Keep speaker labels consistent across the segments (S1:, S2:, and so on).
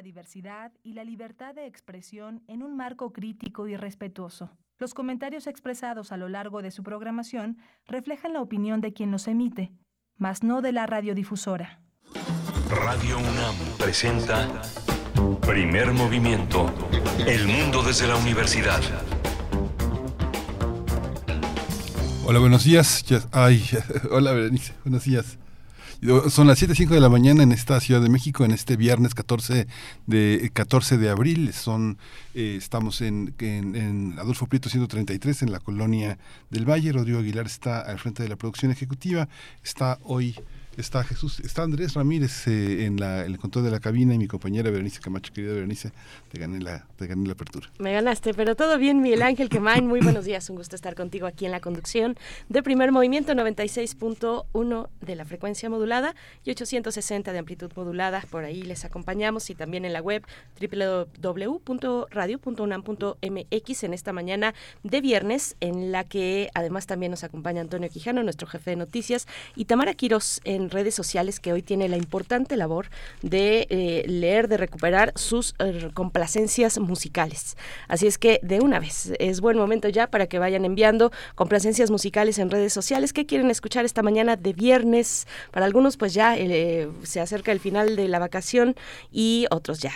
S1: la diversidad y la libertad de expresión en un marco crítico y respetuoso. Los comentarios expresados a lo largo de su programación reflejan la opinión de quien los emite, mas no de la radiodifusora.
S2: Radio UNAM presenta Primer Movimiento. El mundo desde la universidad.
S3: Hola, buenos días. ay, hola, Berenice. Buenos días. Son las 7.05 de la mañana en esta Ciudad de México, en este viernes 14 de, 14 de abril. Son, eh, estamos en, en, Adolfo Prieto 133, en la colonia del Valle. Rodrigo Aguilar está al frente de la producción ejecutiva. Está hoy está Jesús, está Andrés Ramírez eh, en, la, el control de la cabina y mi compañera Berenice Camacho, querida Berenice, te gané la, te gané la apertura.
S4: Me ganaste, pero todo bien, Miguel Ángel Quemain, muy buenos días, un gusto estar contigo aquí en la conducción de Primer Movimiento 96.1 de la frecuencia modulada y 860 de amplitud modulada, por ahí les acompañamos y también en la web www.radio.unam.mx en esta mañana de viernes, en la que además también nos acompaña Antonio Quijano, nuestro jefe de noticias, y Tamara Quiros en redes sociales que hoy tiene la importante labor de eh, leer, de recuperar sus eh, complacencias musicales. Así es que de una vez es buen momento ya para que vayan enviando complacencias musicales en redes sociales. ¿Qué quieren escuchar esta mañana de viernes? Para algunos pues ya eh, se acerca el final de la vacación y otros ya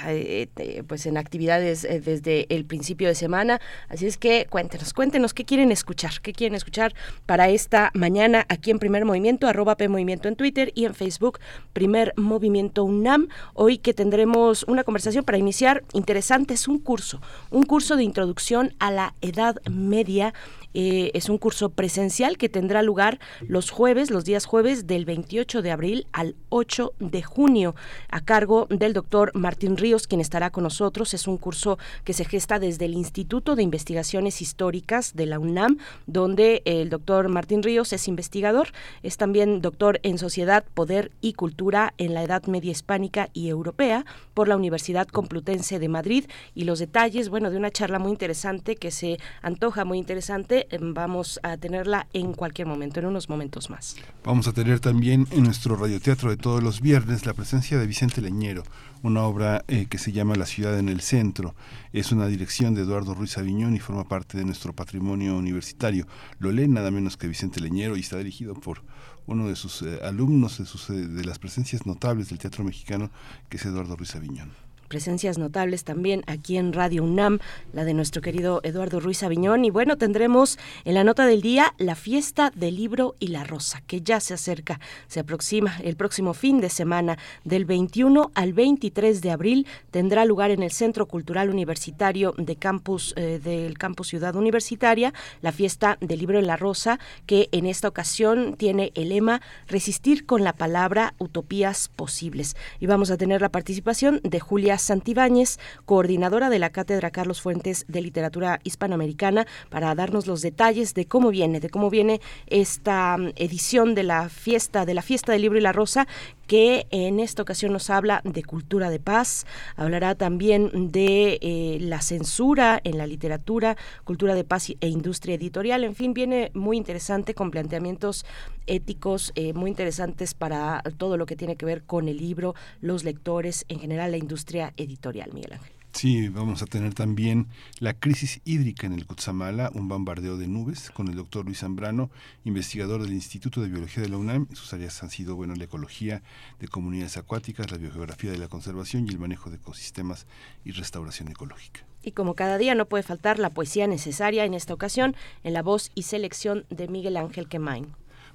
S4: pues en actividades desde el principio de semana. Así es que cuéntenos, cuéntenos qué quieren escuchar, qué quieren escuchar para esta mañana aquí en Primer Movimiento, arroba P Movimiento en Twitter y en Facebook, Primer Movimiento UNAM. Hoy que tendremos una conversación para iniciar interesante, es un curso, un curso de introducción a la Edad Media eh, es un curso presencial que tendrá lugar los jueves, los días jueves del 28 de abril al 8 de junio, a cargo del doctor Martín Ríos, quien estará con nosotros. Es un curso que se gesta desde el Instituto de Investigaciones Históricas de la UNAM, donde el doctor Martín Ríos es investigador, es también doctor en Sociedad, Poder y Cultura en la Edad Media Hispánica y Europea por la Universidad Complutense de Madrid. Y los detalles, bueno, de una charla muy interesante que se antoja muy interesante Em, vamos a tenerla en cualquier momento, en unos momentos más.
S3: Vamos a tener también en nuestro radioteatro de todos los viernes la presencia de Vicente Leñero, una obra eh, que se llama La ciudad en el centro. Es una dirección de Eduardo Ruiz Aviñón y forma parte de nuestro patrimonio universitario. Lo lee nada menos que Vicente Leñero y está dirigido por uno de sus eh, alumnos, de, sus, eh, de las presencias notables del teatro mexicano, que es Eduardo Ruiz Aviñón
S4: presencias notables también aquí en Radio UNAM, la de nuestro querido Eduardo Ruiz Aviñón. Y bueno, tendremos en la nota del día la fiesta del libro y la rosa, que ya se acerca, se aproxima el próximo fin de semana, del 21 al 23 de abril, tendrá lugar en el Centro Cultural Universitario de Campus, eh, del Campus Ciudad Universitaria, la fiesta del libro y la rosa, que en esta ocasión tiene el lema Resistir con la palabra utopías posibles. Y vamos a tener la participación de Julia Santibáñez, coordinadora de la Cátedra Carlos Fuentes de Literatura Hispanoamericana, para darnos los detalles de cómo viene, de cómo viene esta mm, edición de la fiesta, de la fiesta del libro y la rosa, que en esta ocasión nos habla de cultura de paz, hablará también de eh, la censura en la literatura, cultura de paz e industria editorial, en fin, viene muy interesante con planteamientos éticos eh, muy interesantes para todo lo que tiene que ver con el libro, los lectores, en general la industria editorial, Miguel Ángel.
S3: Sí, vamos a tener también la crisis hídrica en el Cutzamala, un bombardeo de nubes, con el doctor Luis Zambrano, investigador del Instituto de Biología de la UNAM. Sus áreas han sido, bueno, la ecología de comunidades acuáticas, la biogeografía de la conservación y el manejo de ecosistemas y restauración ecológica.
S4: Y como cada día no puede faltar la poesía necesaria en esta ocasión, en la voz y selección de Miguel Ángel Quemain.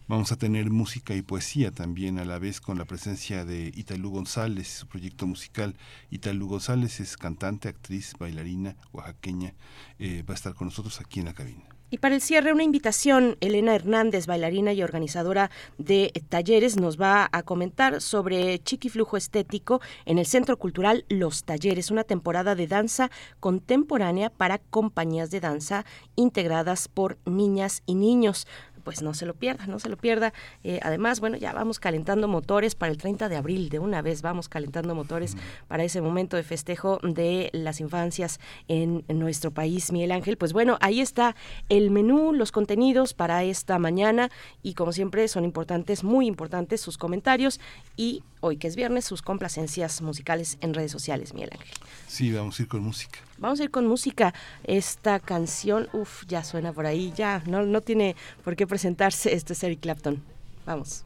S3: Vamos a tener música y poesía también a la vez con la presencia de Italú González, su proyecto musical. Italú González es cantante, actriz, bailarina oaxaqueña. Eh, va a estar con nosotros aquí en la cabina.
S4: Y para el cierre, una invitación. Elena Hernández, bailarina y organizadora de talleres, nos va a comentar sobre Chiquiflujo Estético en el Centro Cultural Los Talleres, una temporada de danza contemporánea para compañías de danza integradas por niñas y niños.
S5: Pues no se lo pierda, no se lo pierda. Eh, además, bueno, ya vamos calentando motores para el 30 de abril, de una vez vamos calentando motores para ese momento de festejo de las infancias en, nuestro país, Miguel Ángel. Pues bueno, ahí está el menú, los contenidos para esta mañana y como siempre son importantes, muy importantes sus comentarios y hoy que es viernes, sus complacencias musicales en redes sociales, Miguel Ángel.
S3: Sí, vamos a ir con música.
S5: Vamos a ir con música. Esta canción, uff, ya suena por ahí, ya, no, no tiene por qué presentarse. Esto es Eric Clapton. Vamos.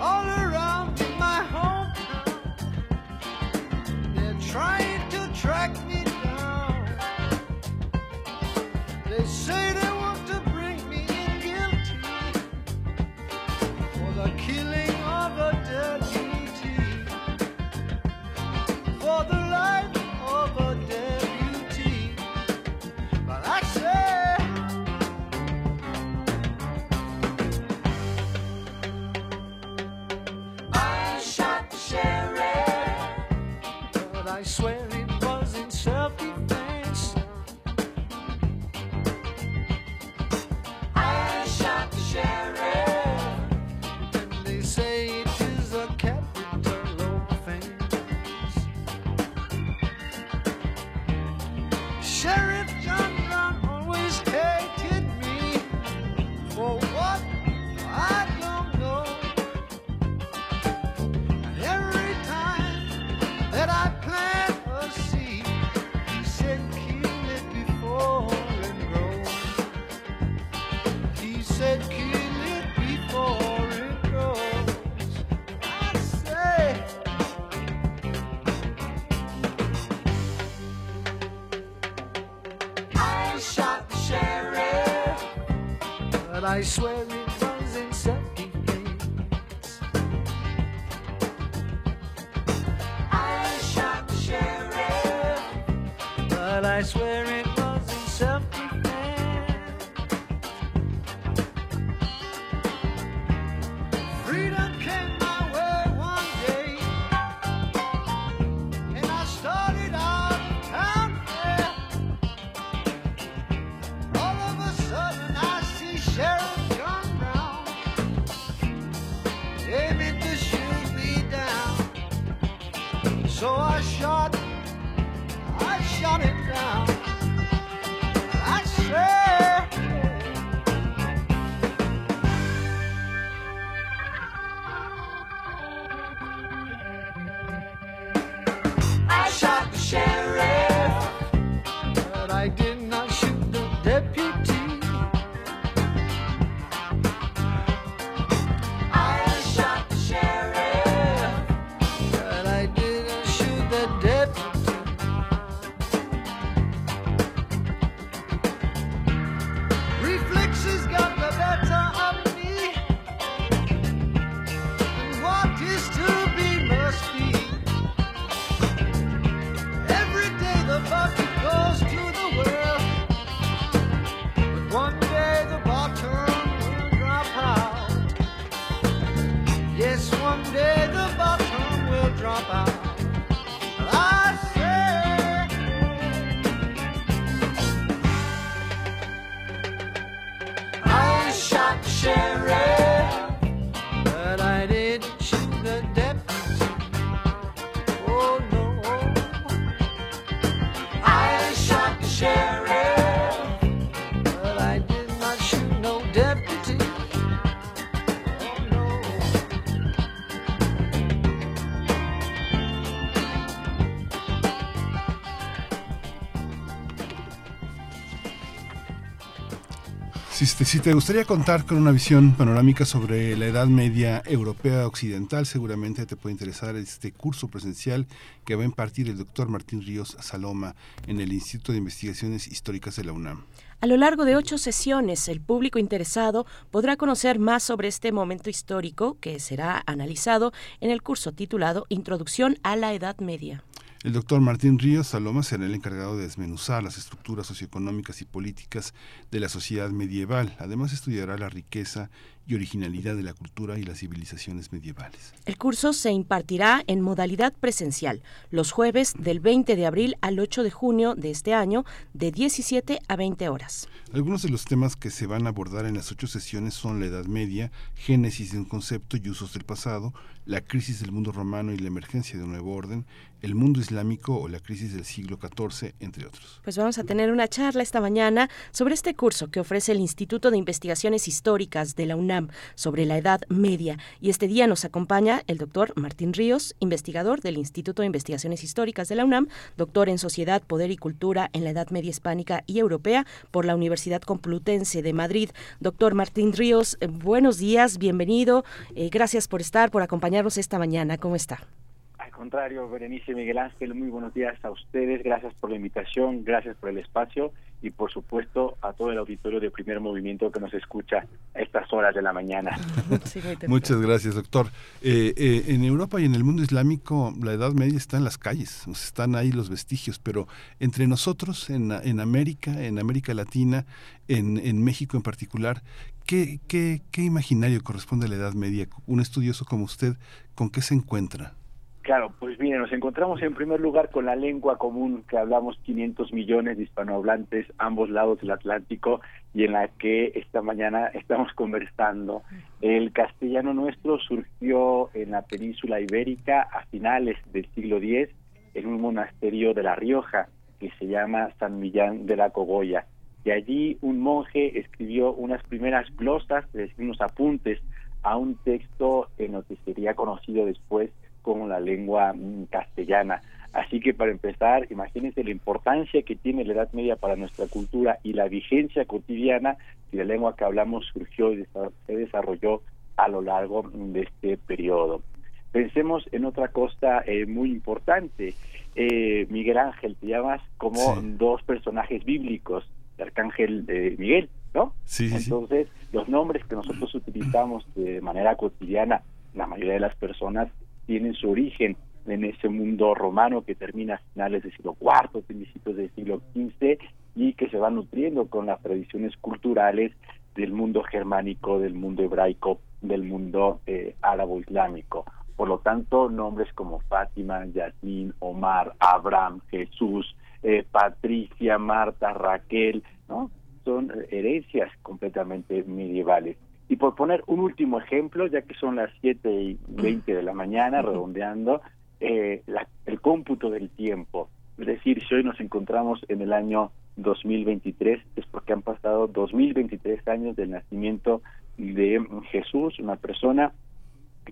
S5: All around my home, they're trying to track me down. They say they want to bring me in guilty for the killing
S3: Si te, si te gustaría contar con una visión panorámica sobre la Edad Media Europea Occidental, seguramente te puede interesar este curso presencial que va a impartir el doctor Martín Ríos Saloma en el Instituto de Investigaciones Históricas de la UNAM.
S5: A lo largo de ocho sesiones, el público interesado podrá conocer más sobre este momento histórico que será analizado en el curso titulado Introducción a la Edad Media.
S3: El doctor Martín Ríos Saloma será el encargado de desmenuzar las estructuras socioeconómicas y políticas de la sociedad medieval. Además estudiará la riqueza y originalidad de la cultura y las civilizaciones medievales.
S4: El curso se impartirá en modalidad presencial los jueves del 20 de abril al 8 de junio de este año de 17 a 20 horas.
S3: Algunos de los temas que se van a abordar en las ocho sesiones son la Edad Media, génesis de un concepto y usos del pasado, la crisis del mundo romano y la emergencia de un nuevo orden, el mundo islámico o la crisis del siglo XIV, entre otros.
S4: Pues vamos a tener una charla esta mañana sobre este curso que ofrece el Instituto de Investigaciones Históricas de la UNAM sobre la Edad Media. Y este día nos acompaña el doctor Martín Ríos, investigador del Instituto de Investigaciones Históricas de la UNAM, doctor en Sociedad, Poder y Cultura en la Edad Media Hispánica y Europea por la Universidad Complutense de Madrid. Doctor Martín Ríos, eh, buenos días, bienvenido. Eh, gracias por estar, por acompañarnos esta mañana. ¿Cómo está?
S6: Contrario, Berenice Miguel Ángel, muy buenos días a ustedes, gracias por la invitación, gracias por el espacio y por supuesto a todo el auditorio de primer movimiento que nos escucha a estas horas de la mañana.
S3: Muchas gracias, doctor. Eh, eh, en Europa y en el mundo islámico la Edad Media está en las calles, están ahí los vestigios, pero entre nosotros, en, en América, en América Latina, en, en México en particular, ¿qué, qué, ¿qué imaginario corresponde a la Edad Media? Un estudioso como usted, ¿con qué se encuentra?
S6: Claro, pues mire, nos encontramos en primer lugar con la lengua común que hablamos 500 millones de hispanohablantes ambos lados del Atlántico y en la que esta mañana estamos conversando. El castellano nuestro surgió en la península ibérica a finales del siglo X en un monasterio de La Rioja que se llama San Millán de la Cogolla. Y allí un monje escribió unas primeras glosas, unos apuntes a un texto en lo que sería conocido después como la lengua mm, castellana. Así que para empezar, imagínense la importancia que tiene la Edad Media para nuestra cultura y la vigencia cotidiana si la lengua que hablamos surgió y se desarrolló a lo largo de este periodo. Pensemos en otra cosa eh, muy importante. Eh, Miguel Ángel, te llamas como dos personajes bíblicos, el arcángel eh, Miguel, ¿no?
S3: Sí,
S6: Entonces, los nombres que nosotros utilizamos de manera cotidiana, la mayoría de las personas tienen su origen en ese mundo romano que termina a finales del siglo IV, principios del siglo XV y que se va nutriendo con las tradiciones culturales del mundo germánico, del mundo hebraico, del mundo eh, árabo-islámico. Por lo tanto, nombres como Fátima, Yasmín, Omar, Abraham, Jesús, eh, Patricia, Marta, Raquel, ¿no? Son herencias completamente medievales. Y por poner un último ejemplo, ya que son las 7 y 20 de la mañana, redondeando, eh, el cómputo del tiempo. Es decir, si hoy nos encontramos en el año 2023, es porque han pasado 2023 años del nacimiento de Jesús, una persona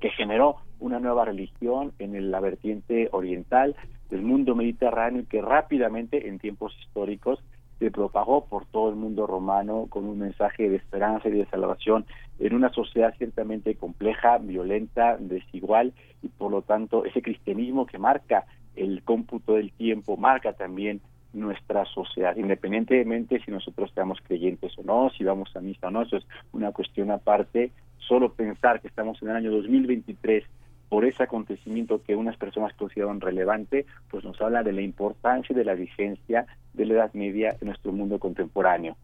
S6: que generó una nueva religión en la vertiente oriental del mundo mediterráneo y que rápidamente en tiempos históricos se propagó por todo el mundo romano con un mensaje de esperanza y de salvación en una sociedad ciertamente compleja, violenta, desigual y por lo tanto ese cristianismo que marca el cómputo del tiempo marca también nuestra sociedad, independientemente si nosotros estamos creyentes o no, si vamos a misa o no, eso es una cuestión aparte, solo pensar que estamos en el año 2023 por ese acontecimiento que unas personas consideran relevante, pues nos habla de la importancia y de la vigencia de la Edad Media en nuestro mundo contemporáneo.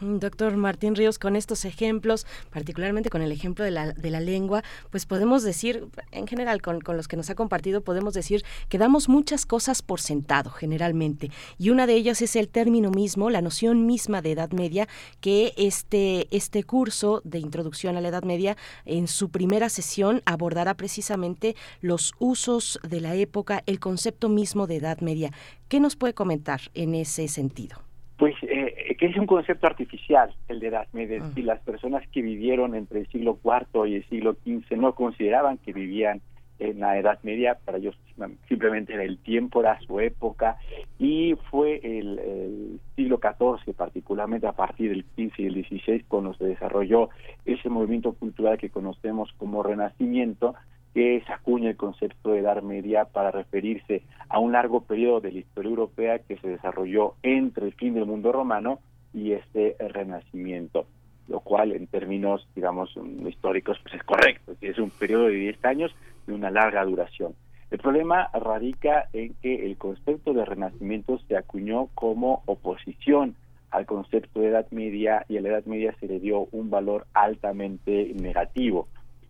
S4: Doctor Martín Ríos, con estos ejemplos, particularmente con el ejemplo de la, de la lengua, pues podemos decir, en general, con, con, los que nos ha compartido, podemos decir que damos muchas cosas por sentado, generalmente. Y una de ellas es el término mismo, la noción misma de Edad Media, que este, este curso de introducción a la Edad Media, en su primera sesión, abordará precisamente los usos de la época, el concepto mismo de Edad Media. ¿Qué nos puede comentar en ese sentido?
S6: Pues eh, que es un concepto artificial el de Edad Media. Y las personas que vivieron entre el siglo IV y el siglo XV no consideraban que vivían en la Edad Media, para ellos simplemente era el tiempo, era su época, y fue el, siglo XIV, particularmente a partir del XV y el XVI, cuando se desarrolló ese movimiento cultural que conocemos como Renacimiento, que se acuña el concepto de Edad Media para referirse a un largo periodo de la historia europea que se desarrolló entre el fin del mundo romano y este renacimiento, lo cual en términos, digamos, históricos, pues es correcto, es un periodo de 10 años de una larga duración. El problema radica en que el concepto de renacimiento se acuñó como oposición al concepto de Edad Media y a la Edad Media se le dio un valor altamente negativo.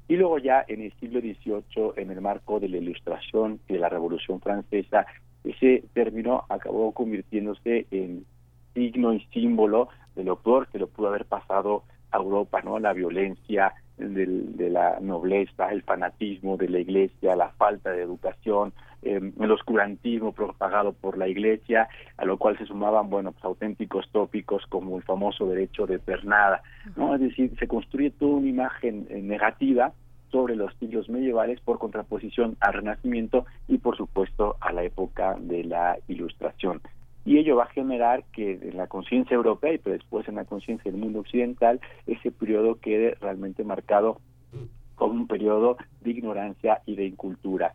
S6: Y luego ya en el siglo XVIII, en el marco de la Ilustración y de la Revolución Francesa, ese término acabó convirtiéndose en signo y símbolo de lo que lo pudo haber pasado a Europa, ¿no? La violencia de la nobleza, el fanatismo de la iglesia, la falta de educación, eh, el oscurantismo propagado por la iglesia, a lo cual se sumaban, bueno, pues auténticos tópicos como el famoso derecho de pernada, ¿no? Es decir, se construye toda una imagen eh, negativa sobre los siglos medievales por contraposición al Renacimiento y por supuesto a la época de la Ilustración. Y ello va a generar que en la conciencia europea y después en la conciencia del mundo occidental ese periodo quede realmente marcado como un periodo de ignorancia y de incultura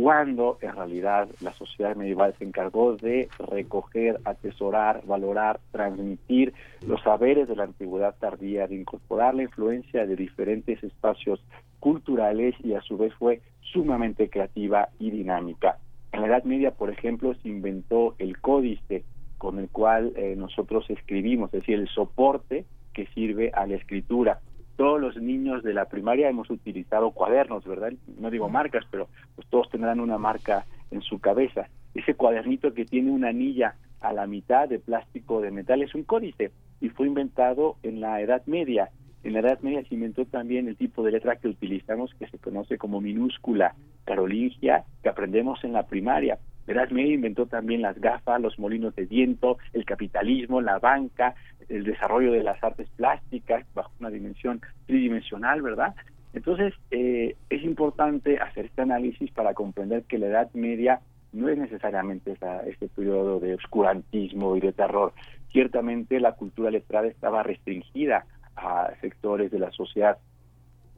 S6: cuando en realidad la sociedad medieval se encargó de recoger, atesorar, valorar, transmitir los saberes de la antigüedad tardía, de incorporar la influencia de diferentes espacios culturales y a su vez fue sumamente creativa y dinámica. En la Edad Media, por ejemplo, se inventó el códice con el cual eh, nosotros escribimos, es decir, el soporte que sirve a la escritura todos los niños de la primaria hemos utilizado cuadernos, ¿verdad? No digo marcas, pero pues todos tendrán una marca en su cabeza. Ese cuadernito que tiene una anilla a la mitad de plástico de metal es un códice y fue inventado en la Edad Media. En la Edad Media se inventó también el tipo de letra que utilizamos que se conoce como minúscula carolingia que aprendemos en la primaria. Edad Media inventó también las gafas, los molinos de viento, el capitalismo, la banca, el desarrollo de las artes plásticas bajo una dimensión tridimensional, ¿verdad? Entonces, eh, es importante hacer este análisis para comprender que la Edad Media no es necesariamente esa, este periodo de oscurantismo y de terror. Ciertamente la cultura letrada estaba restringida a sectores de la sociedad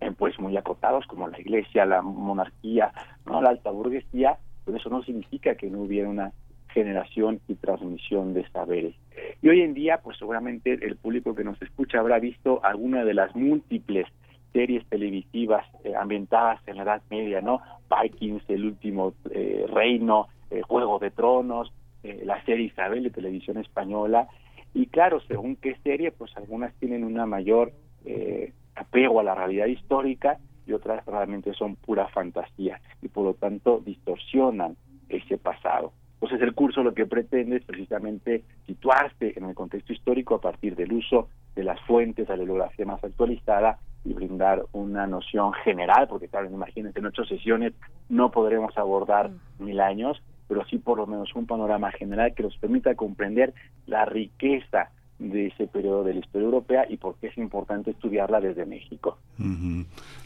S6: eh, pues muy acotados como la iglesia, la monarquía, ¿no? la alta burguesía, pero eso no significa que no hubiera una generación y transmisión de saberes. Y hoy en día, pues seguramente el público que nos escucha habrá visto alguna de las múltiples series televisivas eh, ambientadas en la Edad Media, ¿no? Vikings, El Último eh, Reino, eh, Juego de Tronos, la serie Isabel de televisión española. Y claro, según qué serie, pues algunas tienen una mayor apego a la realidad histórica y otras realmente son pura fantasía y por lo tanto distorsionan ese pasado. Entonces el curso lo que pretende es precisamente situarse en el contexto histórico a partir del uso de las fuentes de la bibliografía más actualizada y brindar una noción general, porque claro, imagínense, en ocho sesiones no podremos abordar mm. mil años, pero sí por lo menos un panorama general que nos permita comprender la riqueza de ese periodo de la historia europea y por qué es importante estudiarla desde México.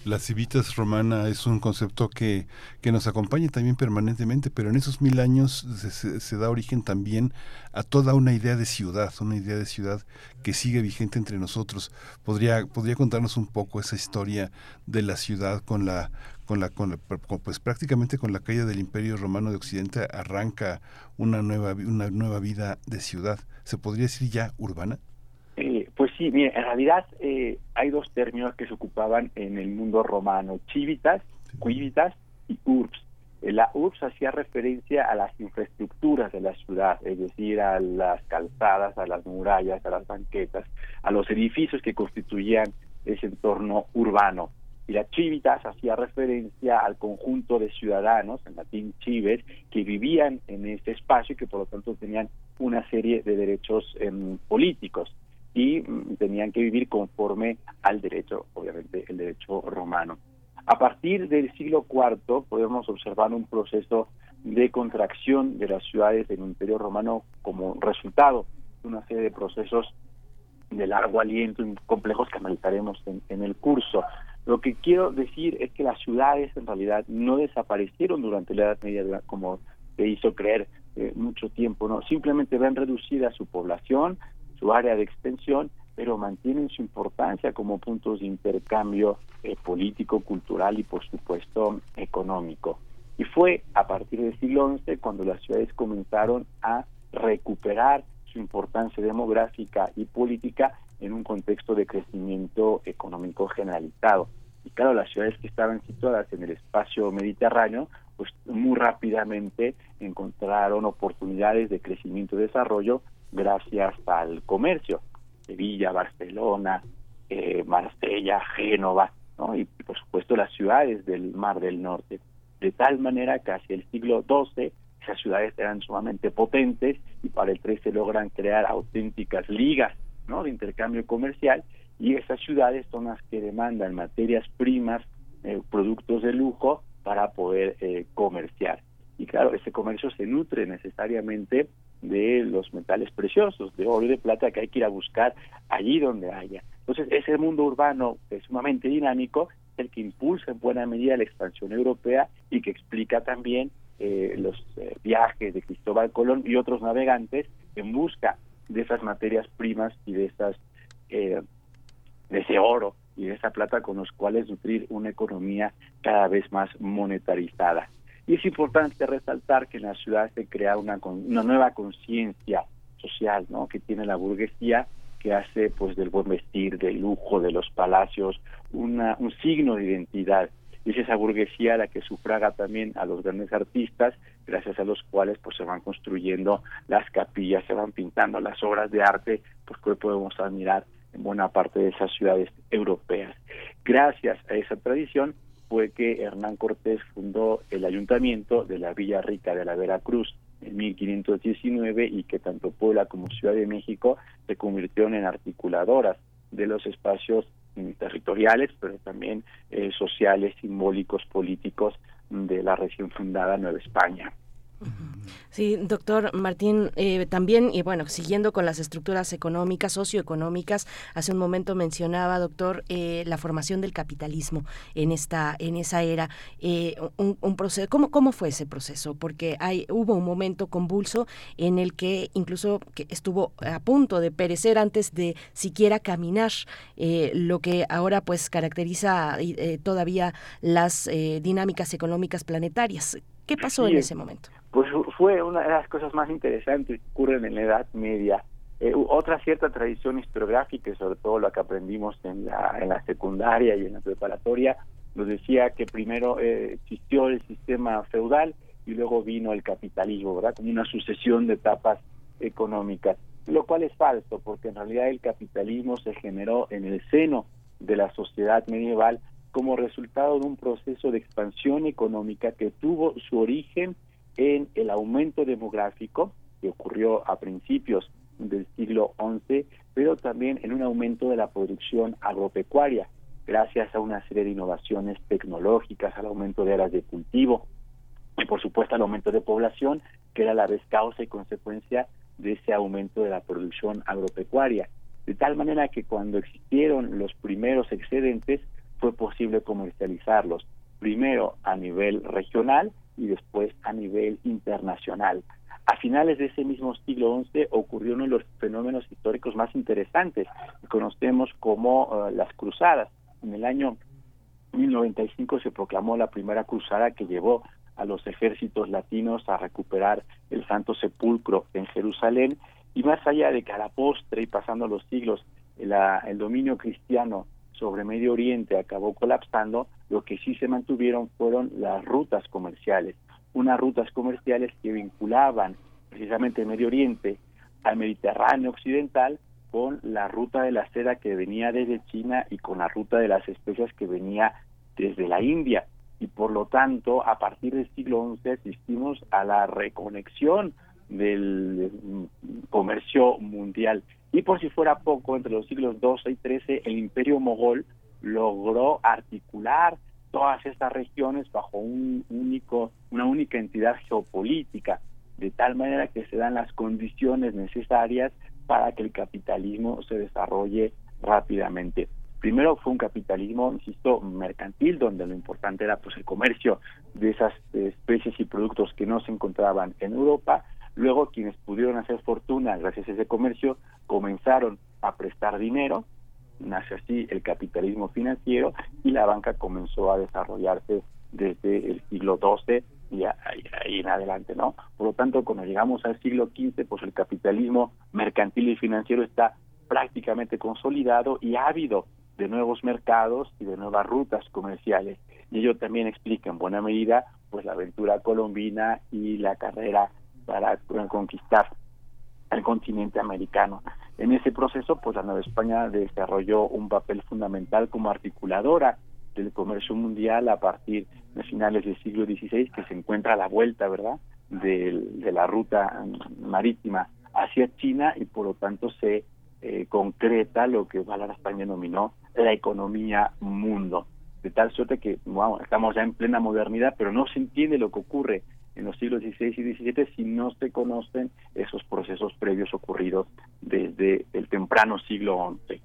S3: La civitas romana es un concepto que, que nos acompaña también permanentemente, pero en esos mil años se, da origen también a toda una idea de ciudad, una idea de ciudad que sigue vigente entre nosotros. ¿Podría, podría contarnos un poco esa historia de la ciudad con la con la, con pues prácticamente con la caída del Imperio Romano de Occidente arranca una nueva una nueva vida de ciudad. ¿Se podría decir ya urbana?
S6: Eh, pues sí, mire, en realidad eh, hay dos términos que se ocupaban en el mundo romano, civitas, quivitas y urbs. Eh, la urbs hacía referencia a las infraestructuras de la ciudad, es decir, a las calzadas, a las murallas, a las banquetas, a los edificios que constituían ese entorno urbano y la civitas hacía referencia al conjunto de ciudadanos, en latín cives, que vivían en este espacio y que por lo tanto tenían una serie de derechos em, políticos y mm, tenían que vivir conforme al derecho, obviamente el derecho romano. A partir del siglo IV podemos observar un proceso de contracción de las ciudades del Imperio Romano como resultado de una serie de procesos de largo aliento y complejos que analizaremos en el curso. Lo que quiero decir es que las ciudades en realidad no desaparecieron durante la Edad Media como se hizo creer eh, mucho tiempo, no, simplemente ven reducida su población, su área de extensión, pero mantienen su importancia como puntos de intercambio eh, político, cultural y por supuesto económico. Y fue a partir del siglo XI cuando las ciudades comenzaron a recuperar su importancia demográfica y política en un contexto de crecimiento económico generalizado. Y claro, las ciudades que estaban situadas en el espacio mediterráneo, pues muy rápidamente encontraron oportunidades de crecimiento y desarrollo gracias al comercio. Sevilla, Barcelona, eh, Marsella, Génova, ¿no? y por supuesto las ciudades del Mar del Norte. De tal manera que hacia el siglo XII esas ciudades eran sumamente potentes y para el XIII logran crear auténticas ligas ¿no? de intercambio comercial y esas ciudades son las que demandan materias primas, eh, productos de lujo para poder eh, comerciar. Y claro, ese comercio se nutre necesariamente de los metales preciosos, de oro y de plata que hay que ir a buscar allí donde haya. Entonces, ese mundo urbano es sumamente dinámico, el que impulsa en buena medida la expansión europea y que explica también eh, los eh, viajes de Cristóbal Colón y otros navegantes en busca de esas materias primas y de esas eh, de ese oro y de esa plata con los cuales nutrir una economía cada vez más monetarizada. Y es importante resaltar que en la ciudad se crea una, una nueva conciencia social, ¿no? Que tiene la burguesía que hace pues del buen vestir, del lujo, de los palacios, una, un signo de identidad. Y es esa burguesía la que sufraga también a los grandes artistas, gracias a los cuales pues se van construyendo las capillas, se van pintando las obras de arte, pues que hoy podemos admirar en buena parte de esas ciudades europeas. Gracias a esa tradición fue que Hernán Cortés fundó el ayuntamiento de la Villa Rica de la Veracruz en 1519 y que tanto Puebla como Ciudad de México se convirtieron en articuladoras de los espacios mm, territoriales, pero también eh, sociales, simbólicos, políticos de la recién fundada Nueva España.
S4: Sí, doctor Martín, eh, también, y bueno, siguiendo con las estructuras económicas, socioeconómicas, hace un momento mencionaba, doctor, eh, la formación del capitalismo en esta, en esa era, eh, un, proceso, ¿cómo, ¿cómo fue ese proceso? Porque hay, hubo un momento convulso en el que incluso estuvo a punto de perecer antes de siquiera caminar, lo que ahora pues caracteriza todavía las dinámicas económicas planetarias. ¿Qué pasó en ese momento?
S6: pues fue una de las cosas más interesantes que ocurren en la Edad Media. Eh, otra cierta tradición historiográfica, y sobre todo lo que aprendimos en la, en la secundaria y en la preparatoria, nos decía que primero eh, existió el sistema feudal y luego vino el capitalismo, ¿verdad? Como una sucesión de etapas económicas, lo cual es falso, porque en realidad el capitalismo se generó en el seno de la sociedad medieval como resultado de un proceso de expansión económica que tuvo su origen en el aumento demográfico que ocurrió a principios del siglo XI, pero también en un aumento de la producción agropecuaria, gracias a una serie de innovaciones tecnológicas, al aumento de áreas de cultivo y por supuesto al aumento de población, que era a la vez causa y consecuencia de ese aumento de la producción agropecuaria. De tal manera que cuando existieron los primeros excedentes fue posible comercializarlos, primero a nivel regional y después a nivel internacional. A finales de ese mismo siglo XI ocurrió uno de los fenómenos históricos más interesantes que conocemos como eh, las cruzadas. En el año 1095 se proclamó la primera cruzada que llevó a los ejércitos latinos a recuperar el Santo Sepulcro en Jerusalén y más allá de que a la postre y pasando los siglos el dominio cristiano sobre Medio Oriente acabó colapsando, lo que sí se mantuvieron fueron las rutas comerciales, unas rutas comerciales que vinculaban precisamente Medio Oriente al Mediterráneo occidental con la ruta de la seda que venía desde China y con la ruta de las especias que venía desde la India. Y por lo tanto, a partir del siglo XI asistimos a la reconexión del comercio mundial. Y por si fuera poco, entre los siglos XII y XIII, el imperio mogol logró articular todas estas regiones bajo un único, una única entidad geopolítica, de tal manera que se dan las condiciones necesarias para que el capitalismo se desarrolle rápidamente. Primero fue un capitalismo, insisto, mercantil, donde lo importante era pues el comercio de esas especies y productos que no se encontraban en Europa. Luego quienes pudieron hacer fortuna gracias a ese comercio comenzaron a prestar dinero, nace así el capitalismo financiero y la banca comenzó a desarrollarse desde el siglo XII y ahí en adelante, ¿no? Por lo tanto, cuando llegamos al siglo XV, pues el capitalismo mercantil y financiero está prácticamente consolidado y ávido de nuevos mercados y de nuevas rutas comerciales. Y ello también explica en buena medida pues la aventura colombina y la carrera para conquistar al continente americano. En ese proceso, pues la Nueva España desarrolló un papel fundamental como articuladora del comercio mundial a partir de finales del siglo XVI, que se encuentra a la vuelta, ¿verdad?, de, la ruta marítima hacia China y por lo tanto se eh, concreta lo que Valar España denominó la economía mundo. De tal suerte que bueno, estamos ya en plena modernidad, pero no se entiende lo que ocurre en los siglos XVI y XVII si no se conocen esos procesos previos ocurridos desde el temprano siglo XI.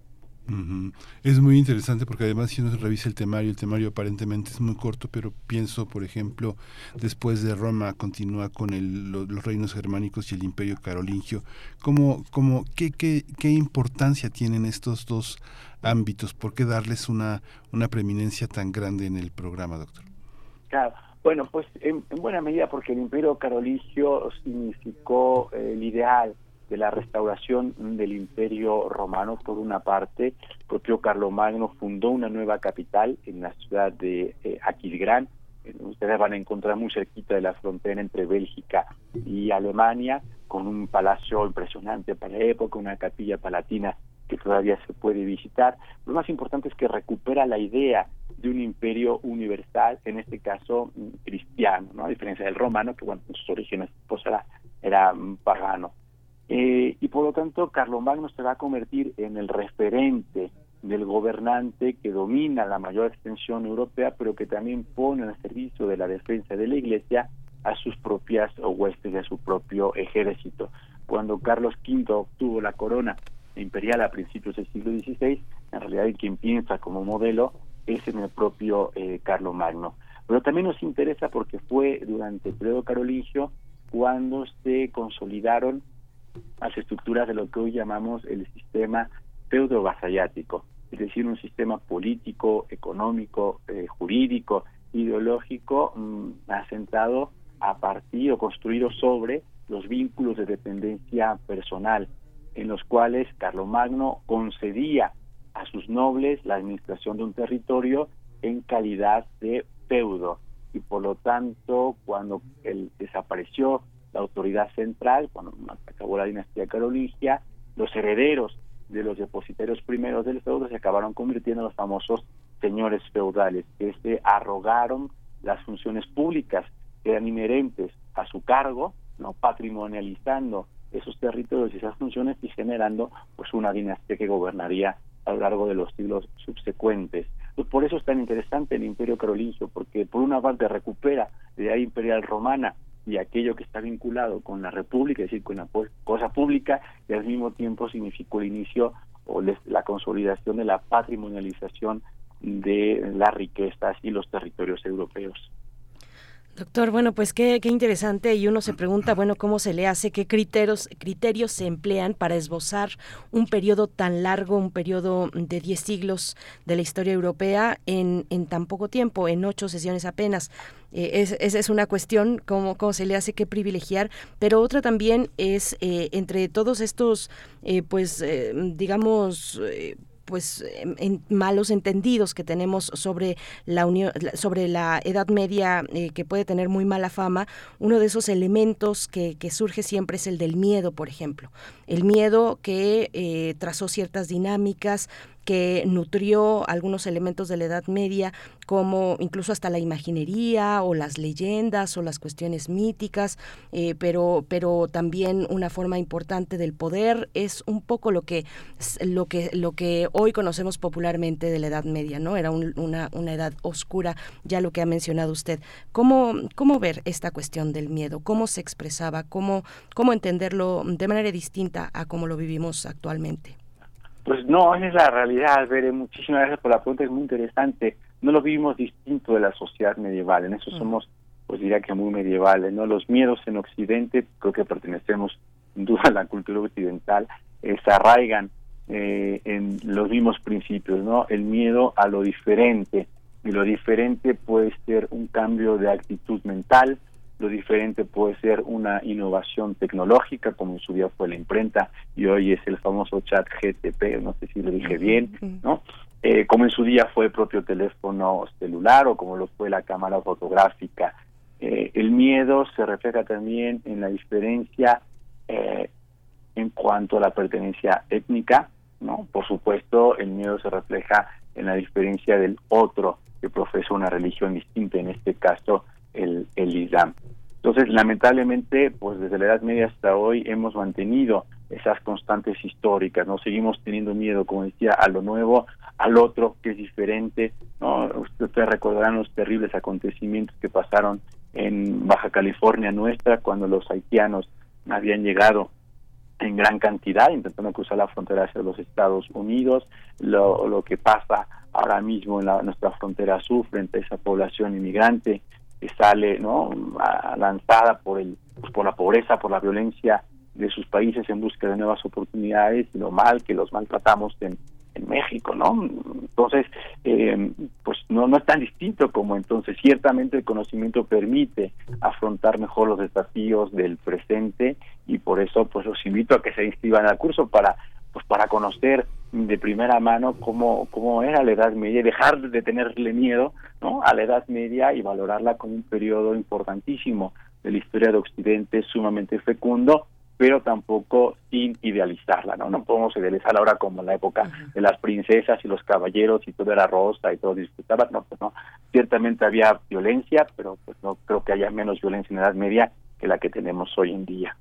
S3: Es muy interesante porque además si uno revisa el temario, el temario aparentemente es muy corto, pero pienso, por ejemplo, después de Roma continúa con el, los, reinos germánicos y el imperio carolingio. ¿Cómo, cómo, qué, qué, ¿Qué importancia tienen estos dos ámbitos? ¿Por qué darles una, una preeminencia tan grande en el programa, doctor?
S6: Claro. Bueno, pues en, buena medida porque el imperio carolingio significó el ideal de la restauración del imperio romano. Por una parte propio Carlomagno fundó una nueva capital en la ciudad de eh, Aquisgrán ustedes van a encontrar muy cerquita de la frontera entre Bélgica y Alemania con un palacio impresionante para la época una capilla palatina que todavía se puede visitar. Lo más importante es que recupera la idea de un imperio universal en este caso cristiano no a diferencia del romano que bueno en sus orígenes pues era, era pagano. Eh, y por lo tanto, Carlomagno se va a convertir en el referente del gobernante que domina la mayor extensión europea, pero que también pone al servicio de la defensa de la Iglesia a sus propias huestes, a su propio ejército. Cuando Carlos V obtuvo la corona imperial a principios del siglo XVI, en realidad quien piensa como modelo es en el propio eh, Carlomagno. Pero también nos interesa porque fue durante el periodo carolingio cuando se consolidaron las estructuras de lo que hoy llamamos el sistema feudo-vasallático, es decir, un sistema político, económico, eh, jurídico, ideológico, mm, asentado a partir o construido sobre los vínculos de dependencia personal, en los cuales Carlomagno concedía a sus nobles la administración de un territorio en calidad de feudo. Y por lo tanto cuando él desapareció la autoridad central, cuando acabó la dinastía carolingia, los herederos de los depositarios primeros del feudo se acabaron convirtiendo en los famosos señores feudales, que se arrogaron las funciones públicas que eran inherentes a su cargo, no patrimonializando esos territorios y esas funciones y generando pues una dinastía que gobernaría a lo largo de los siglos subsecuentes. Pues por eso es tan interesante el imperio carolingio, porque por una parte recupera la idea imperial romana y aquello que está vinculado con la república, es decir, con la cosa pública, y al mismo tiempo significó el inicio o la consolidación de la patrimonialización de las riquezas y los territorios europeos.
S4: Doctor, bueno, pues qué, qué, interesante y uno se pregunta, bueno, ¿cómo se le hace? ¿Qué criterios, criterios se emplean para esbozar un periodo tan largo, un periodo de 10 siglos de la historia europea en, en tan poco tiempo, en ocho sesiones apenas? Eh, esa es una cuestión, ¿cómo, cómo se le hace que privilegiar, pero otra también es eh, entre todos estos, eh, pues, digamos, pues en, malos entendidos que tenemos sobre la unión, sobre la Edad Media eh, que puede tener muy mala fama, uno de esos elementos que, que surge siempre es el del miedo, por ejemplo. El miedo que eh, trazó ciertas dinámicas, que nutrió algunos elementos de la Edad Media, como incluso hasta la imaginería o las leyendas o las cuestiones míticas, eh, pero, pero también una forma importante del poder es un poco lo que, lo que, lo que hoy conocemos popularmente de la Edad Media, ¿no? Era una, una edad oscura, ya lo que ha mencionado usted. ¿Cómo, ¿Cómo ver esta cuestión del miedo? ¿Cómo se expresaba? ¿Cómo, cómo entenderlo de manera distinta a cómo lo vivimos actualmente?
S6: Pues no, esa es la realidad, Bere. Muchísimas gracias por la pregunta, es muy interesante. No lo vivimos distinto de la sociedad medieval, en eso mm. somos, pues diría que muy medievales, ¿no? Los miedos en Occidente, creo que pertenecemos sin duda a la cultura occidental, eh, se arraigan eh, en los mismos principios, ¿no? El miedo a lo diferente, y lo diferente puede ser un cambio de actitud mental, lo diferente puede ser una innovación tecnológica, como en su día fue la imprenta y hoy es el famoso chat GTP, no sé si lo dije bien, ¿no? Eh, como en su día fue el propio teléfono celular o como lo fue la cámara fotográfica. Eh, el miedo se refleja también en la diferencia eh, en cuanto a la pertenencia étnica, ¿no? Por supuesto, el miedo se refleja en la diferencia del otro que profesa una religión distinta, en este caso el, el Islam. Entonces, lamentablemente, pues desde la Edad Media hasta hoy hemos mantenido esas constantes históricas, no seguimos teniendo miedo, como decía, a lo nuevo, al otro que es diferente, no ustedes recordarán los terribles acontecimientos que pasaron en Baja California nuestra cuando los haitianos habían llegado en gran cantidad intentando cruzar la frontera hacia los Estados Unidos, lo, lo que pasa ahora mismo en la, nuestra frontera sur frente a esa población inmigrante que sale no lanzada por el pues, por la pobreza, por la violencia de sus países en busca de nuevas oportunidades y lo mal que los maltratamos en, en México, ¿no? Entonces, eh, pues no, no es tan distinto como entonces. Ciertamente el conocimiento permite afrontar mejor los desafíos del presente y por eso pues los invito a que se inscriban al curso para pues para conocer de primera mano cómo, cómo era la Edad Media y dejar de tenerle miedo ¿no? a la Edad Media y valorarla como un periodo importantísimo de la historia de Occidente sumamente fecundo pero tampoco sin idealizarla, ¿no? No podemos idealizarla ahora como la época de las princesas y los caballeros y todo era rosa y todo disfrutaba, no, pues no. Ciertamente había violencia, pero pues no creo que haya menos violencia en la Edad Media que la que tenemos hoy en día.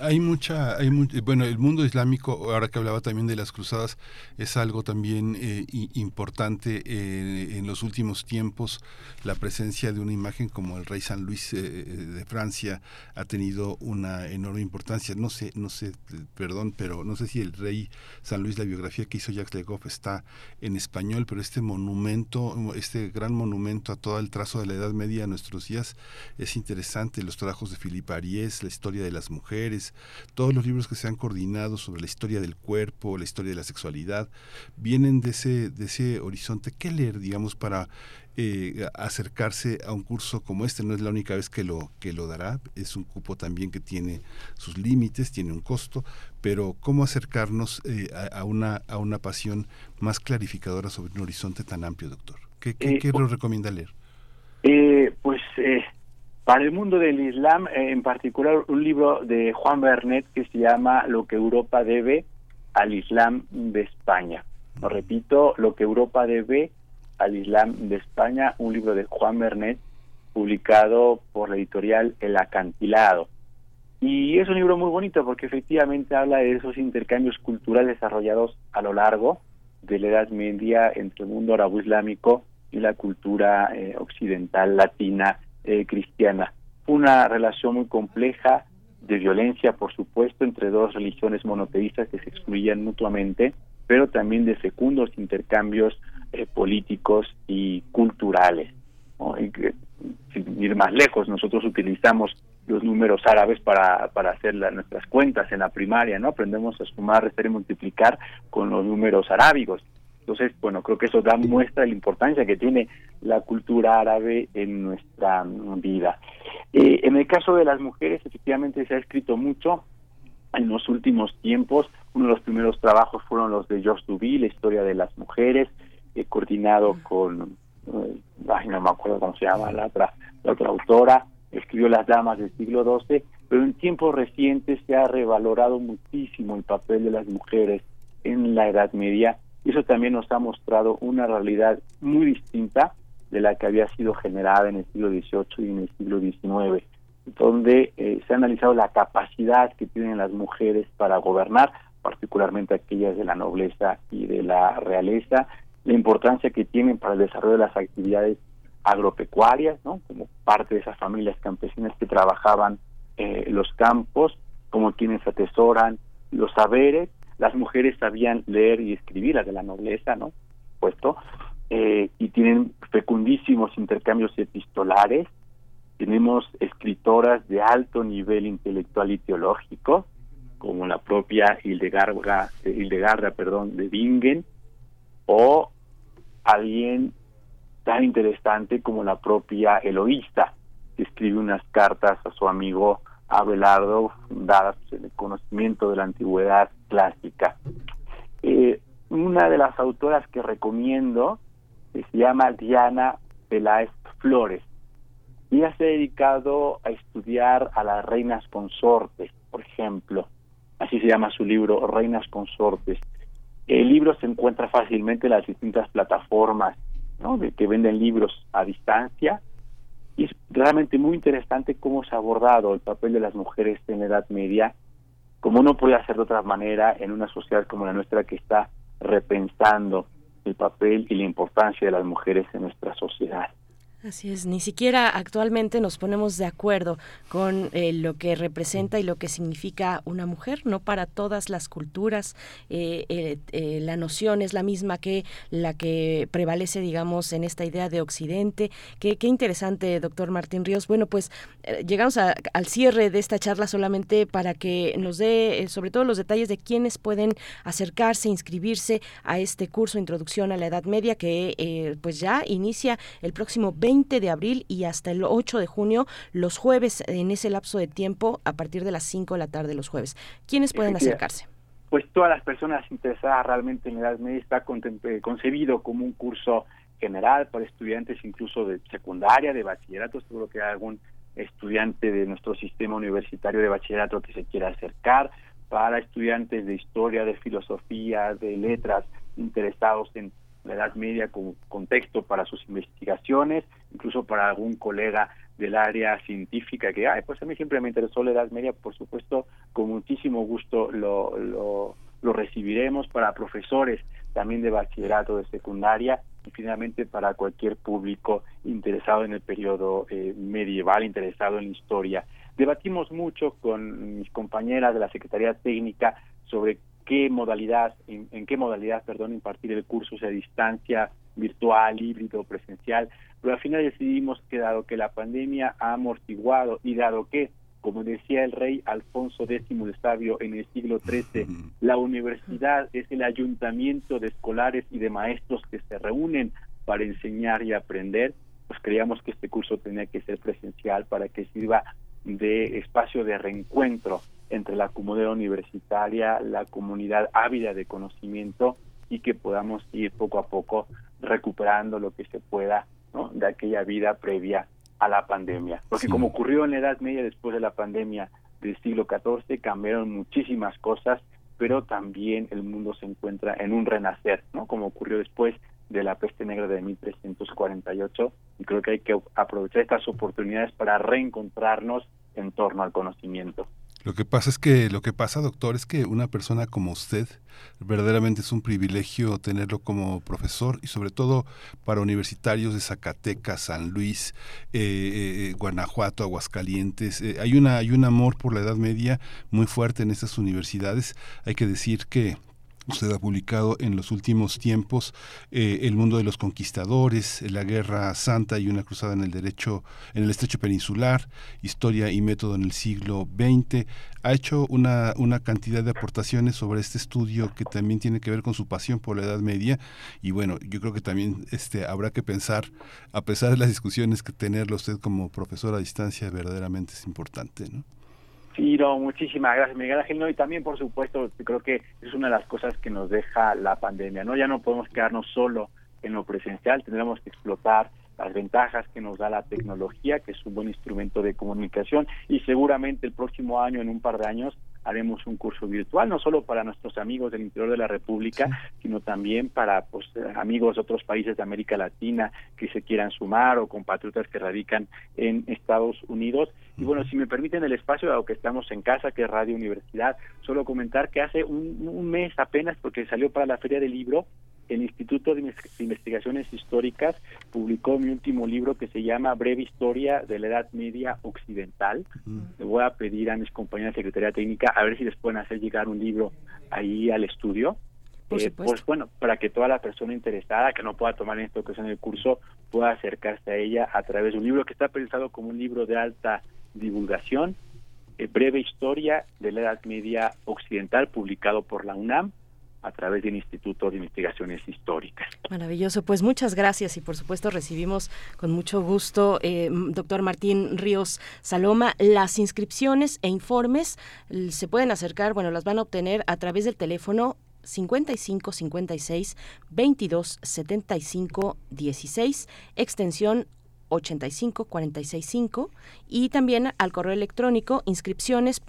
S3: Hay mucha, hay bueno, el mundo islámico, ahora que hablaba también de las cruzadas, es algo también eh, importante eh, en los últimos tiempos. La presencia de una imagen como el rey San Luis eh, de Francia ha tenido una enorme importancia. No sé, no sé, perdón, pero no sé si el rey San Luis, la biografía que hizo Jacques Legoff está en español, pero este monumento, este gran monumento a todo el trazo de la Edad Media a nuestros días es interesante. Los trabajos de Philippe Ariès, la historia de las mujeres, todos los libros que se han coordinado sobre la historia del cuerpo, la historia de la sexualidad, vienen de ese, de ese horizonte. ¿Qué leer, digamos, para eh, acercarse a un curso como este? No es la única vez que lo, que lo dará, es un cupo también que tiene sus límites, tiene un costo, pero ¿cómo acercarnos eh, a, una, a una pasión más clarificadora sobre un horizonte tan amplio, doctor? ¿Qué, qué, eh, nos recomienda leer?
S6: pues para el mundo del Islam, eh, en particular un libro de Juan Bernet que se llama Lo que Europa debe al Islam de España. Lo repito, Lo que Europa debe al Islam de España, un libro de Juan Bernet publicado por la editorial El Acantilado. Y es un libro muy bonito porque efectivamente habla de esos intercambios culturales desarrollados a lo largo de la Edad Media entre el mundo arabo-islámico y la cultura eh, occidental latina eh, cristiana. Una relación muy compleja de violencia, por supuesto, entre dos religiones monoteístas que se excluían mutuamente, pero también de fecundos intercambios eh, políticos y culturales. sin ir más lejos, nosotros utilizamos los números árabes para, para hacer nuestras cuentas en la primaria, ¿no? Aprendemos a sumar, restar y multiplicar con los números arábigos. Entonces, bueno, creo que eso da muestra de la importancia que tiene la cultura árabe en nuestra vida. Eh, en el caso de las mujeres, efectivamente se ha escrito mucho en los últimos tiempos. Uno de los primeros trabajos fueron los de George Duby, la historia de las mujeres, he coordinado con, eh, ay, no me acuerdo cómo se llama la otra, la otra autora, escribió Las Damas del siglo XII, pero en tiempos recientes se ha revalorado muchísimo el papel de las mujeres en la Edad Media eso también nos ha mostrado una realidad muy distinta de la que había sido generada en el siglo XVIII y en el siglo XIX, donde eh, se ha analizado la capacidad que tienen las mujeres para gobernar, particularmente aquellas de la nobleza y de la realeza, la importancia que tienen para el desarrollo de las actividades agropecuarias, ¿no? como parte de esas familias campesinas que trabajaban eh, los campos, como quienes atesoran los saberes las mujeres sabían leer y escribir, las de la nobleza, ¿no? Puesto, eh, y tienen fecundísimos intercambios epistolares. Tenemos escritoras de alto nivel intelectual y teológico, como la propia Hildegarda, Hildegarda perdón, de Bingen, o alguien tan interesante como la propia Eloísta, que escribe unas cartas a su amigo Abelardo, dadas el conocimiento de la antigüedad clásica. Eh, una de las autoras que recomiendo se llama Diana Peláez Flores. Ella se ha dedicado a estudiar a las reinas consortes, por ejemplo, así se llama su libro, Reinas Consortes. El libro se encuentra fácilmente en las distintas plataformas ¿no? de que venden libros a distancia y es realmente muy interesante cómo se ha abordado el papel de las mujeres en la Edad Media, como no puede hacer de otra manera en una sociedad como la nuestra que está repensando el papel y la importancia de las mujeres en nuestra sociedad.
S4: Así es, ni siquiera actualmente nos ponemos de acuerdo con eh, lo que representa y lo que significa una mujer, no para todas las culturas eh, eh, la noción es la misma que la que prevalece, digamos, en esta idea de Occidente. Qué, qué interesante, doctor Martín Ríos. Bueno, pues llegamos al cierre de esta charla solamente para que nos dé sobre todo los detalles de quiénes pueden acercarse, inscribirse a este curso Introducción a la Edad Media que pues ya inicia el próximo 20 20 de abril y hasta el 8 de junio, los jueves, en ese lapso de tiempo, a partir de las 5 de la tarde los jueves. ¿Quiénes pueden acercarse?
S6: Pues todas las personas interesadas realmente en la edad media está eh, concebido como un curso general para estudiantes incluso de secundaria, de bachillerato, seguro que hay algún estudiante de nuestro sistema universitario de bachillerato que se quiera acercar, para estudiantes de historia, de filosofía, de letras, interesados en la Edad Media como contexto para sus investigaciones, incluso para algún colega del área científica que, ay, pues a mí siempre me interesó la Edad Media, por supuesto, con muchísimo gusto lo, lo, lo recibiremos para profesores también de bachillerato, de secundaria y finalmente para cualquier público interesado en el periodo eh, medieval, interesado en la historia. Debatimos mucho con mis compañeras de la Secretaría Técnica sobre qué modalidad, en, qué modalidad, perdón, impartir el curso, sea distancia, virtual, híbrido, presencial, pero al final decidimos que dado que la pandemia ha amortiguado y dado que, como decía el rey Alfonso X el Sabio en el siglo XIII, la universidad es el ayuntamiento de escolares y de maestros que se reúnen para enseñar y aprender, pues creíamos que este curso tenía que ser presencial para que sirva de espacio de reencuentro entre la comunidad universitaria, la comunidad ávida de conocimiento y que podamos ir poco a poco recuperando lo que se pueda de aquella vida previa a la pandemia. Porque como ocurrió en la Edad Media después de la pandemia del siglo XIV, cambiaron muchísimas cosas, pero también el mundo se encuentra en un renacer, ¿no? como ocurrió después de la peste negra de 1348 y creo que hay que aprovechar estas oportunidades para reencontrarnos en torno al conocimiento.
S3: Lo que pasa es que, lo que pasa, doctor, es que una persona como usted, verdaderamente es un privilegio tenerlo como profesor y sobre todo para universitarios de Zacatecas, San Luis, eh, eh, Guanajuato, Aguascalientes. Eh, hay, una, hay un amor por la Edad Media muy fuerte en estas universidades. Hay que decir que Usted ha publicado en los últimos tiempos eh, El mundo de los conquistadores, La guerra santa y una cruzada en el derecho, en el estrecho peninsular, Historia y método en el siglo XX. Ha hecho una, una cantidad de aportaciones sobre este estudio que también tiene que ver con su pasión por la Edad Media. Y bueno, yo creo que también este, habrá que pensar, a pesar de las discusiones, que tenerlo usted como profesor a distancia verdaderamente es importante, ¿no?
S6: No, muchísimas gracias, Miguel Ángel. No, y también, por supuesto, creo que es una de las cosas que nos deja la pandemia, ¿no? Ya no podemos quedarnos solo en lo presencial, tendremos que explotar las ventajas que nos da la tecnología, que es un buen instrumento de comunicación, y seguramente el próximo año, en un par de años, haremos un curso virtual, no solo para nuestros amigos del interior de la República, sino también para pues, amigos de otros países de América Latina que se quieran sumar o compatriotas que radican en Estados Unidos. Y bueno, si me permiten el espacio, dado que estamos en casa, que es Radio Universidad, solo comentar que hace un, un mes apenas, porque salió para la Feria del Libro, el Instituto de Investigaciones Históricas publicó mi último libro que se llama Breve Historia de la Edad Media Occidental. Le voy a pedir a mis compañeras de Secretaría Técnica a ver si les pueden hacer llegar un libro ahí al estudio. Eh, pues bueno, para que toda la persona interesada que no pueda tomar en esta ocasión el curso pueda acercarse a ella a través de un libro que está pensado como un libro de alta divulgación, eh, Breve Historia de la Edad Media Occidental, publicado por la UNAM a través del Instituto de Investigaciones Históricas.
S4: Maravilloso, pues muchas gracias y por supuesto recibimos con mucho gusto, eh, doctor Martín Ríos Saloma, las inscripciones e informes se pueden acercar, bueno, las van a obtener a través del teléfono 55 56 22 75 16, extensión 85 46 5 y también al correo electrónico inscripciones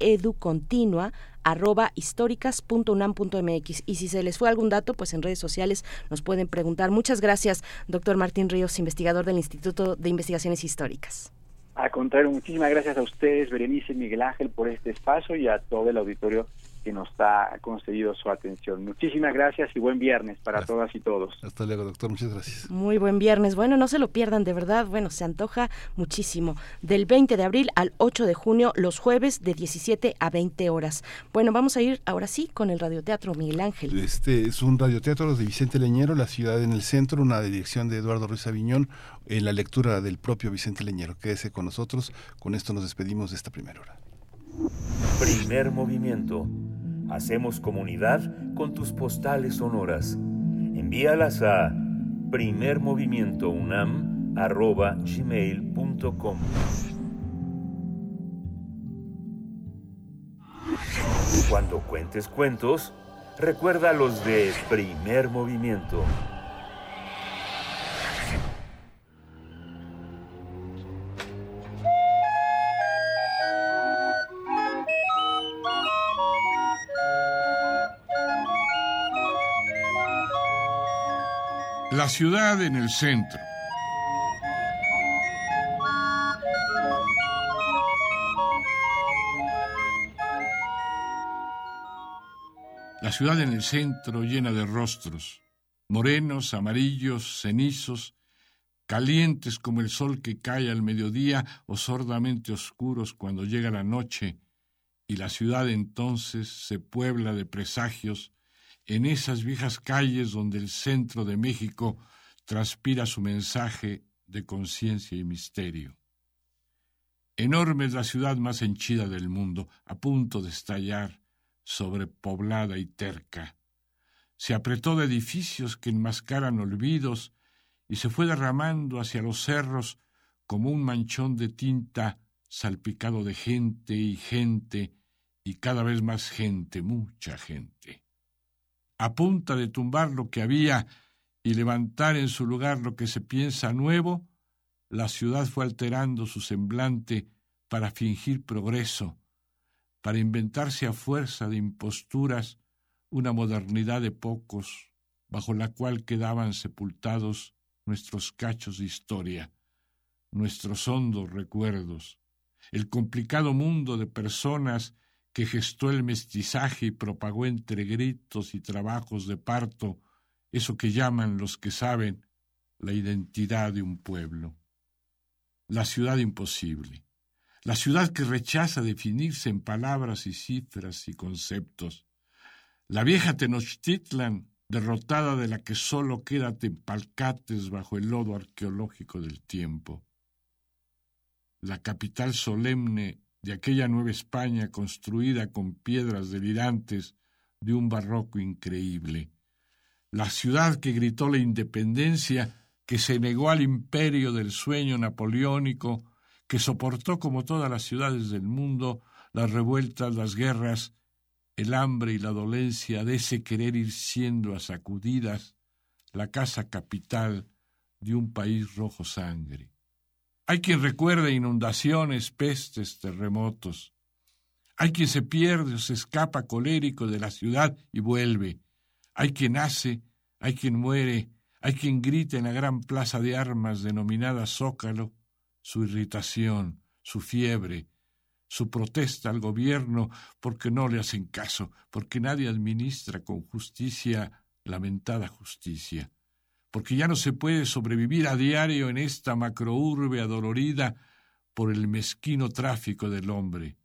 S4: educontinua arroba históricas.unam.mx. Y si se les fue algún dato, pues en redes sociales nos pueden preguntar. Muchas gracias, doctor Martín Ríos, investigador del Instituto de Investigaciones Históricas.
S6: A contrario, muchísimas gracias a ustedes, Berenice y Miguel Ángel, por este espacio y a todo el auditorio que nos ha concedido su atención. Muchísimas gracias y buen viernes para todas y todos.
S3: Hasta luego, doctor. Muchas gracias.
S4: Muy buen viernes. Bueno, no se lo pierdan, de verdad. Bueno, se antoja muchísimo. Del 20 de abril al 8 de junio, los jueves de 17 a 20 horas. Bueno, vamos a ir ahora sí con el radioteatro Miguel Ángel.
S3: Este es un radioteatro de Vicente Leñero, La ciudad en el centro, una dirección de Eduardo Ruiz Aviñón, en la lectura del propio Vicente Leñero. Quédese con nosotros. Con esto nos despedimos de esta primera hora.
S2: Primer movimiento. Hacemos comunidad con tus postales sonoras. Envíalas a primermovimientounam.gmail.com Cuando cuentes cuentos, recuerda los de primer movimiento.
S7: La ciudad en el centro. La ciudad en el centro llena de rostros, morenos, amarillos, cenizos, calientes como el sol que cae al mediodía o sordamente oscuros cuando llega la noche, y la ciudad entonces se puebla de presagios en esas viejas calles donde el centro de México transpira su mensaje de conciencia y misterio. Enorme es la ciudad más henchida del mundo, a punto de estallar, sobrepoblada y terca. Se apretó de edificios que enmascaran olvidos y se fue derramando hacia los cerros como un manchón de tinta salpicado de gente y gente y cada vez más gente, mucha gente a punta de tumbar lo que había y levantar en su lugar lo que se piensa nuevo, la ciudad fue alterando su semblante para fingir progreso, para inventarse a fuerza de imposturas una modernidad de pocos, bajo la cual quedaban sepultados nuestros cachos de historia, nuestros hondos recuerdos, el complicado mundo de personas que gestó el mestizaje y propagó entre gritos y trabajos de parto eso que llaman los que saben la identidad de un pueblo. La ciudad imposible, la ciudad que rechaza definirse en palabras y cifras y conceptos, la vieja Tenochtitlan, derrotada de la que sólo queda Tempalcates bajo el lodo arqueológico del tiempo, la capital solemne de aquella Nueva España construida con piedras delirantes de un barroco increíble. La ciudad que gritó la independencia, que se negó al imperio del sueño napoleónico, que soportó como todas las ciudades del mundo las revueltas, las guerras, el hambre y la dolencia de ese querer ir siendo a sacudidas la casa capital de un país rojo sangre. Hay quien recuerda inundaciones, pestes, terremotos. Hay quien se pierde o se escapa colérico de la ciudad y vuelve. Hay quien nace, hay quien muere, hay quien grita en la gran plaza de armas denominada Zócalo su irritación, su fiebre, su protesta al gobierno porque no le hacen caso, porque nadie administra con justicia lamentada justicia porque ya no se puede sobrevivir a diario en esta macrourbe adolorida por el mezquino tráfico del hombre,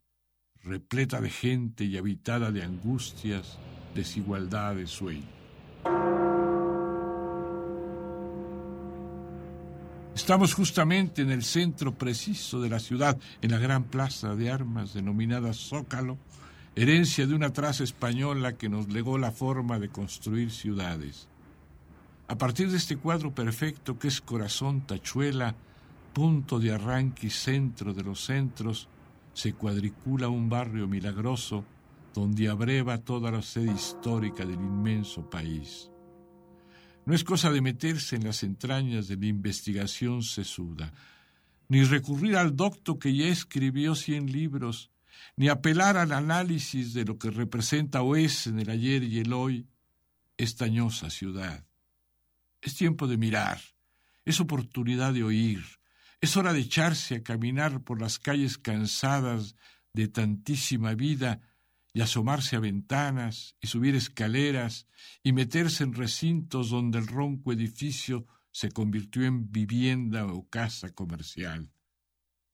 S7: repleta de gente y habitada de angustias, desigualdades, sueño. Estamos justamente en el centro preciso de la ciudad, en la gran plaza de armas denominada Zócalo, herencia de una traza española que nos legó la forma de construir ciudades. A partir de este cuadro perfecto que es corazón, tachuela, punto de arranque y centro de los centros, se cuadricula un barrio milagroso donde abreva toda la sede histórica del inmenso país. No es cosa de meterse en las entrañas de la investigación sesuda, ni recurrir al docto que ya escribió cien libros ni apelar al análisis de lo que representa o es en el ayer y el hoy esta añosa ciudad. Es tiempo de mirar, es oportunidad de oír, es hora de echarse a caminar por las calles cansadas de tantísima vida y asomarse a ventanas y subir escaleras y meterse en recintos donde el ronco edificio se convirtió en vivienda o casa comercial.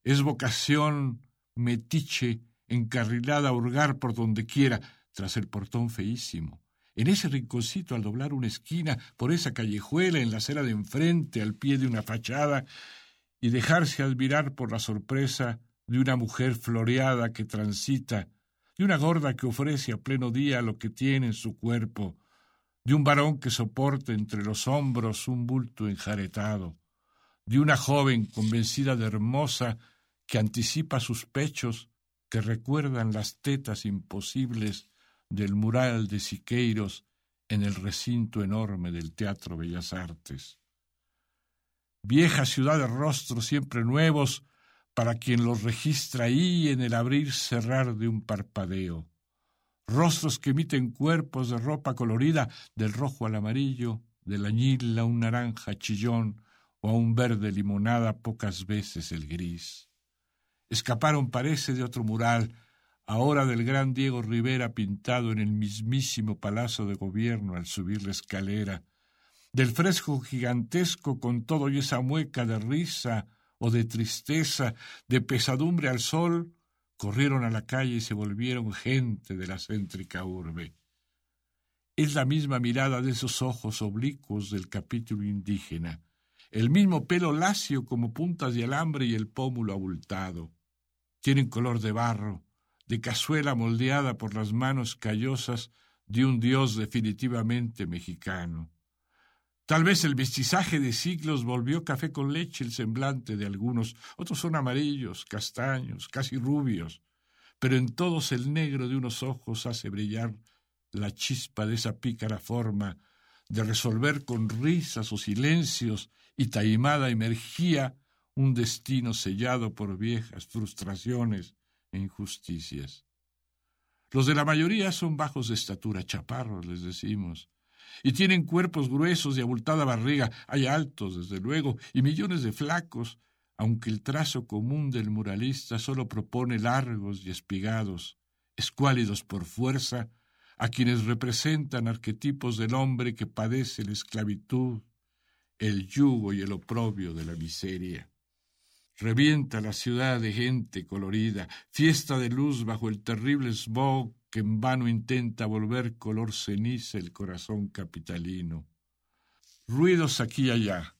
S7: Es vocación metiche encarrilada a hurgar por donde quiera, tras el portón feísimo. En ese rinconcito, al doblar una esquina, por esa callejuela, en la acera de enfrente, al pie de una fachada, y dejarse admirar por la sorpresa de una mujer floreada que transita de una gorda que ofrece a pleno día lo que tiene en su cuerpo, de un varón que soporta entre los hombros un bulto enjaretado, de una joven convencida de hermosa que anticipa sus pechos que recuerdan las tetas imposibles del mural de Siqueiros en el recinto enorme del Teatro Bellas Artes. Vieja ciudad de rostros siempre nuevos, para quien los registra ahí en el abrir cerrar de un parpadeo. Rostros que emiten cuerpos de ropa colorida, del rojo al amarillo, del añil a un naranja chillón o a un verde limonada, pocas veces el gris. Escaparon, parece, de otro mural, ahora del gran Diego Rivera pintado en el mismísimo Palacio de Gobierno al subir la escalera, del fresco gigantesco con todo y esa mueca de risa o de tristeza, de pesadumbre al sol, corrieron a la calle y se volvieron gente de la céntrica urbe. Es la misma mirada de esos ojos oblicuos del capítulo indígena, el mismo pelo lacio como puntas de alambre y el pómulo abultado. Tienen color de barro, de cazuela moldeada por las manos callosas de un dios definitivamente mexicano. Tal vez el mestizaje de siglos volvió café con leche el semblante de algunos, otros son amarillos, castaños, casi rubios, pero en todos el negro de unos ojos hace brillar la chispa de esa pícara forma de resolver con risas o silencios y taimada energía un destino sellado por viejas frustraciones injusticias. Los de la mayoría son bajos de estatura, chaparros, les decimos, y tienen cuerpos gruesos y abultada barriga. Hay altos, desde luego, y millones de flacos, aunque el trazo común del muralista solo propone largos y espigados, escuálidos por fuerza, a quienes representan arquetipos del hombre que padece la esclavitud, el yugo y el oprobio de la miseria. Revienta la ciudad de gente colorida, fiesta de luz bajo el terrible smog que en vano intenta volver color ceniza el corazón capitalino. Ruidos aquí y allá,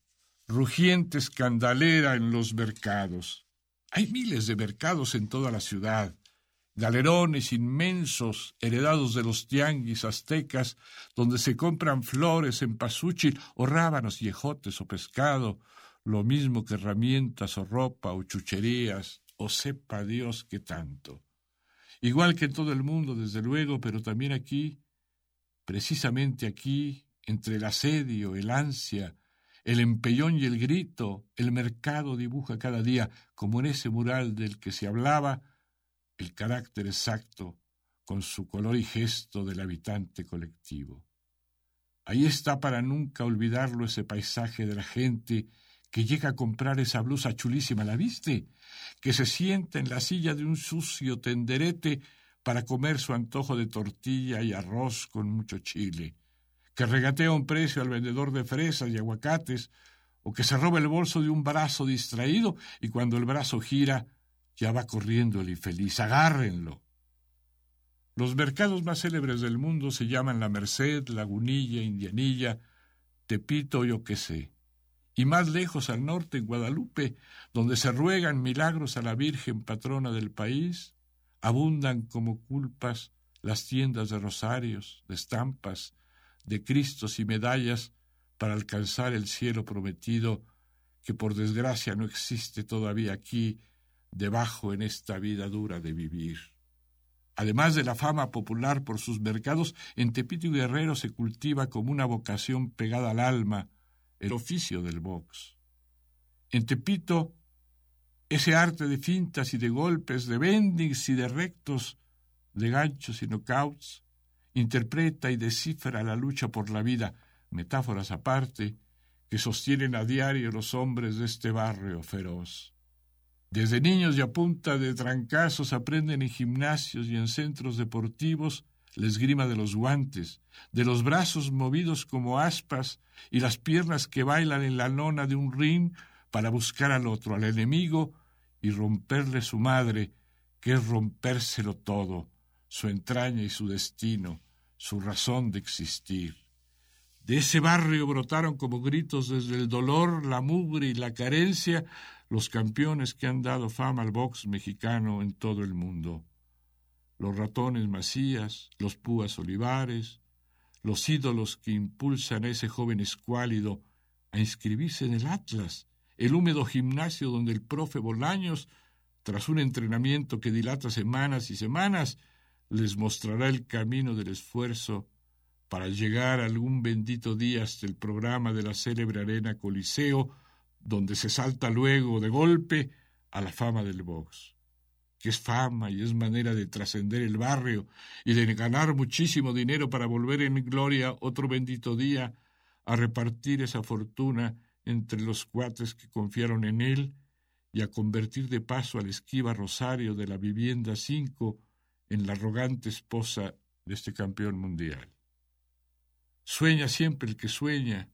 S7: rugiente escandalera en los mercados. Hay miles de mercados en toda la ciudad, galerones inmensos heredados de los tianguis aztecas, donde se compran flores en pasúchil o rábanos y o pescado, lo mismo que herramientas o ropa o chucherías, o sepa Dios qué tanto igual que en todo el mundo, desde luego, pero también aquí, precisamente aquí, entre el asedio, el ansia, el empellón y el grito, el mercado dibuja cada día, como en ese mural del que se hablaba, el carácter exacto, con su color y gesto del habitante colectivo. Ahí está para nunca olvidarlo ese paisaje de la gente que llega a comprar esa blusa chulísima, ¿la viste? Que se sienta en la silla de un sucio tenderete para comer su antojo de tortilla y arroz con mucho chile, que regatea un precio al vendedor de fresas y aguacates, o que se roba el bolso de un brazo distraído y cuando el brazo gira ya va corriendo el infeliz. Agárrenlo. Los mercados más célebres del mundo se llaman La Merced, Lagunilla, Indianilla, Tepito, yo qué sé y más lejos al norte, en Guadalupe, donde se ruegan milagros a la Virgen patrona del país, abundan como culpas las tiendas de rosarios, de estampas, de cristos y medallas para alcanzar el cielo prometido que por desgracia no existe todavía aquí, debajo en esta vida dura de vivir. Además de la fama popular por sus mercados, en Tepito y Guerrero se cultiva como una vocación pegada al alma, el oficio del box. En Tepito ese arte de fintas y de golpes, de bendings y de rectos, de ganchos y knockouts, interpreta y descifra la lucha por la vida, metáforas aparte, que sostienen a diario los hombres de este barrio feroz. Desde niños y a punta de trancazos aprenden en gimnasios y en centros deportivos la esgrima de los guantes, de los brazos movidos como aspas y las piernas que bailan en la lona de un ring para buscar al otro, al enemigo, y romperle su madre, que es rompérselo todo, su entraña y su destino, su razón de existir. De ese barrio brotaron como gritos desde el dolor, la mugre y la carencia los campeones que han dado fama al box mexicano en todo el mundo. Los ratones Macías, los púas Olivares, los ídolos que impulsan a ese joven escuálido a inscribirse en el Atlas, el húmedo gimnasio donde el profe Bolaños, tras un entrenamiento que dilata semanas y semanas, les mostrará el camino del esfuerzo para llegar algún bendito día hasta el programa de la célebre arena Coliseo, donde se salta luego de golpe a la fama del box, que es fama y es manera de trascender el barrio y de ganar muchísimo dinero para volver en gloria otro bendito día a repartir esa fortuna entre los cuates que confiaron en él y a convertir de paso al esquiva Rosario de la vivienda cinco en la arrogante esposa de este campeón mundial. Sueña siempre el que sueña,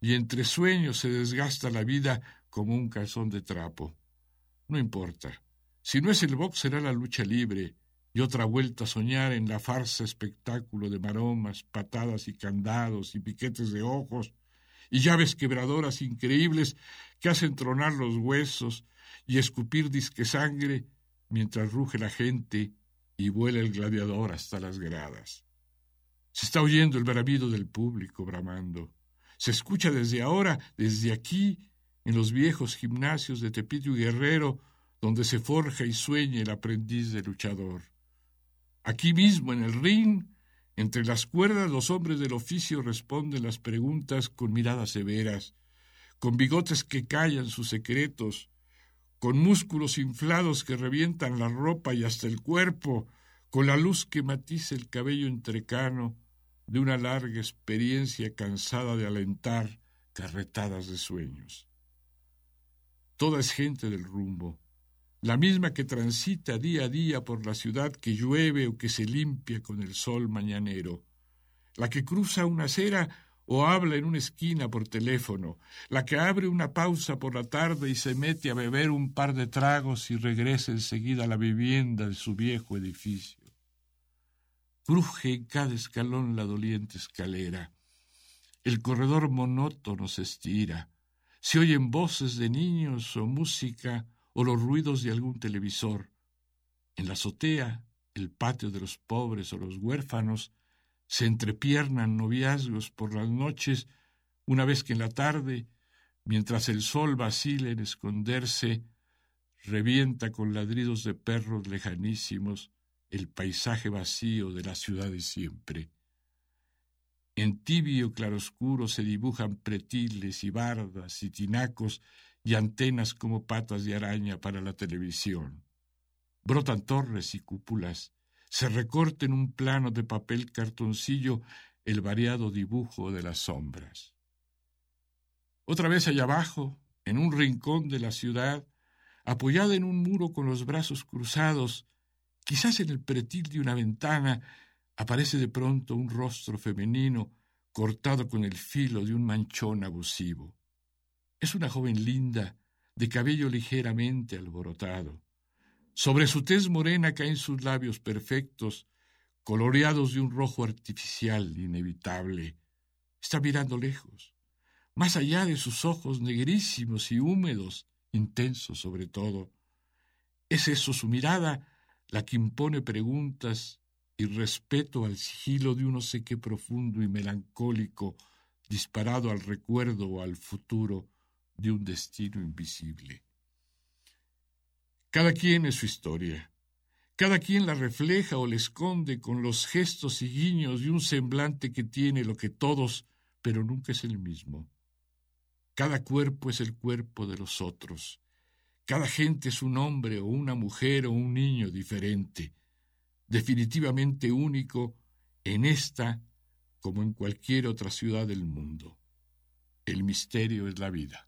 S7: y entre sueños se desgasta la vida como un calzón de trapo. No importa. Si no es el box, será la lucha libre, y otra vuelta a soñar en la farsa espectáculo de maromas, patadas y candados y piquetes de ojos, y llaves quebradoras increíbles que hacen tronar los huesos y escupir disque sangre mientras ruge la gente y vuela el gladiador hasta las gradas. Se está oyendo el bramido del público bramando. Se escucha desde ahora, desde aquí, en los viejos gimnasios de Tepito y Guerrero, donde se forja y sueña el aprendiz de luchador. Aquí mismo, en el ring, entre las cuerdas, los hombres del oficio responden las preguntas con miradas severas, con bigotes que callan sus secretos, con músculos inflados que revientan la ropa y hasta el cuerpo, con la luz que matiza el cabello entrecano de una larga experiencia cansada de alentar carretadas de sueños. Toda es gente del rumbo, la misma que transita día a día por la ciudad que llueve o que se limpia con el sol mañanero, la que cruza una acera o habla en una esquina por teléfono, la que abre una pausa por la tarde y se mete a beber un par de tragos y regresa enseguida a la vivienda de su viejo edificio. Cruje en cada escalón la doliente escalera. El corredor monótono se estira. Se oyen voces de niños o música o los ruidos de algún televisor. En la azotea, el patio de los pobres o los huérfanos, se entrepiernan noviazgos por las noches, una vez que en la tarde, mientras el sol vacila en esconderse, revienta con ladridos de perros lejanísimos el paisaje vacío de la ciudad de siempre. En tibio claroscuro se dibujan pretiles y bardas y tinacos y antenas como patas de araña para la televisión. Brotan torres y cúpulas, se recorta en un plano de papel cartoncillo el variado dibujo de las sombras. Otra vez allá abajo, en un rincón de la ciudad, apoyada en un muro con los brazos cruzados, Quizás en el pretil de una ventana aparece de pronto un rostro femenino cortado con el filo de un manchón abusivo. Es una joven linda, de cabello ligeramente alborotado. Sobre su tez morena caen sus labios perfectos, coloreados de un rojo artificial inevitable. Está mirando lejos, más allá de sus ojos negrísimos y húmedos, intensos sobre todo. ¿Es eso su mirada la que impone preguntas y respeto al sigilo de un no sé qué profundo y melancólico disparado al recuerdo o al futuro de un destino invisible. Cada quien es su historia. Cada quien la refleja o la esconde con los gestos y guiños de un semblante que tiene lo que todos, pero nunca es el mismo. Cada cuerpo es el cuerpo de los otros, Cada gente es un hombre o una mujer o un niño diferente, definitivamente único en esta como en cualquier otra ciudad del mundo. El misterio es la vida.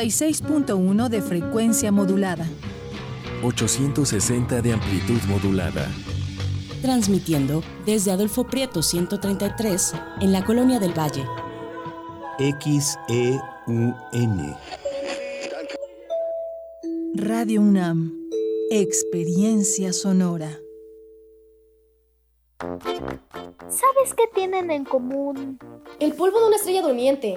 S1: 96.1 de frecuencia modulada.
S8: 860 de amplitud modulada.
S9: Transmitiendo desde Adolfo Prieto 133 en la Colonia del Valle.
S8: XEUN.
S1: Radio UNAM. Experiencia sonora.
S10: ¿Sabes qué tienen en común?
S11: El polvo de una estrella durmiente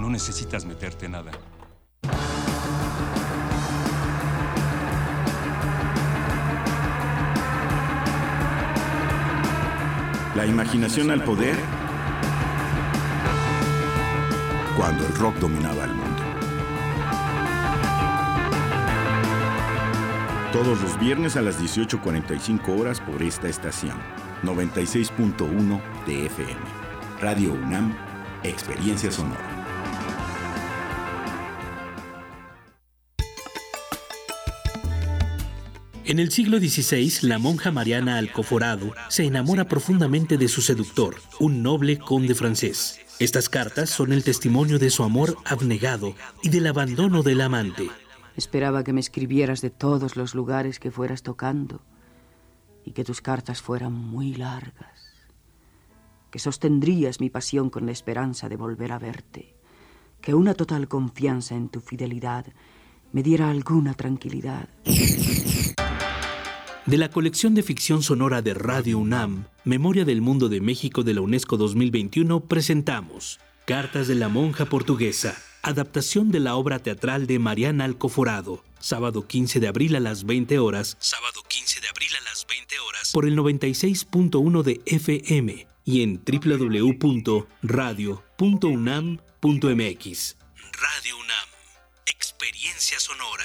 S12: no necesitas meterte nada.
S13: La imaginación al poder cuando el rock dominaba el mundo. Todos los viernes a las 18.45 horas por esta estación, 96.1 de FM. Radio UNAM, Experiencia Sonora.
S14: En el siglo XVI, la monja Mariana Alcoforado se enamora profundamente de su seductor, un noble conde francés. Estas cartas son el testimonio de su amor abnegado y del abandono del amante.
S15: Esperaba que me escribieras de todos los lugares que fueras tocando y que tus cartas fueran muy largas, que sostendrías mi pasión con la esperanza de volver a verte, que una total confianza en tu fidelidad me diera alguna tranquilidad.
S14: De la colección de ficción sonora de Radio UNAM, Memoria del Mundo de México de la UNESCO 2021, presentamos Cartas de la Monja Portuguesa, adaptación de la obra teatral de Mariana Alcoforado, sábado 15 de abril a las 20 horas, sábado 15 de abril a las 20 horas, por el 96.1 de FM y en www.radio.unam.mx. Radio UNAM, experiencia sonora.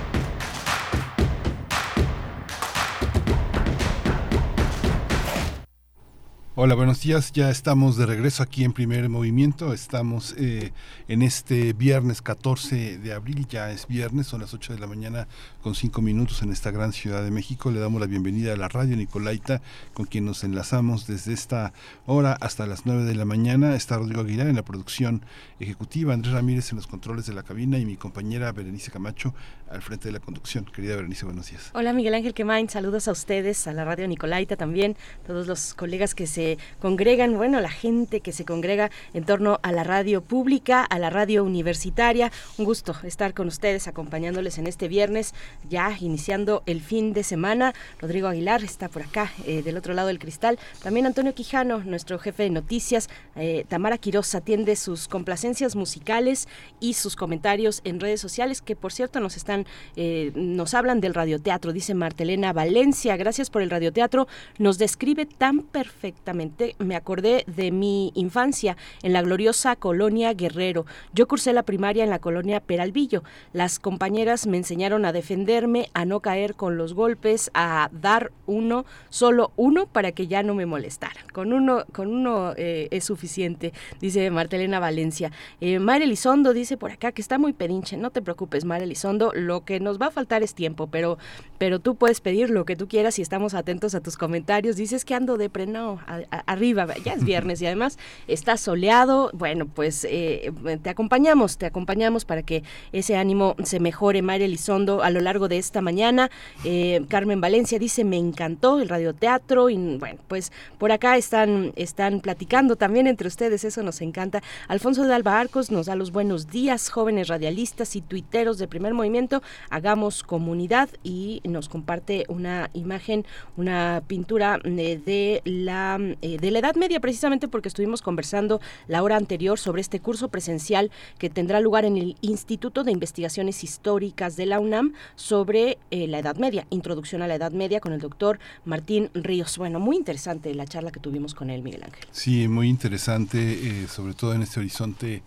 S3: Hola, buenos días. Ya estamos de regreso aquí en Primer Movimiento. Estamos eh, en este viernes 14 de abril. Ya es viernes, son las 8 de la mañana con 5 minutos en esta gran ciudad de México. Le damos la bienvenida a la radio Nicolaita, con quien nos enlazamos desde esta hora hasta las 9 de la mañana. Está Rodrigo Aguilar en la producción ejecutiva, Andrés Ramírez en los controles de la cabina y mi compañera Berenice Camacho al frente de la conducción. Querida Berenice, buenos días.
S4: Hola Miguel Ángel Quemain, saludos a ustedes, a la radio Nicolaita también, todos los colegas que se congregan, bueno, la gente que se congrega en torno a la radio pública, a la radio universitaria. Un gusto estar con ustedes acompañándoles en este viernes, ya iniciando el fin de semana. Rodrigo Aguilar está por acá, eh, del otro lado del cristal. También Antonio Quijano, nuestro jefe de noticias. Eh, Tamara Quiroz atiende sus complacencias musicales y sus comentarios en redes sociales, que por cierto nos están, eh, nos hablan del radioteatro, dice Martelena Valencia. Gracias por el radioteatro. Nos describe tan perfectamente me acordé de mi infancia en la gloriosa colonia Guerrero. Yo cursé la primaria en la colonia Peralvillo. Las compañeras me enseñaron a defenderme, a no caer con los golpes, a dar uno, solo uno, para que ya no me molestaran. Con uno, con uno eh, es suficiente, dice Martelena Valencia. Eh, Mare Elizondo dice por acá que está muy pedinche. No te preocupes, Mare Elizondo. Lo que nos va a faltar es tiempo, pero, pero tú puedes pedir lo que tú quieras y estamos atentos a tus comentarios. Dices que ando de preno arriba, ya es viernes y además está soleado. Bueno, pues eh, te acompañamos, te acompañamos para que ese ánimo se mejore. María Elizondo a lo largo de esta mañana. Eh, Carmen Valencia dice, me encantó el radioteatro y bueno, pues por acá están, están platicando también entre ustedes, eso nos encanta. Alfonso de Alba Arcos nos da los buenos días, jóvenes radialistas y tuiteros de primer movimiento. Hagamos comunidad y nos comparte una imagen, una pintura eh, de la, de la Edad Media precisamente porque estuvimos conversando la hora anterior sobre este curso presencial que tendrá lugar en el Instituto de Investigaciones Históricas de la UNAM sobre eh, la Edad Media, Introducción a la Edad Media con el doctor Martín Ríos. Bueno, muy interesante la charla que tuvimos con él, Miguel Ángel.
S3: Sí, muy interesante, eh, sobre todo en este horizonte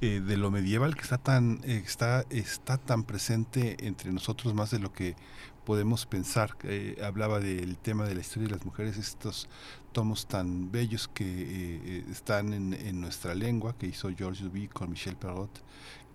S3: eh, de lo medieval que está tan está está tan presente entre nosotros más de lo que podemos pensar. hablaba del tema de la historia de las mujeres, estos tomos tan bellos que eh, están en, en, nuestra lengua, que hizo George Duby con Michel Perrot,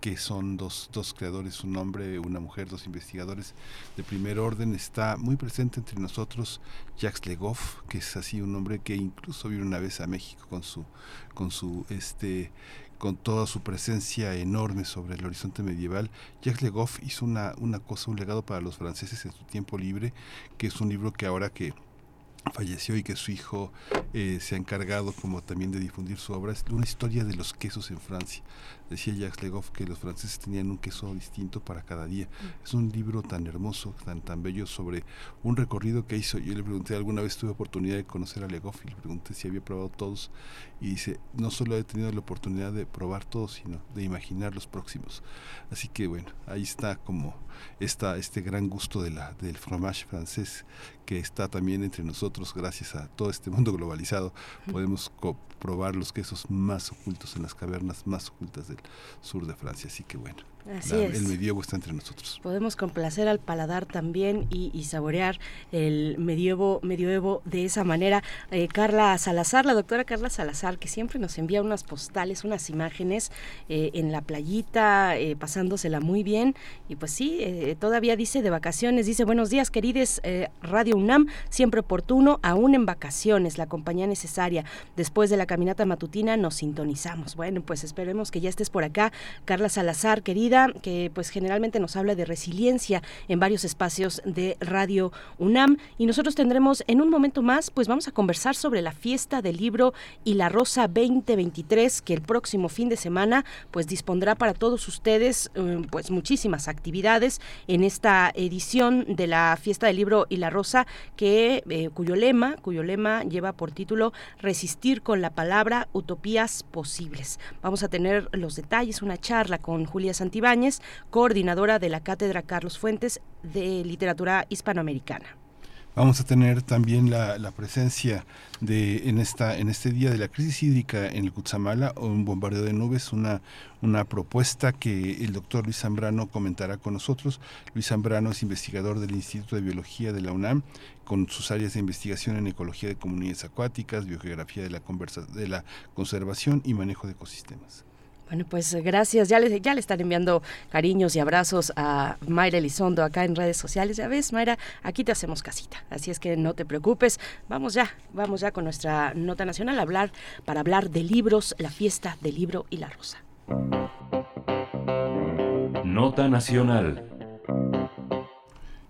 S3: que son dos, dos creadores, un hombre, una mujer, dos investigadores de primer orden. Está muy presente entre nosotros Jacques Legoff, que es así un hombre que incluso vino una vez a México con su, con su este con toda su presencia enorme sobre el horizonte medieval, Jacques Legoff hizo una, una cosa, un legado para los franceses en su tiempo libre, que es un libro que ahora que falleció y que su hijo eh, se ha encargado como también de difundir su obra, es una historia de los quesos en Francia. Decía Jacques Legoff que los franceses tenían un queso distinto para cada día. Mm. Es un libro tan hermoso, tan, tan bello sobre un recorrido que hizo. Yo le pregunté, alguna vez tuve oportunidad de conocer a Legoff y le pregunté si había probado todos y dice, no solo he tenido la oportunidad de probar todos, sino de imaginar los próximos. Así que bueno, ahí está como esta, este gran gusto de la, del fromage francés que está también entre nosotros gracias a todo este mundo globalizado. Podemos probar los quesos más ocultos en las cavernas más ocultas del sur de Francia. Así que bueno.
S4: Así es.
S3: El medievo está entre nosotros.
S4: Podemos complacer al paladar también y, saborear el medievo, medioevo de esa manera. Eh, Carla Salazar, la doctora Carla Salazar, que siempre nos envía unas postales, unas imágenes eh, en la playita, eh, pasándosela muy bien. Y pues sí, todavía dice de vacaciones, dice buenos días querides Radio UNAM, siempre oportuno, aún en vacaciones, la compañía necesaria. Después de la caminata matutina nos sintonizamos. Bueno, pues esperemos que ya estés por acá. Carla Salazar, querida Que pues generalmente nos habla de resiliencia en varios espacios de Radio UNAM. Y nosotros tendremos en un momento más, pues vamos a conversar sobre la fiesta del libro y la rosa 2023, que el próximo fin de semana pues dispondrá para todos ustedes eh, pues muchísimas actividades en esta edición de la fiesta del libro y la rosa, que eh, cuyo lema, cuyo lema lleva por título Resistir con la palabra utopías posibles. Vamos a tener los detalles, una charla con Julia Santibáñez, coordinadora de la Cátedra Carlos Fuentes de Literatura Hispanoamericana.
S3: Vamos a tener también la, presencia de en esta en este día de la crisis hídrica en el Cutzamala o un bombardeo de nubes, una una propuesta que el doctor Luis Zambrano comentará con nosotros. Luis Zambrano es investigador del Instituto de Biología de la UNAM con sus áreas de investigación en ecología de comunidades acuáticas, biogeografía de la, de la conservación y manejo de ecosistemas.
S4: Bueno, pues gracias. Ya le, ya le están enviando cariños y abrazos a Mayra Elizondo acá en redes sociales. Ya ves, Mayra, aquí te hacemos casita. Así es que no te preocupes. Vamos ya, vamos ya con nuestra nota nacional a hablar, para hablar de libros, la fiesta del libro y la rosa.
S8: Nota nacional.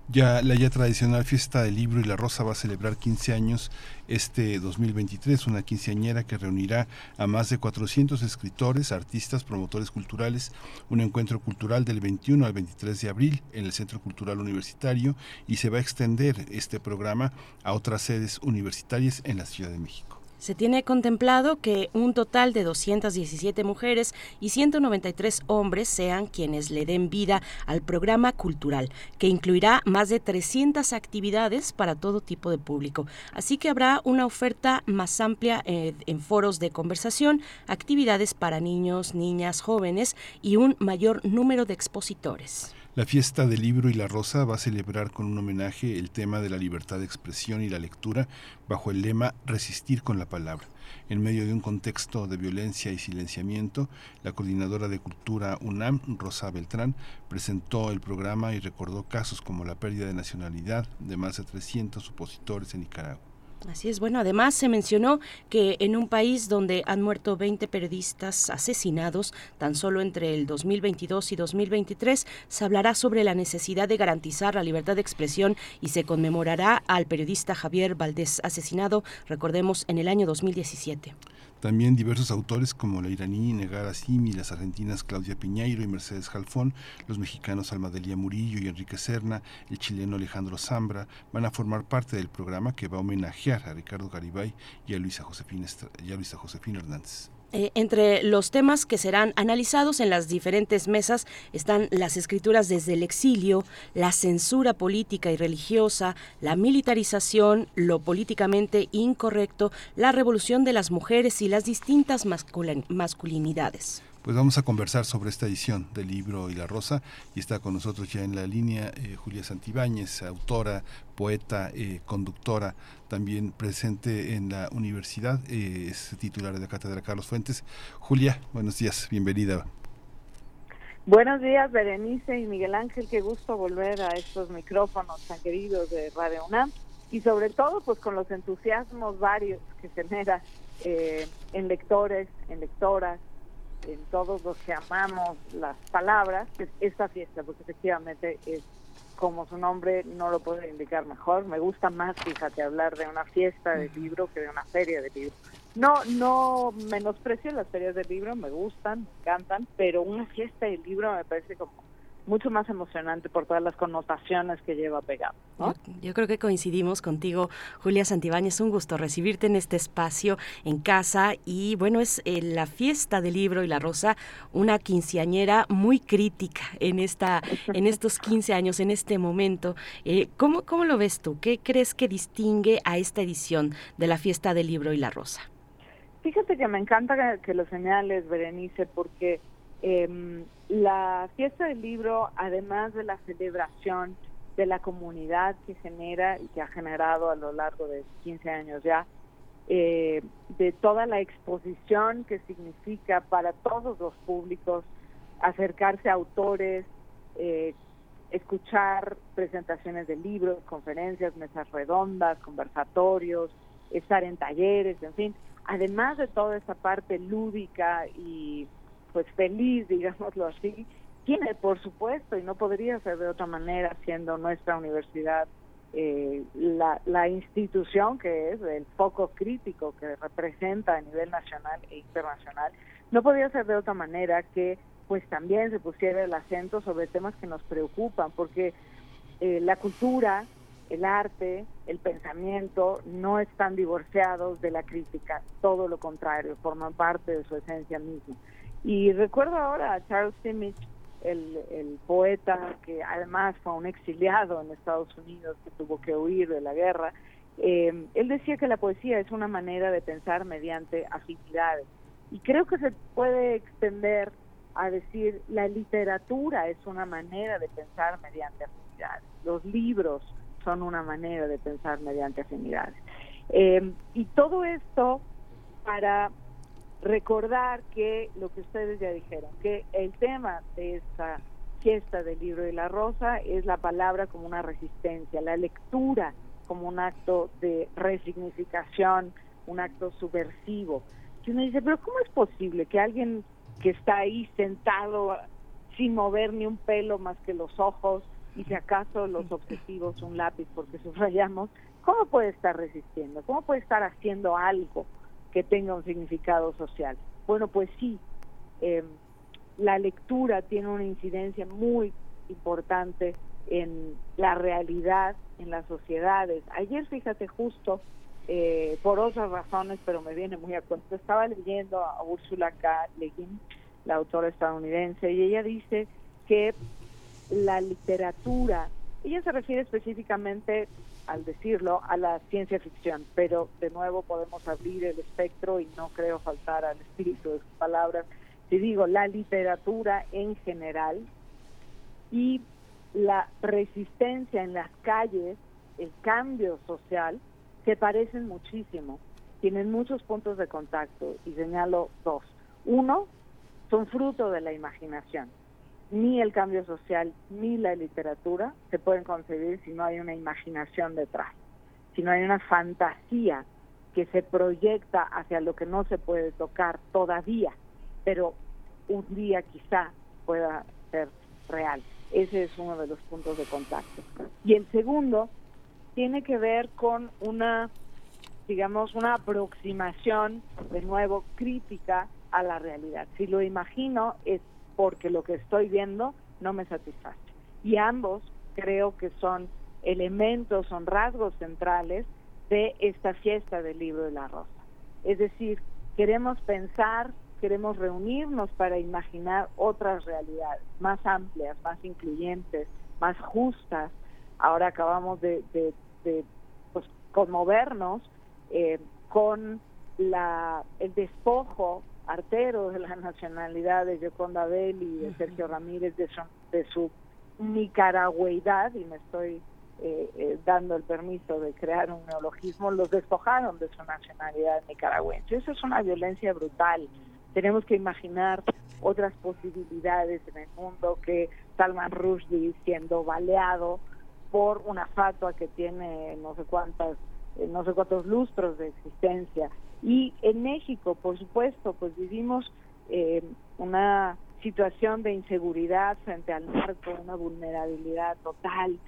S3: Ya la ya tradicional fiesta del libro y la rosa va a celebrar 15 años este 2023, una quinceañera que reunirá a más de 400 escritores, artistas, promotores culturales, un encuentro cultural del 21 al 23 de abril en el Centro Cultural Universitario y se va a extender este programa a otras sedes universitarias en la Ciudad de México.
S4: Se tiene contemplado que un total de 217 mujeres y 193 hombres sean quienes le den vida al programa cultural, que incluirá más de 300 actividades para todo tipo de público. Así que habrá una oferta más amplia eh, en foros de conversación, actividades para niños, niñas, jóvenes y un mayor número de expositores.
S3: La fiesta del libro y la rosa va a celebrar con un homenaje el tema de la libertad de expresión y la lectura bajo el lema Resistir con la palabra. En medio de un contexto de violencia y silenciamiento, la coordinadora de cultura UNAM, Rosa Beltrán, presentó el programa y recordó casos como la pérdida de nacionalidad de más de 300 opositores en Nicaragua.
S4: Así es, bueno, además se mencionó que en un país donde han muerto 20 periodistas asesinados tan solo entre el 2022 y 2023, se hablará sobre la necesidad de garantizar la libertad de expresión y se conmemorará al periodista Javier Valdés asesinado, recordemos, en el año 2017.
S3: También diversos autores como la iraní Negara Simi, las argentinas Claudia Piñeiro y Mercedes Jalfón, los mexicanos Almadelia Murillo y Enrique Serna, el chileno Alejandro Zambra, van a formar parte del programa que va a homenajear a Ricardo Garibay y a Luisa y a Luisa Josefina Hernández.
S4: Eh, entre los temas que serán analizados en las diferentes mesas están las escrituras desde el exilio, la censura política y religiosa, la militarización, lo políticamente incorrecto, la revolución de las mujeres y las distintas masculin masculinidades.
S3: Pues vamos a conversar sobre esta edición del libro y la rosa y está con nosotros ya en la línea eh, Julia Santibáñez, autora, poeta, eh, conductora, también presente en la universidad, eh, es titular de la Cátedra Carlos Fuentes. Julia, buenos días, bienvenida.
S16: Buenos días, Berenice y Miguel Ángel, qué gusto volver a estos micrófonos tan queridos de Radio UNAM y sobre todo pues con los entusiasmos varios que genera en lectores, en lectoras, en todos los que amamos las palabras, es esta fiesta, porque efectivamente es como su nombre no lo puede indicar mejor. Me gusta más, fíjate, hablar de una fiesta de libro que de una feria de libro. No, no menosprecio las ferias de libro, me gustan, me encantan, pero una fiesta de libro me parece como mucho más emocionante por todas las connotaciones que lleva pegado.
S4: Yo, creo que coincidimos contigo, Julia Santibáñez. Un gusto recibirte en este espacio en casa. Y bueno, es eh, la fiesta del libro y la rosa, una quinceañera muy crítica en, esta, en estos 15 años, en este momento. Eh, ¿cómo, ¿Cómo lo ves tú? ¿Qué crees que distingue a esta edición de la fiesta del libro y la rosa?
S16: Fíjate que me encanta que lo señales, Berenice, porque eh, la fiesta del libro, además de la celebración de la comunidad que genera y que ha generado a lo largo de 15 años ya, eh, de toda la exposición que significa para todos los públicos acercarse a autores, eh, escuchar presentaciones de libros, conferencias, mesas redondas, conversatorios, estar en talleres, en fin, además de toda esa parte lúdica y pues feliz, digámoslo así, tiene, por supuesto, y no podría ser de otra manera, siendo nuestra universidad eh, la, la institución que es, el foco crítico que representa a nivel nacional e internacional, no podría ser de otra manera que pues también se pusiera el acento sobre temas que nos preocupan, porque eh, la cultura, el arte, el pensamiento no están divorciados de la crítica, todo lo contrario, forman parte de su esencia misma. Y recuerdo ahora a Charles Simic, el, el poeta que además fue un exiliado en Estados Unidos, que tuvo que huir de la guerra, eh, él decía que la poesía es una manera de pensar mediante afinidades. Y creo que se puede extender a decir la literatura es una manera de pensar mediante afinidades. Los libros son una manera de pensar mediante afinidades. Eh, y todo esto para recordar que lo que ustedes ya dijeron, que el tema de esta fiesta del libro de la rosa es la palabra como una resistencia, la lectura como un acto de resignificación, un acto subversivo. Y uno dice, pero ¿cómo es posible que alguien que está ahí sentado sin mover ni un pelo más que los ojos y si acaso los objetivos un lápiz porque subrayamos, ¿cómo puede estar resistiendo? ¿Cómo puede estar haciendo algo que tenga un significado social? Bueno, pues sí, eh, la lectura tiene una incidencia muy importante en la realidad, en las sociedades. Ayer, fíjate, justo eh, por otras razones, pero me viene muy a cuento, estaba leyendo a Úrsula K. Le Guin, la autora estadounidense, y ella dice que la literatura, ella se refiere específicamente, al decirlo, a la ciencia ficción, pero de nuevo podemos abrir el espectro y no creo faltar al espíritu de sus palabras. Si digo la literatura en general y la resistencia en las calles, el cambio social, se parecen muchísimo, tienen muchos puntos de contacto y señalo dos. Uno, son fruto de la imaginación. Ni el cambio social ni la literatura se pueden concebir si no hay una imaginación detrás, si no hay una fantasía que se proyecta hacia lo que no se puede tocar todavía, pero un día quizá pueda ser real. Ese es uno de los puntos de contacto. Y el segundo tiene que ver con una, digamos, una aproximación, de nuevo, crítica a la realidad. Si lo imagino es porque lo que estoy viendo no me satisface. Y ambos creo que son elementos, son rasgos centrales de esta fiesta del libro de la rosa. Es decir, queremos pensar, queremos reunirnos para imaginar otras realidades más amplias, más incluyentes, más justas. Ahora acabamos de, pues, conmovernos eh, con la, el despojo artero de la nacionalidad de Yoconda Bell y de Sergio Ramírez de su, de su nicaragüeidad, y me estoy eh, eh, dando el permiso de crear un neologismo, los despojaron de su nacionalidad nicaragüense. Eso es una violencia brutal. Tenemos que imaginar otras posibilidades en el mundo que Salman Rushdie siendo baleado por una fatua que tiene no sé cuántas eh, no sé cuántos lustros de existencia y en México, por supuesto, pues vivimos eh, una situación de inseguridad frente al narco, una vulnerabilidad total.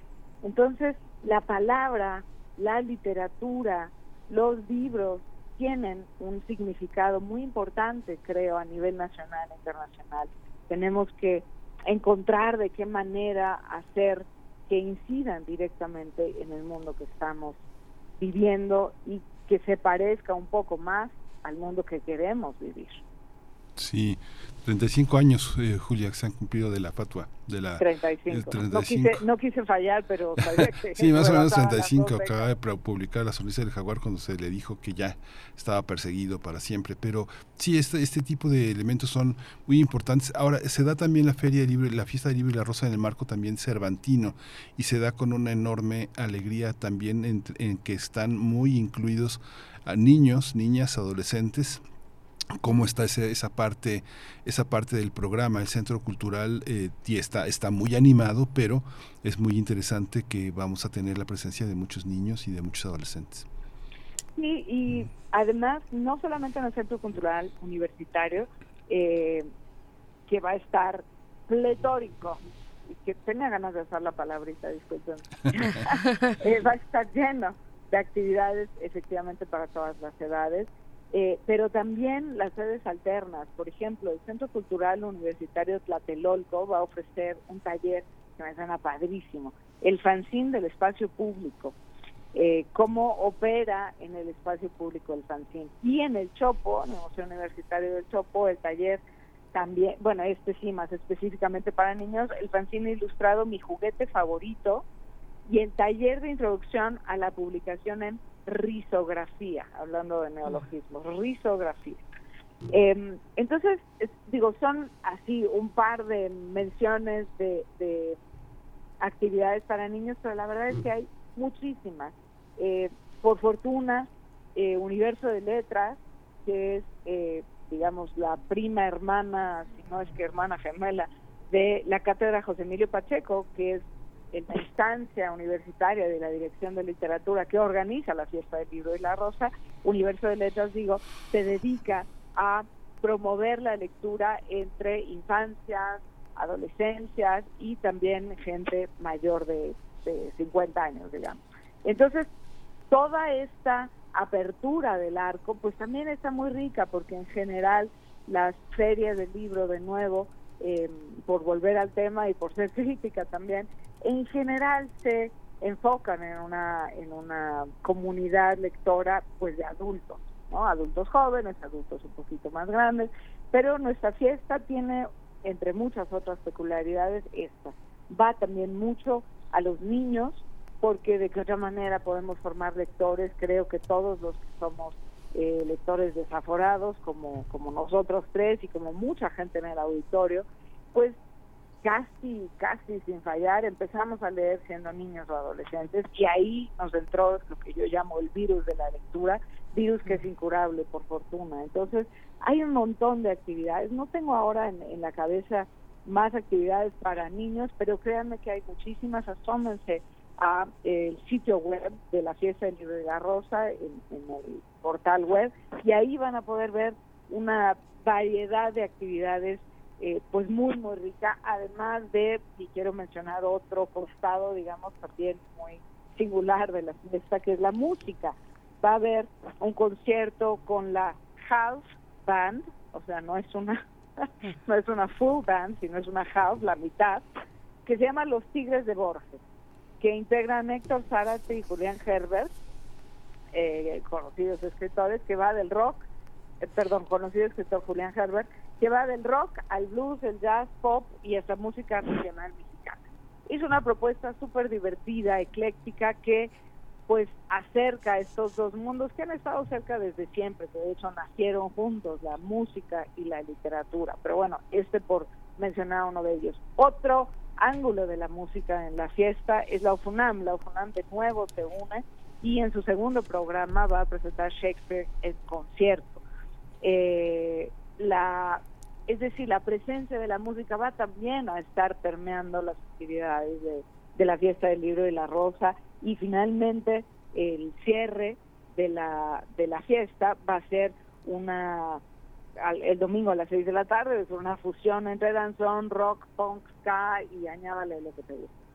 S16: Entonces, la palabra, la literatura, los libros tienen un significado muy importante, creo, a nivel nacional e internacional. Tenemos que encontrar de qué manera hacer que incidan directamente en el mundo que estamos viviendo y que se parezca un poco más al mundo que queremos vivir.
S3: Sí, 35 años, eh, Julia, que se han cumplido de la fatua. De la,
S16: 35. 35. No, quise, no, quise, fallar, pero que...
S3: sí, más o menos 35. Acaba de publicar La sonrisa del jaguar cuando se le dijo que ya estaba perseguido para siempre. Pero sí, este, este tipo de elementos son muy importantes. Ahora, se da también la Feria del Libro, la Fiesta del Libro y la Rosa en el marco también cervantino. Y se da con una enorme alegría también en, en que están muy incluidos a niños, niñas, adolescentes cómo está ese, esa parte esa parte del programa. El centro cultural eh, está está muy animado pero es muy interesante que vamos a tener la presencia de muchos niños y de muchos adolescentes.
S16: Sí y además no solamente en el centro cultural universitario eh, que va a estar pletórico, y que tenía ganas de usar la palabrita, disculpen, eh, va a estar lleno de actividades efectivamente para todas las edades, eh, pero también las sedes alternas. Por ejemplo, el Centro Cultural Universitario Tlatelolco va a ofrecer un taller que me suena padrísimo, el fanzine del espacio público. Eh, cómo opera en el espacio público el fanzine. Y en el Chopo, en el Museo Universitario del Chopo, el taller también, bueno, este sí, más específicamente para niños, el fanzine ilustrado Mi juguete favorito y el taller de introducción a la publicación en risografía, hablando de neologismos, risografía. Eh, entonces, es- digo, son así un par de menciones de, de actividades para niños, pero la verdad es que hay muchísimas. Eh, por fortuna, eh, Universo de Letras, que es, eh, digamos, la prima hermana, si no es que hermana gemela, de la Cátedra José Emilio Pacheco, que es en la instancia universitaria de la Dirección de Literatura que organiza la Fiesta del Libro y la Rosa, Universo de Letras, digo, se dedica a promover la lectura entre infancias, adolescencias y también gente mayor de, de 50 años, digamos. Entonces, toda esta apertura del arco, pues también está muy rica, porque en general las ferias del libro, de nuevo, eh, por volver al tema y por ser crítica también, en general se enfocan en una en una comunidad lectora pues de adultos, ¿no? Adultos jóvenes, adultos un poquito más grandes, pero nuestra fiesta tiene entre muchas otras peculiaridades esta. Va también mucho a los niños porque de qué otra manera podemos formar lectores, creo que todos los que somos eh, lectores desaforados como como nosotros tres y como mucha gente en el auditorio, pues casi, casi sin fallar, empezamos a leer siendo niños o adolescentes y ahí nos entró lo que yo llamo el virus de la lectura, virus que es incurable por fortuna. Entonces, hay un montón de actividades. No tengo ahora en, en la cabeza más actividades para niños, pero créanme que hay muchísimas. Asómense a eh, el sitio web de la Fiesta del Libro de la Rosa, en, en el portal web, y ahí van a poder ver una variedad de actividades eh, pues muy muy rica además de y quiero mencionar otro costado digamos también muy singular de la fiesta que es la música. Va a haber un concierto con la house band o sea no es una no es una full band sino es una house la mitad que se llama los Tigres de Borges que integran Héctor Zárate y Julián Herbert eh, conocidos escritores que va del rock eh, perdón conocido escritor Julián Herbert que va del rock al blues, el jazz, pop y hasta música regional mexicana. Es una propuesta súper divertida, ecléctica, que pues acerca estos dos mundos que han estado cerca desde siempre, que de hecho nacieron juntos, la música y la literatura. Pero bueno, este por mencionar uno de ellos. Otro ángulo de la música en la fiesta es la UFUNAM. La UFUNAM de nuevo se une y en su segundo programa va a presentar Shakespeare en concierto. Eh, la es decir, la presencia de la música va también a estar permeando las actividades de, de la fiesta del libro y la rosa y finalmente el cierre de la de la fiesta va a ser una al- el domingo a las 6 de la tarde es una fusión entre danzón, rock, punk, ska y añádale lo que te guste.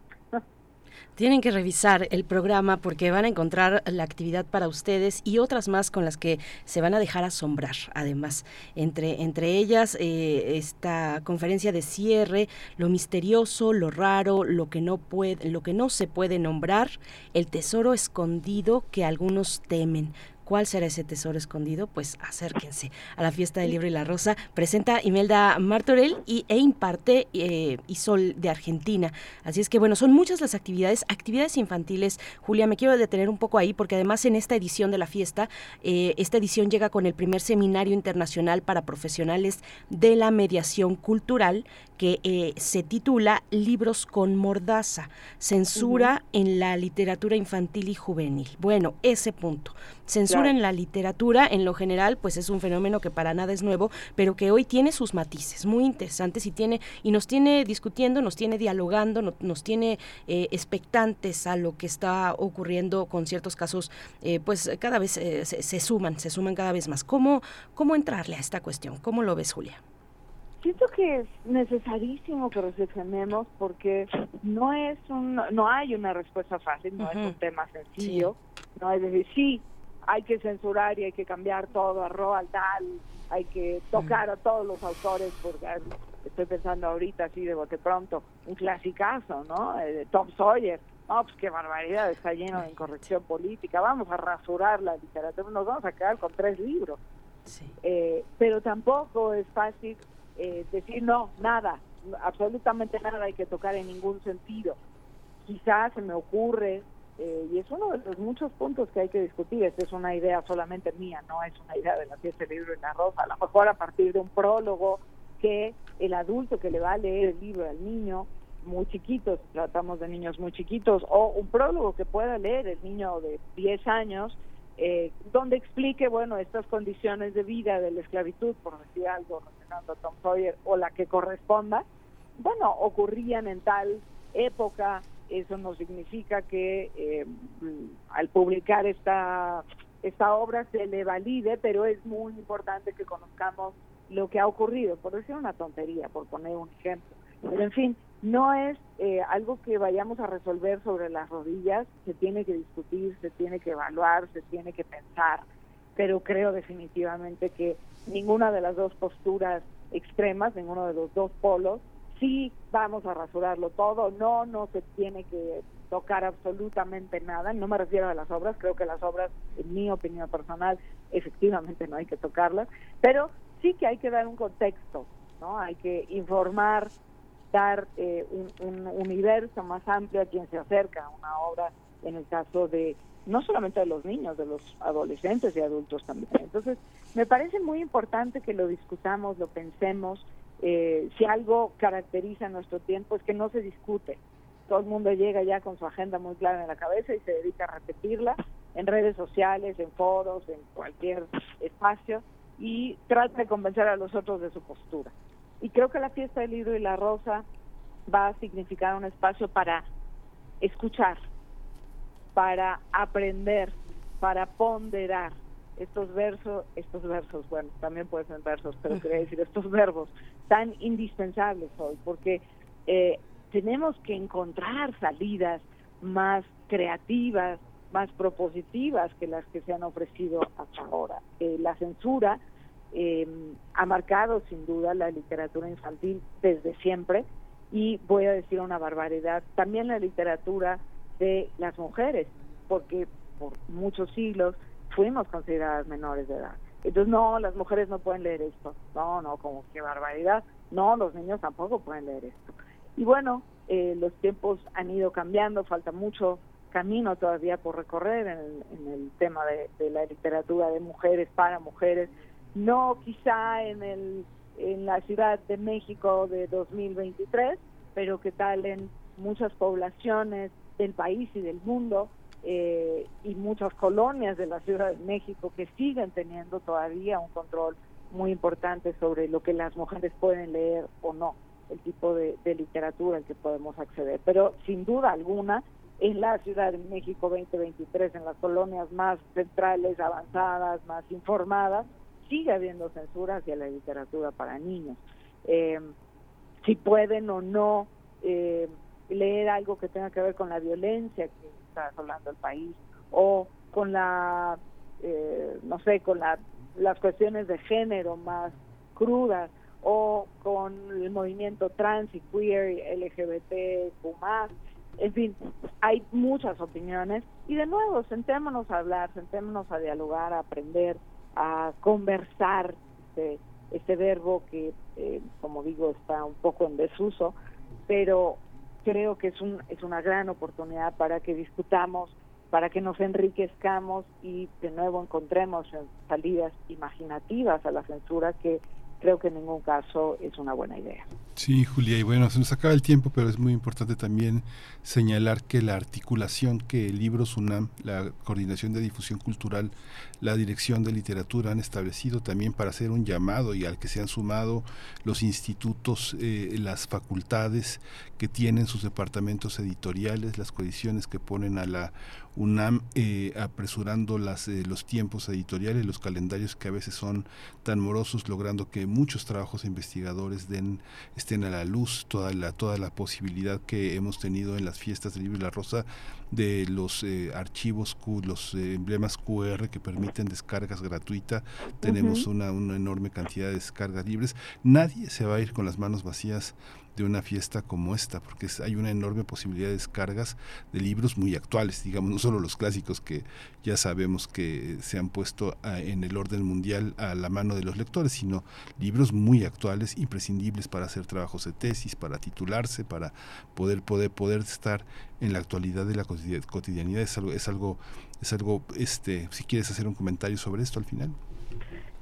S4: Tienen que revisar el programa porque van a encontrar la actividad para ustedes y otras más con las que se van a dejar asombrar. Además, entre, entre ellas eh, esta conferencia de cierre, lo misterioso, lo raro, lo que no puede, lo que no se puede nombrar, el tesoro escondido que algunos temen. ¿Cuál será ese tesoro escondido? Pues acérquense a la fiesta del libro y la rosa. Presenta Imelda Martorell y, e imparte eh, Isol de Argentina. Así es que bueno, son muchas las actividades, actividades infantiles. Julia, me quiero detener un poco ahí porque además en esta edición de la fiesta, eh, esta edición llega con el primer seminario internacional para profesionales de la mediación cultural que eh, se titula Libros con Mordaza, censura en la literatura infantil y juvenil. Bueno, ese punto. Censura
S17: Claro.
S4: en la literatura, en lo general, pues es un fenómeno que para nada es nuevo, pero que hoy tiene sus matices muy interesantes y tiene y nos tiene discutiendo, nos tiene dialogando, no- nos tiene eh, expectantes a lo que está ocurriendo con ciertos casos, eh, pues cada vez eh, se, se suman, se suman cada vez más. ¿Cómo, ¿Cómo entrarle a esta cuestión? ¿Cómo lo ves, Julia?
S16: Siento que es necesarísimo que reflexionemos porque no es un, no hay una respuesta fácil, no es un tema sencillo, no es decir, sí, hay que censurar y hay que cambiar todo a Roald Dahl, hay que tocar a todos los autores, porque estoy pensando ahorita así de bote pronto, un clasicazo, ¿no? Eh, de Tom Sawyer, no, pues qué barbaridad, está lleno de incorrección política, vamos a rasurar la literatura, nos vamos a quedar con tres libros. Eh, pero tampoco es fácil eh, decir no, nada, absolutamente nada hay que tocar en ningún sentido. Quizás se me ocurre, eh, y es uno de los muchos puntos que hay que discutir, esta es una idea solamente mía, no es una idea de la fiesta del libro en la rosa, a lo mejor a partir de un prólogo que el adulto que le va a leer el libro al niño, muy chiquitos, tratamos de niños muy chiquitos, o un prólogo que pueda leer el niño de 10 años, eh, donde explique, bueno, estas condiciones de vida de la esclavitud, por decir algo, relacionando a Tom Sawyer, o la que corresponda, bueno, ocurrían en tal época, eso no significa que eh, al publicar esta, esta obra se le valide, pero es muy importante que conozcamos lo que ha ocurrido, por decir una tontería, por poner un ejemplo. Pero en fin, no es eh, algo que vayamos a resolver sobre las rodillas, se tiene que discutir, se tiene que evaluar, se tiene que pensar, pero creo definitivamente que ninguna de las dos posturas extremas, ninguno de los dos polos, sí vamos a rasurarlo todo, no, no se tiene que tocar absolutamente nada, no me refiero a las obras, creo que las obras, en mi opinión personal, efectivamente no hay que tocarlas, pero sí que hay que dar un contexto, ¿no? Hay que informar dar eh, un, universo más amplio a quien se acerca a una obra, en el caso de no solamente de los niños, de los adolescentes y adultos también. Entonces, me parece muy importante que lo discutamos, lo pensemos. Eh, si algo caracteriza nuestro tiempo es que no se discute. Todo el mundo llega ya con su agenda muy clara en la cabeza y se dedica a repetirla en redes sociales, en foros, en cualquier espacio y trata de convencer a los otros de su postura. Y creo que la fiesta del libro y la rosa va a significar un espacio para escuchar, para aprender, para ponderar estos versos, estos versos, bueno, también pueden ser versos, pero quería decir estos verbos tan indispensables hoy, porque eh, tenemos que encontrar salidas más creativas, más propositivas que las que se han ofrecido hasta ahora. Eh, la censura eh, ha marcado sin duda la literatura infantil desde siempre y voy a decir una barbaridad, también la literatura de las mujeres, porque por muchos siglos fuimos consideradas menores de edad. Entonces, no, las mujeres no pueden leer esto. No, no, como qué barbaridad. No, los niños tampoco pueden leer esto. Y bueno, eh, los tiempos han ido cambiando, falta mucho camino todavía por recorrer en el, tema de, de la literatura de mujeres para mujeres, no quizá en, el, en la Ciudad de México de 2023, pero que tal en muchas poblaciones del país y del mundo eh, y muchas colonias de la Ciudad de México que siguen teniendo todavía un control muy importante sobre lo que las mujeres pueden leer o no, el tipo de, literatura al que podemos acceder. Pero sin duda alguna, en la Ciudad de México 2023, en las colonias más centrales, avanzadas, más informadas, sigue habiendo censura hacia la literatura para niños. Eh, si pueden o no eh, leer algo que tenga que ver con la violencia está hablando el país o con la, eh, no sé, con la, las cuestiones de género más crudas o con el movimiento trans y queer, LGBT, más. En fin, hay muchas opiniones y de nuevo, sentémonos a hablar, sentémonos a dialogar, a aprender, a conversar, este, este verbo que, eh, como digo, está un poco en desuso, pero creo que es, un, es una gran oportunidad para que discutamos, para que nos enriquezcamos y de nuevo encontremos salidas imaginativas a la censura que creo que en ningún caso es una buena idea.
S3: Sí, Julia, y bueno, se nos acaba el tiempo, pero es muy importante también señalar que la articulación que el libro SUNAM, la Coordinación de Difusión Cultural, la Dirección de Literatura han establecido también para hacer un llamado y al que se han sumado los institutos, eh, las facultades que tienen sus departamentos editoriales, las coediciones que ponen a la UNAM eh, apresurando las, eh, los tiempos editoriales, los calendarios que a veces son tan morosos, logrando que muchos trabajos investigadores den, estén a la luz, toda la, toda la posibilidad que hemos tenido en las fiestas del libro y la rosa de los eh, archivos Q, los eh, emblemas QR que permiten descargas gratuitas. Tenemos una, una enorme cantidad de descargas libres. Nadie se va a ir con las manos vacías de una fiesta como esta, porque hay una enorme posibilidad de descargas de libros muy actuales, digamos, no solo los clásicos que ya sabemos que se han puesto a- en el orden mundial a la mano de los lectores, sino libros muy actuales, imprescindibles para hacer trabajos de tesis, para titularse, para poder poder poder estar en la actualidad de la cotidi- cotidianidad. Es algo, es algo, es algo, este, si quieres hacer un comentario sobre esto al final.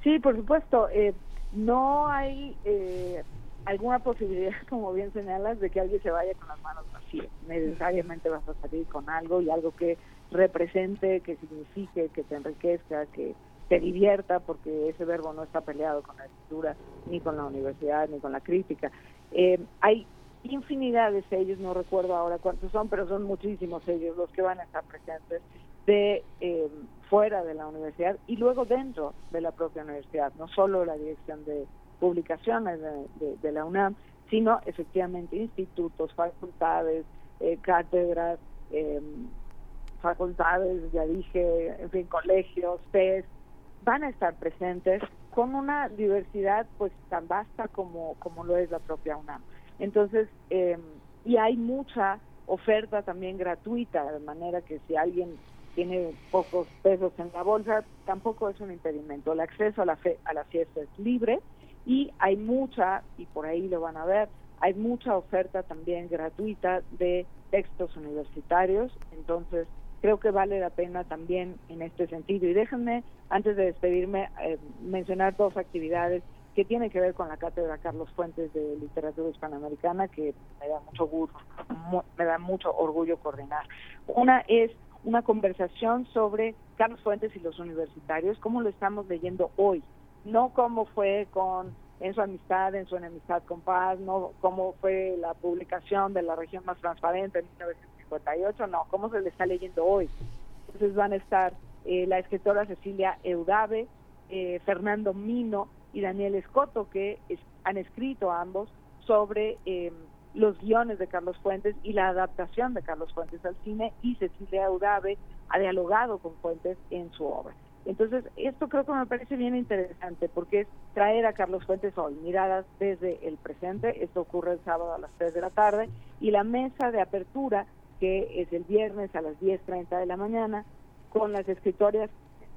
S16: Sí, por supuesto. eh, no hay eh, alguna posibilidad, como bien señalas, de que alguien se vaya con las manos vacías. Necesariamente vas a salir con algo y algo que represente, que signifique, que te enriquezca, que te divierta, porque ese verbo no está peleado con la escritura, ni con la universidad, ni con la crítica. Eh, hay infinidad de sellos, no recuerdo ahora cuántos son, pero son muchísimos sellos los que van a estar presentes de eh, fuera de la universidad y luego dentro de la propia universidad, no solo la dirección de publicaciones de, la UNAM, sino efectivamente institutos, facultades, eh, cátedras, eh, facultades, ya dije, en fin, colegios, PES, van a estar presentes con una diversidad pues tan vasta como, como lo es la propia UNAM. Entonces, eh, y hay mucha oferta también gratuita, de manera que si alguien tiene pocos pesos en la bolsa, tampoco es un impedimento. El acceso a la, fe- a la fiesta es libre y hay mucha, y por ahí lo van a ver, hay mucha oferta también gratuita de textos universitarios, entonces creo que vale la pena también en este sentido. Y déjenme, antes de despedirme, eh, mencionar dos actividades que tienen que ver con la Cátedra Carlos Fuentes de Literatura Hispanoamericana, que me da mucho gusto, me da mucho orgullo coordinar. Una es una conversación sobre Carlos Fuentes y los universitarios, cómo lo estamos leyendo hoy, no cómo fue con en su amistad, en su enemistad con paz, no cómo fue la publicación de la región más transparente en 1958, no, cómo se le está leyendo hoy. Entonces van a estar eh, la escritora Cecilia Eudave, eh, Fernando Mino y Daniel Escoto, que han escrito ambos sobre eh, los guiones de Carlos Fuentes y la adaptación de Carlos Fuentes al cine, y Cecilia Eudave ha dialogado con Fuentes en su obra. Entonces, esto creo que me parece bien interesante porque es traer a Carlos Fuentes hoy, miradas desde el presente, esto ocurre el sábado a las 3 de la tarde, y la mesa de apertura, que es el viernes a las 10.30 de la mañana, con las escritoras,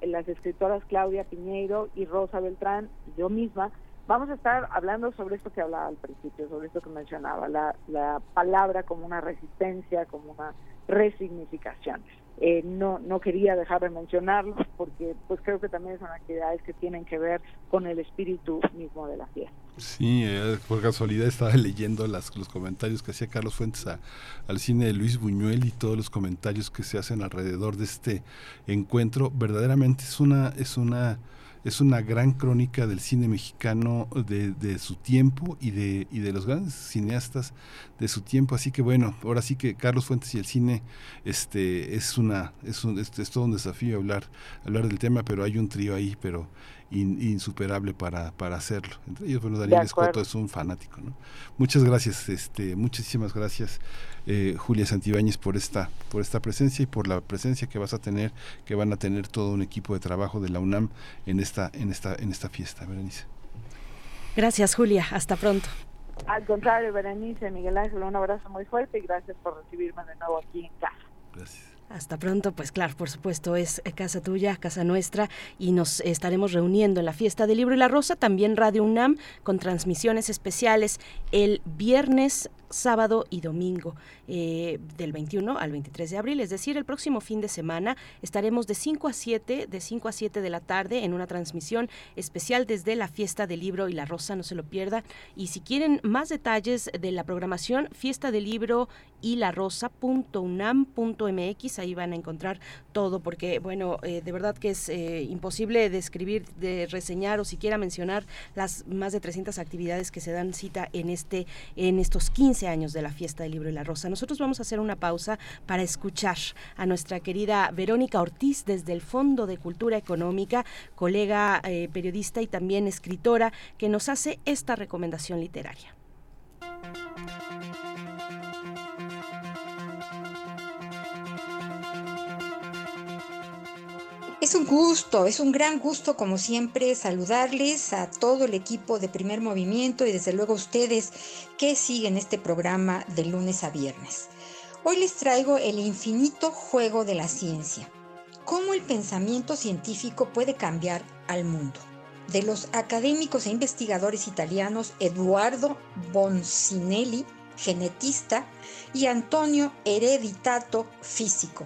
S16: las escritoras Claudia Piñeiro y Rosa Beltrán, y yo misma, vamos a estar hablando sobre esto que hablaba al principio, sobre esto que mencionaba, la, la palabra como una resistencia, como una resignificación. Eh, no, no quería dejar de mencionarlo porque pues creo que también son actividades que tienen que ver con el espíritu mismo de la fiesta.
S3: Sí, eh, por casualidad estaba leyendo las, los comentarios que hacía Carlos Fuentes a- al cine de Luis Buñuel y todos los comentarios que se hacen alrededor de este encuentro. Verdaderamente es una, es una, es una gran crónica del cine mexicano de, de su tiempo y de, y de los grandes cineastas de su tiempo. Así que bueno, ahora sí que Carlos Fuentes y el cine, este, es una, es, un, es, es todo un desafío hablar, hablar del tema, pero hay un trío ahí, pero in- insuperable para, para hacerlo. Entre ellos, bueno, Daniel. Escoto es un fanático, ¿no? Muchas gracias, este, muchísimas gracias, eh, Julia Santibáñez, por esta, por esta presencia y por la presencia que vas a tener, que van a tener todo un equipo de trabajo de la UNAM en esta, en esta, en esta fiesta, Berenice.
S4: Gracias, Julia. Hasta pronto.
S16: Al contrario, Berenice, Miguel Ángel, un abrazo muy fuerte y gracias por recibirme de nuevo aquí en casa.
S3: Gracias.
S4: Hasta pronto, pues claro, por supuesto, es eh, casa tuya, casa nuestra, y nos estaremos reuniendo en la fiesta del libro y la rosa, también Radio UNAM, con transmisiones especiales el viernes, sábado y domingo, eh, del 21 al 23 de abril, es decir, el próximo fin de semana estaremos de 5 a 7, de 5 a 7 de la tarde en una transmisión especial desde la fiesta del libro y la rosa, no se lo pierda. Y si quieren más detalles de la programación, fiesta del libro y la rosa.unam.mx, ahí van a encontrar todo, porque bueno, eh, de verdad que es eh, imposible describir, de reseñar o siquiera mencionar las más de 300 actividades que se dan cita en este, en estos 15 15 años de la fiesta del libro y la rosa. Nosotros vamos a hacer una pausa para escuchar a nuestra querida Verónica Ortiz desde el Fondo de Cultura Económica, colega eh, periodista y también escritora, que nos hace esta recomendación literaria.
S17: Es un gusto, es un gran gusto como siempre saludarles a todo el equipo de primer movimiento y desde luego a ustedes que siguen este programa de lunes a viernes. Hoy les traigo el infinito juego de la ciencia, cómo el pensamiento científico puede cambiar al mundo. De los académicos e investigadores italianos Eduardo Boncinelli, genetista, y Antonio Hereditato, físico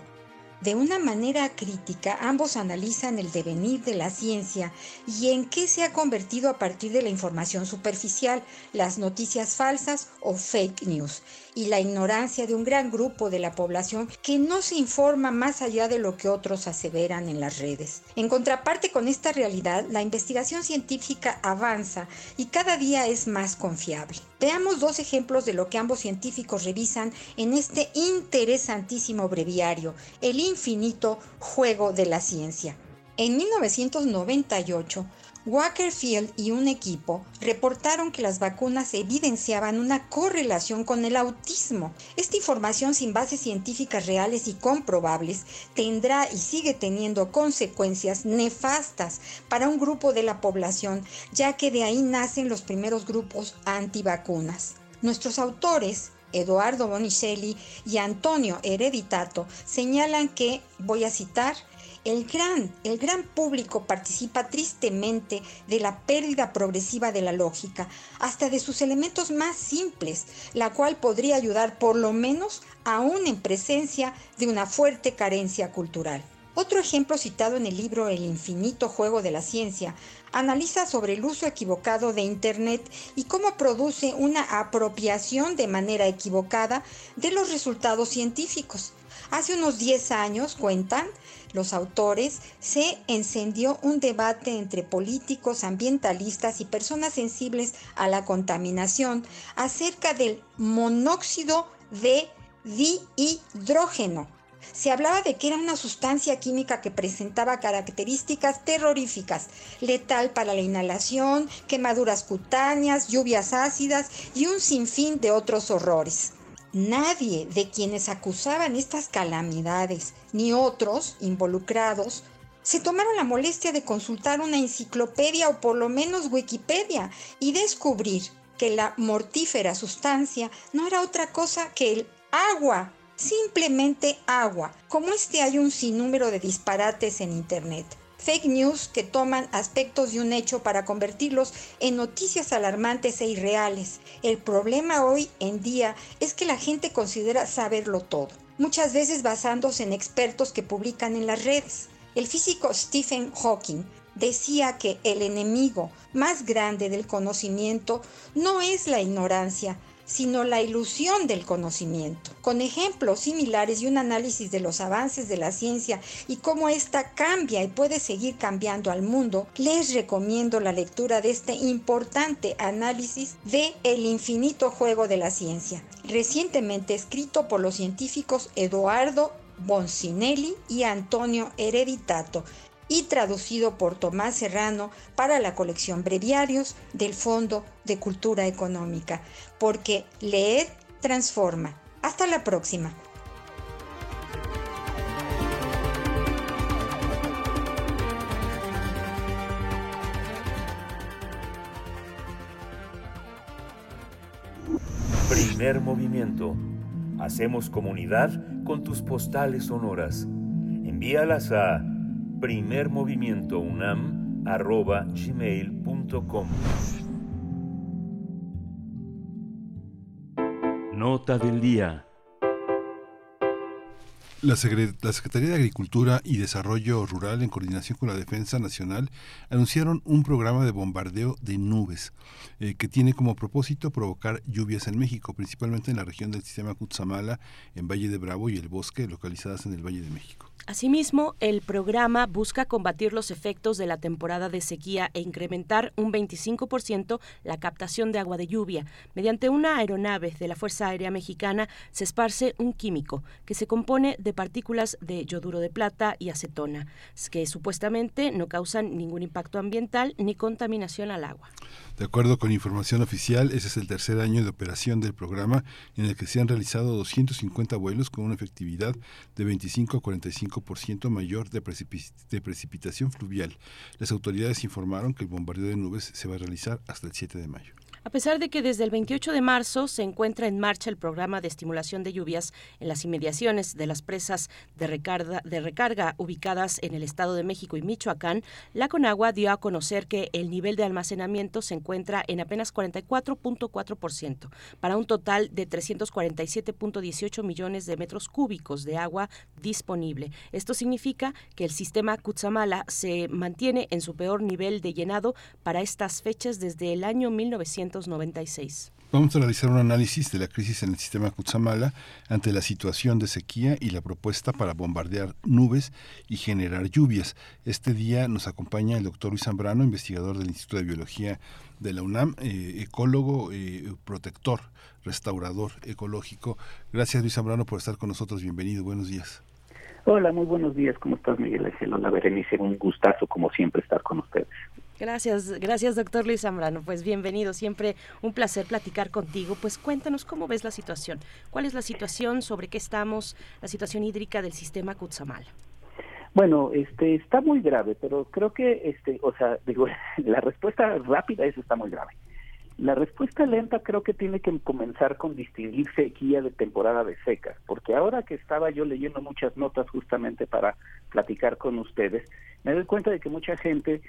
S17: de una manera crítica, ambos analizan el devenir de la ciencia y en qué se ha convertido a partir de la información superficial, las noticias falsas o fake news, y la ignorancia de un gran grupo de la población que no se informa más allá de lo que otros aseveran en las redes. En contraparte con esta realidad, la investigación científica avanza y cada día es más confiable. Veamos dos ejemplos de lo que ambos científicos revisan en este interesantísimo breviario, El infinito juego de la ciencia. En 1998, Wackerfield y un equipo reportaron que las vacunas evidenciaban una correlación con el autismo. Esta información sin bases científicas reales y comprobables tendrá y sigue teniendo consecuencias nefastas para un grupo de la población, ya que de ahí nacen los primeros grupos antivacunas. Nuestros autores Eduardo Bonicelli y Antonio Hereditato señalan que, voy a citar, el gran, público participa tristemente de la pérdida progresiva de la lógica, hasta de sus elementos más simples, la cual podría ayudar por lo menos aún en presencia de una fuerte carencia cultural. Otro ejemplo citado en el libro El infinito juego de la ciencia analiza sobre el uso equivocado de Internet y cómo produce una apropiación de manera equivocada de los resultados científicos. Hace unos 10 años, cuentan los autores, se encendió un debate entre políticos, ambientalistas y personas sensibles a la contaminación acerca del monóxido de dihidrógeno. Se hablaba de que era una sustancia química que presentaba características terroríficas, letal para la inhalación, quemaduras cutáneas, lluvias ácidas y un sinfín de otros horrores. Nadie de quienes acusaban estas calamidades, ni otros involucrados, se tomaron la molestia de consultar una enciclopedia o por lo menos Wikipedia y descubrir que la mortífera sustancia no era otra cosa que el agua, simplemente agua. Como este hay un sinnúmero de disparates en Internet fake news que toman aspectos de un hecho para convertirlos en noticias alarmantes e irreales. El problema hoy en día es que la gente considera saberlo todo, muchas veces basándose en expertos que publican en las redes. El físico Stephen Hawking decía que el enemigo más grande del conocimiento no es la ignorancia, sino la ilusión del conocimiento. Con ejemplos similares y un análisis de los avances de la ciencia y cómo ésta cambia y puede seguir cambiando al mundo, les recomiendo la lectura de este importante análisis de El infinito juego de la ciencia, recientemente escrito por los científicos Eduardo Boncinelli y Antonio Hereditato y traducido por Tomás Serrano para la colección Breviarios del Fondo de Cultura Económica, porque leer transforma. Hasta la próxima.
S18: Primer movimiento. Hacemos comunidad con tus postales sonoras. Envíalas a primermovimientounam.gmail.com
S8: Nota del día.
S3: La, Secretaría de Agricultura y Desarrollo Rural, en coordinación con la Defensa Nacional, anunciaron un programa de bombardeo de nubes eh, que tiene como propósito provocar lluvias en México, principalmente en la región del sistema Cutzamala, en Valle de Bravo y el Bosque, localizadas en el Valle de México.
S4: Asimismo, el programa busca combatir los efectos de la temporada de sequía e incrementar un 25% la captación de agua de lluvia. Mediante una aeronave de la Fuerza Aérea Mexicana se esparce un químico que se compone de partículas de yoduro de plata y acetona, que supuestamente no causan ningún impacto ambiental ni contaminación al agua.
S3: De acuerdo con información oficial, ese es el tercer año de operación del programa en el que se han realizado 250 vuelos con una efectividad de 25 a 45% mayor de, de precipitación fluvial. Las autoridades informaron que el bombardeo de nubes se va a realizar hasta el 7 de mayo.
S4: A pesar de que desde el 28 de marzo se encuentra en marcha el programa de estimulación de lluvias en las inmediaciones de las presas de recarga, ubicadas en el Estado de México y Michoacán, la Conagua dio a conocer que el nivel de almacenamiento se encuentra en apenas 44.4%, para un total de 347.18 millones de metros cúbicos de agua disponible. Esto significa que el sistema Cutzamala se mantiene en su peor nivel de llenado para estas fechas desde el año 1900
S3: Vamos a realizar un análisis de la crisis en el sistema Cutzamala ante la situación de sequía y la propuesta para bombardear nubes y generar lluvias. Este día nos acompaña el doctor Luis Zambrano, investigador del Instituto de Biología de la UNAM, eh, ecólogo, eh, protector, restaurador ecológico. Gracias Luis Zambrano por estar con nosotros. Bienvenido, buenos días.
S6: Hola, muy buenos días. ¿Cómo estás, Miguel Ángel? Hola, Berenice. Un gustazo, como siempre, estar con ustedes.
S4: Gracias, gracias doctor Luis Zambrano. Pues bienvenido, siempre un placer platicar contigo. Pues cuéntanos cómo ves la situación. ¿Cuál es la situación, sobre qué estamos, la situación hídrica del sistema Cutzamala?
S6: Bueno, este está muy grave, pero creo que este, o sea, digo, la respuesta rápida es está muy grave. La respuesta lenta creo que tiene que comenzar con distinguir sequía de temporada de secas, porque ahora que estaba yo leyendo muchas notas justamente para platicar con ustedes, me doy cuenta de que mucha gente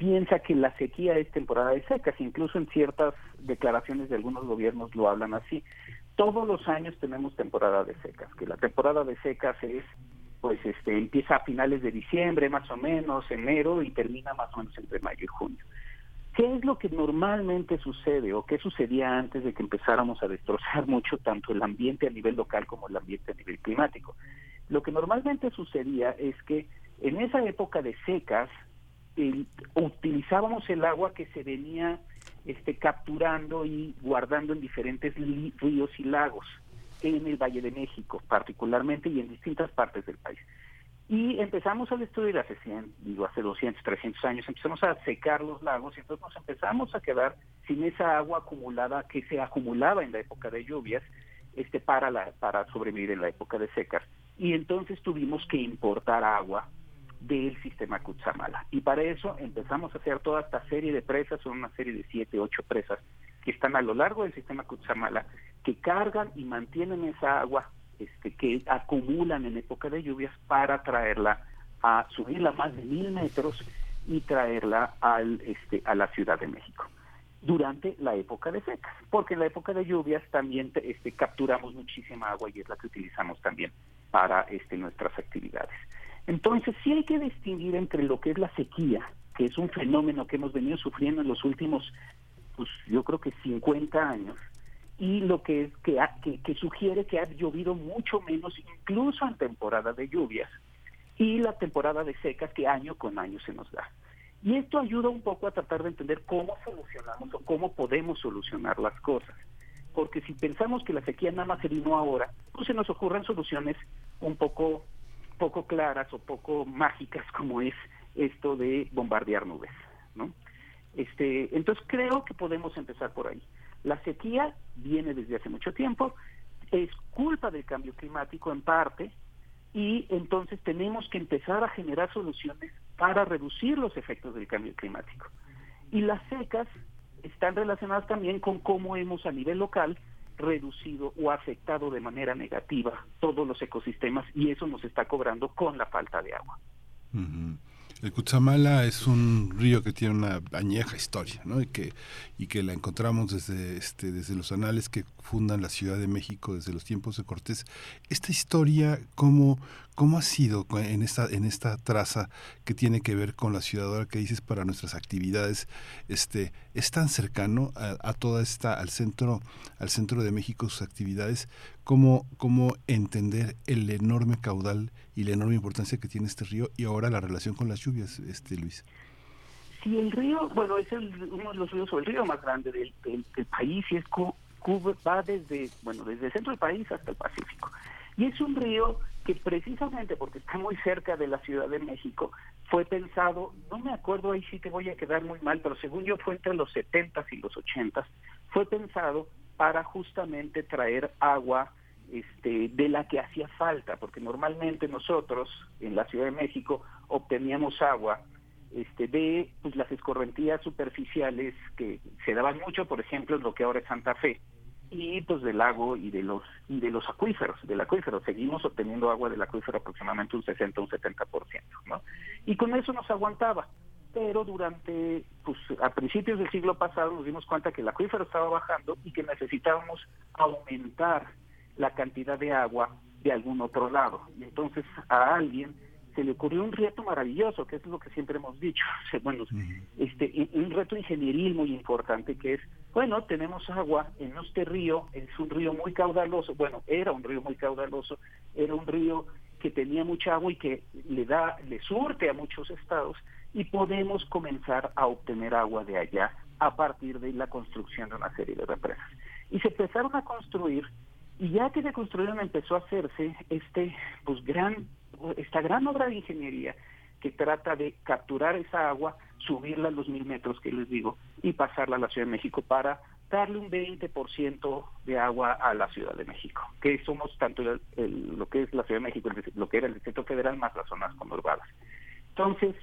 S6: piensa que la sequía es temporada de secas, incluso en ciertas declaraciones de algunos gobiernos lo hablan así. Todos los años tenemos temporada de secas, que la temporada de secas es, pues, este, empieza a finales de diciembre, más o menos, enero, y termina más o menos entre mayo y junio. ¿Qué es lo que normalmente sucede o qué sucedía antes de que empezáramos a destrozar mucho tanto el ambiente a nivel local como el ambiente a nivel climático? Lo que normalmente sucedía es que en esa época de secas utilizábamos el agua que se venía este, capturando y guardando en diferentes ríos y lagos en el Valle de México particularmente y en distintas partes del país. Y empezamos a destruir hace 100, digo, hace 200, 300 años, empezamos a secar los lagos y entonces nos empezamos a quedar sin esa agua acumulada que se acumulaba en la época de lluvias este, para, la, para sobrevivir en la época de secas. Y entonces tuvimos que importar agua del sistema Cutzamala. Y para eso empezamos a hacer toda esta serie de presas, son una serie de siete, ocho presas que están a lo largo del sistema Cutzamala, que cargan y mantienen esa agua este, que acumulan en época de lluvias para traerla a subirla más de mil metros y traerla al, este, a la Ciudad de México durante la época de secas, porque en la época de lluvias también este, capturamos muchísima agua y es la que utilizamos también para este, nuestras actividades. Entonces, sí hay que distinguir entre lo que es la sequía, que es un fenómeno que hemos venido sufriendo en los últimos, pues yo creo que 50 años, y lo que es que, que, sugiere que ha llovido mucho menos, incluso en temporada de lluvias, y la temporada de secas que año con año se nos da. Y esto ayuda un poco a tratar de entender cómo solucionamos o cómo podemos solucionar las cosas. Porque si pensamos que la sequía nada más se vino ahora, pues se nos ocurren soluciones un poco poco claras o poco mágicas como es esto de bombardear nubes, ¿no? Este, entonces creo que podemos empezar por ahí. La sequía viene desde hace mucho tiempo, es culpa del cambio climático en parte, y entonces tenemos que empezar a generar soluciones para reducir los efectos del cambio climático. Y las secas están relacionadas también con cómo hemos a nivel local reducido o afectado de manera negativa todos los ecosistemas y eso nos está cobrando con la falta de agua.
S3: El Cutzamala es un río que tiene una añeja historia, ¿no? Y que, y que la encontramos desde, este, desde los anales que fundan la Ciudad de México, desde los tiempos de Cortés. Esta historia, ¿cómo, ¿Cómo ha sido en esta, en esta traza que tiene que ver con la ciudad que dices para nuestras actividades? Este, ¿Es tan cercano a, toda esta, al centro, al centro de México sus actividades? ¿Cómo, ¿Cómo entender el enorme caudal y la enorme importancia que tiene este río y ahora la relación con las lluvias, este Luis?
S6: Sí, el río, bueno, es uno de los ríos o el río más grande del, país y es Cuba, va desde, bueno, desde el centro del país hasta el Pacífico. Y es un río que precisamente porque está muy cerca de la Ciudad de México, fue pensado, no me acuerdo, ahí sí te voy a quedar muy mal, pero según yo fue entre los 70 y los 80 fue pensado para justamente traer agua este, de la que hacía falta, porque normalmente nosotros en la Ciudad de México obteníamos agua este, de pues, las escorrentías superficiales que se daban mucho, por ejemplo, en lo que ahora es Santa Fe, y pues del lago y de los y de los acuíferos, del acuífero. Seguimos obteniendo agua del acuífero aproximadamente un 60, un 70%, ¿no? Y con eso nos aguantaba. Pero durante, pues a principios del siglo pasado nos dimos cuenta que el acuífero estaba bajando y que necesitábamos aumentar la cantidad de agua de algún otro lado. Y entonces a alguien se le ocurrió un reto maravilloso, que es lo que siempre hemos dicho, bueno, este, un reto ingenieril muy importante que es, bueno, tenemos agua en este río, es un río muy caudaloso, bueno, era un río muy caudaloso, era un río que tenía mucha agua y que le da, le surte a muchos estados y podemos comenzar a obtener agua de allá a partir de la construcción de una serie de represas. Y se empezaron a construir y ya que se construyeron empezó a hacerse este pues gran esta gran obra de ingeniería que trata de capturar esa agua, subirla a los mil metros que les digo y pasarla a la Ciudad de México para darle un 20% de agua a la Ciudad de México, que somos tanto lo que es la Ciudad de México, lo que era el Distrito Federal, más las zonas conurbadas. Entonces,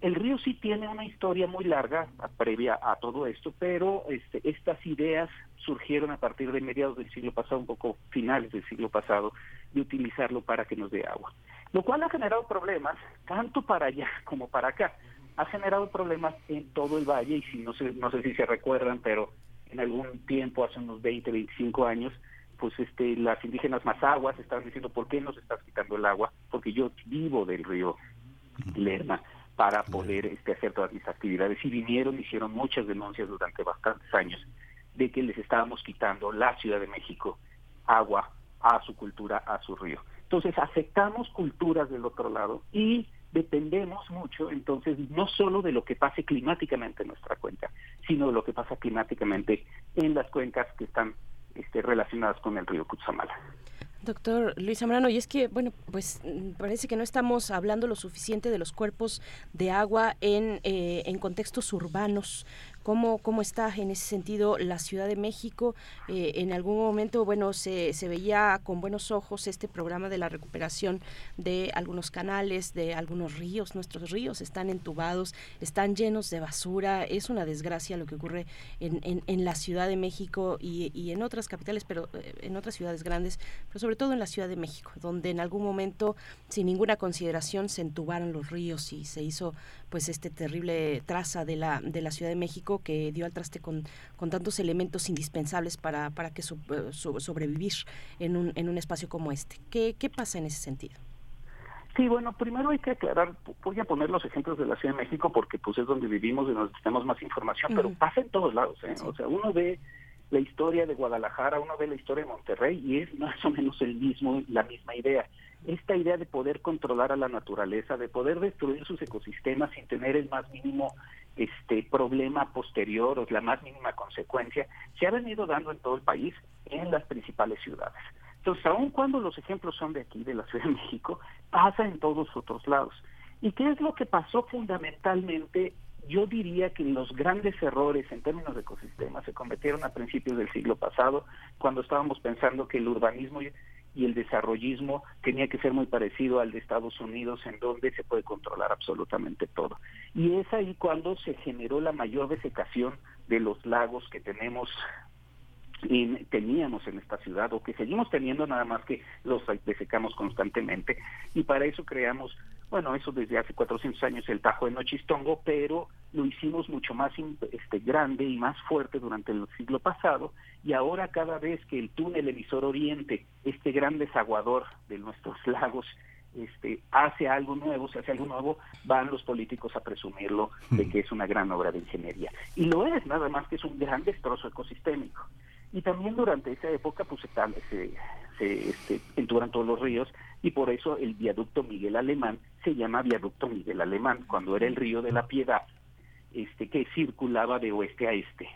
S6: el río sí tiene una historia muy larga previa a todo esto, pero este, estas ideas surgieron a partir de mediados del siglo pasado, un poco finales del siglo pasado, de utilizarlo para que nos dé agua lo cual ha generado problemas tanto para allá como para acá. Ha generado problemas en todo el valle y si no sé, no sé si se recuerdan, pero en algún tiempo, hace unos 20, 25 años, pues este las indígenas aguas estaban diciendo, ¿por qué nos estás quitando el agua? Porque yo vivo del río Lerma para poder este, hacer todas mis actividades. Y vinieron, hicieron muchas denuncias durante bastantes años de que les estábamos quitando la Ciudad de México agua a su cultura, a su río. Entonces aceptamos culturas del otro lado y dependemos mucho entonces no solo de lo que pase climáticamente en nuestra cuenca, sino de lo que pasa climáticamente en las cuencas que están este, relacionadas con el río Cutzamala.
S4: Doctor Luis Zambrano, y es que, bueno, pues mm, parece que no estamos hablando lo suficiente de los cuerpos de agua en, eh, en contextos urbanos. ¿Cómo, ¿Cómo está en ese sentido la Ciudad de México? Eh, en algún momento, bueno, se, se veía con buenos ojos este programa de la recuperación de algunos canales, de algunos ríos. Nuestros ríos están entubados, están llenos de basura. Es una desgracia lo que ocurre en, en, la Ciudad de México y, y, en otras capitales, pero eh, en otras ciudades grandes, pero sobre todo en la Ciudad de México, donde en algún momento, sin ninguna consideración, se entubaron los ríos y se hizo pues este terrible traza de la, de la Ciudad de México que dio al traste con, con tantos elementos indispensables para, para que eh, sobrevivir en un, en un espacio como este. ¿Qué, ¿Qué pasa en ese sentido?
S6: Sí, bueno, primero hay que aclarar, voy a poner los ejemplos de la Ciudad de México porque pues es donde vivimos y nos tenemos más información, pero pasa en todos lados, ¿eh? O sea, uno ve la historia de Guadalajara, uno ve la historia de Monterrey y es más o menos el mismo, la misma idea esta idea de poder controlar a la naturaleza, de poder destruir sus ecosistemas sin tener el más mínimo este problema posterior o la más mínima consecuencia, se ha venido dando en todo el país, en las principales ciudades. Entonces, aun cuando los ejemplos son de aquí, de la Ciudad de México, pasa en todos otros lados. ¿Y qué es lo que pasó fundamentalmente? Yo diría que los grandes errores en términos de ecosistemas se cometieron a principios del siglo pasado, cuando estábamos pensando que el urbanismo y el desarrollismo tenía que ser muy parecido al de Estados Unidos, en donde se puede controlar absolutamente todo. Y es ahí cuando se generó la mayor desecación de los lagos que tenemos y teníamos en esta ciudad o que seguimos teniendo nada más que los desecamos constantemente y para eso creamos bueno eso desde hace 400 años el Tajo de Nochistongo pero lo hicimos mucho más este grande y más fuerte durante el siglo pasado y ahora cada vez que el túnel emisor oriente este gran desaguador de nuestros lagos este, hace algo nuevo, se hace algo nuevo, van los políticos a presumirlo de que es una gran obra de ingeniería. Y lo es, nada más que es un gran destrozo ecosistémico. Y también durante esa época pues se, se, este, enturan todos los ríos y por eso el viaducto Miguel Alemán se llama viaducto Miguel Alemán, cuando era el río de la Piedad, este, que circulaba de oeste a este,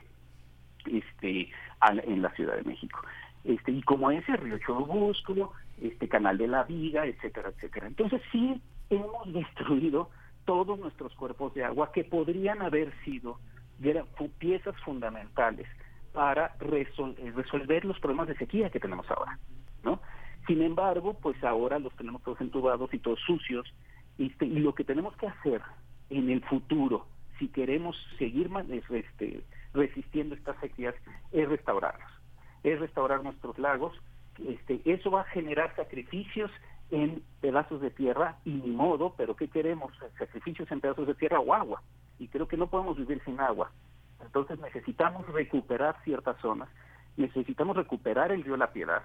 S6: este, en la Ciudad de México. Este, y como ese río Churubusco, este canal de la Viga, etcétera, etcétera. Entonces sí hemos destruido todos nuestros cuerpos de agua que podrían haber sido piezas fundamentales para resolver los problemas de sequía que tenemos ahora, ¿no? Sin embargo, pues ahora los tenemos todos entubados y todos sucios, este, y lo que tenemos que hacer en el futuro, si queremos seguir este, resistiendo estas sequías, es restaurarlos es restaurar nuestros lagos. Este, eso va a generar sacrificios en pedazos de tierra y ni modo, pero ¿qué queremos? Sacrificios en pedazos de tierra o agua. Y creo que no podemos vivir sin agua. Entonces necesitamos recuperar ciertas zonas, necesitamos recuperar el río La Piedad,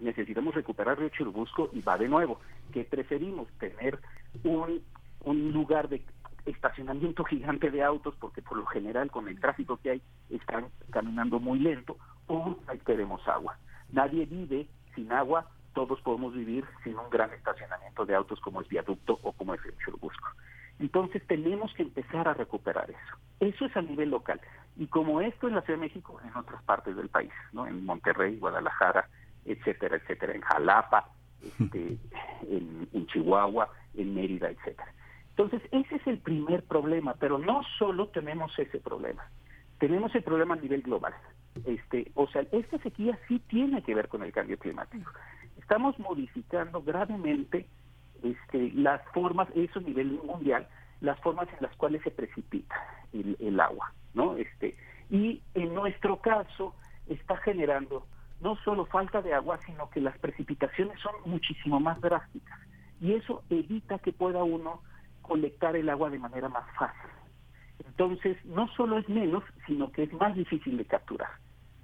S6: necesitamos recuperar río Churubusco y va de nuevo, que preferimos tener un, un lugar de estacionamiento gigante de autos, porque por lo general con el tráfico que hay están caminando muy lento, o queremos agua. Nadie vive sin agua, todos podemos vivir sin un gran estacionamiento de autos como el viaducto o como es el Churubusco. Entonces tenemos que empezar a recuperar eso. Eso es a nivel local. Y como esto en la Ciudad de México, en otras partes del país, ¿no? En Monterrey, Guadalajara, etcétera, etcétera, en Jalapa, este, en, en Chihuahua, en Mérida, etcétera. Entonces, ese es el primer problema, pero no solo tenemos ese problema, tenemos el problema a nivel global. Este, o sea, esta sequía sí tiene que ver con el cambio climático. Estamos modificando gravemente este, las formas, eso a nivel mundial, las formas en las cuales se precipita el, agua, ¿no? Este, y en nuestro caso está generando no solo falta de agua, sino que las precipitaciones son muchísimo más drásticas. Y eso evita que pueda uno colectar el agua de manera más fácil. Entonces, no solo es menos, sino que es más difícil de capturar.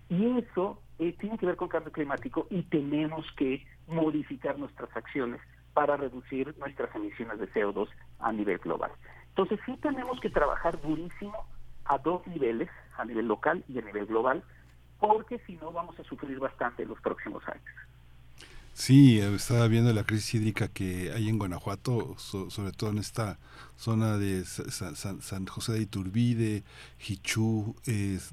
S6: Y eso eh, tiene que ver con cambio climático y tenemos que modificar nuestras acciones para reducir nuestras emisiones de CO2 a nivel global. Entonces sí tenemos que trabajar durísimo a dos niveles, a nivel local y a nivel global, porque si no vamos a sufrir bastante en los próximos años.
S3: Sí, estaba viendo la crisis hídrica que hay en Guanajuato, sobre todo en esta zona de San, José de Iturbide, Jichú,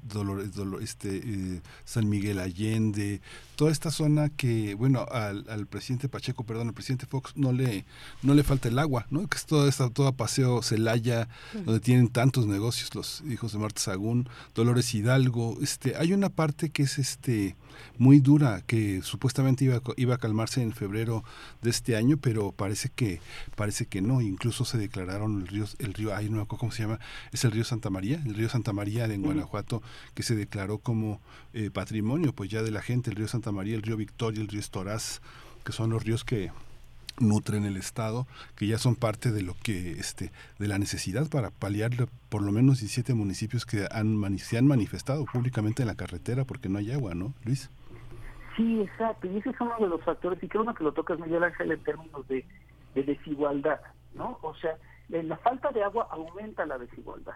S3: Dolores, este, eh, San Miguel Allende, toda esta zona que, bueno, al, al, presidente Pacheco, perdón, al presidente Fox no le no le falta el agua, ¿no? Que es toda esta toda paseo Celaya, donde tienen tantos negocios los hijos de Marta Sagún, Dolores Hidalgo, este, hay una parte que es este muy dura que supuestamente iba iba a calmarse en febrero de este año, pero parece que parece que no, incluso se declararon el río, el río, ay, no cómo se llama, es el río Santa María, el río Santa María de Guanajuato, que se declaró como eh, patrimonio, pues ya de la gente, el río Santa María, el río Victoria, el río Estoraz, que son los ríos que nutren el estado, que ya son parte de lo que este de la necesidad para paliar por lo menos 17 municipios que han se han manifestado públicamente en la carretera porque no hay agua, ¿no, Luis?
S6: Sí, exacto, y ese es uno de los factores, y creo que lo tocas Miguel Ángel en términos de, de desigualdad, ¿no? O sea, la falta de agua aumenta la desigualdad.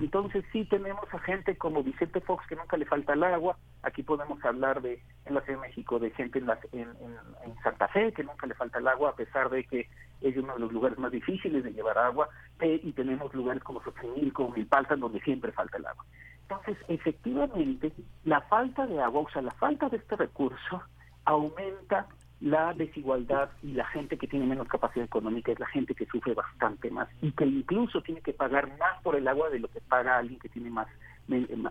S6: Entonces sí tenemos a gente como Vicente Fox que nunca le falta el agua. Aquí podemos hablar de en la Ciudad de México de gente en, en, Santa Fe que nunca le falta el agua a pesar de que es uno de los lugares más difíciles de llevar agua. Eh, y tenemos lugares como Xochimilco, Milpalta donde siempre falta el agua. Entonces efectivamente la falta de agua, o sea la falta de este recurso aumenta la desigualdad y la gente que tiene menos capacidad económica es la gente que sufre bastante más y que incluso tiene que pagar más por el agua de lo que paga alguien que tiene más,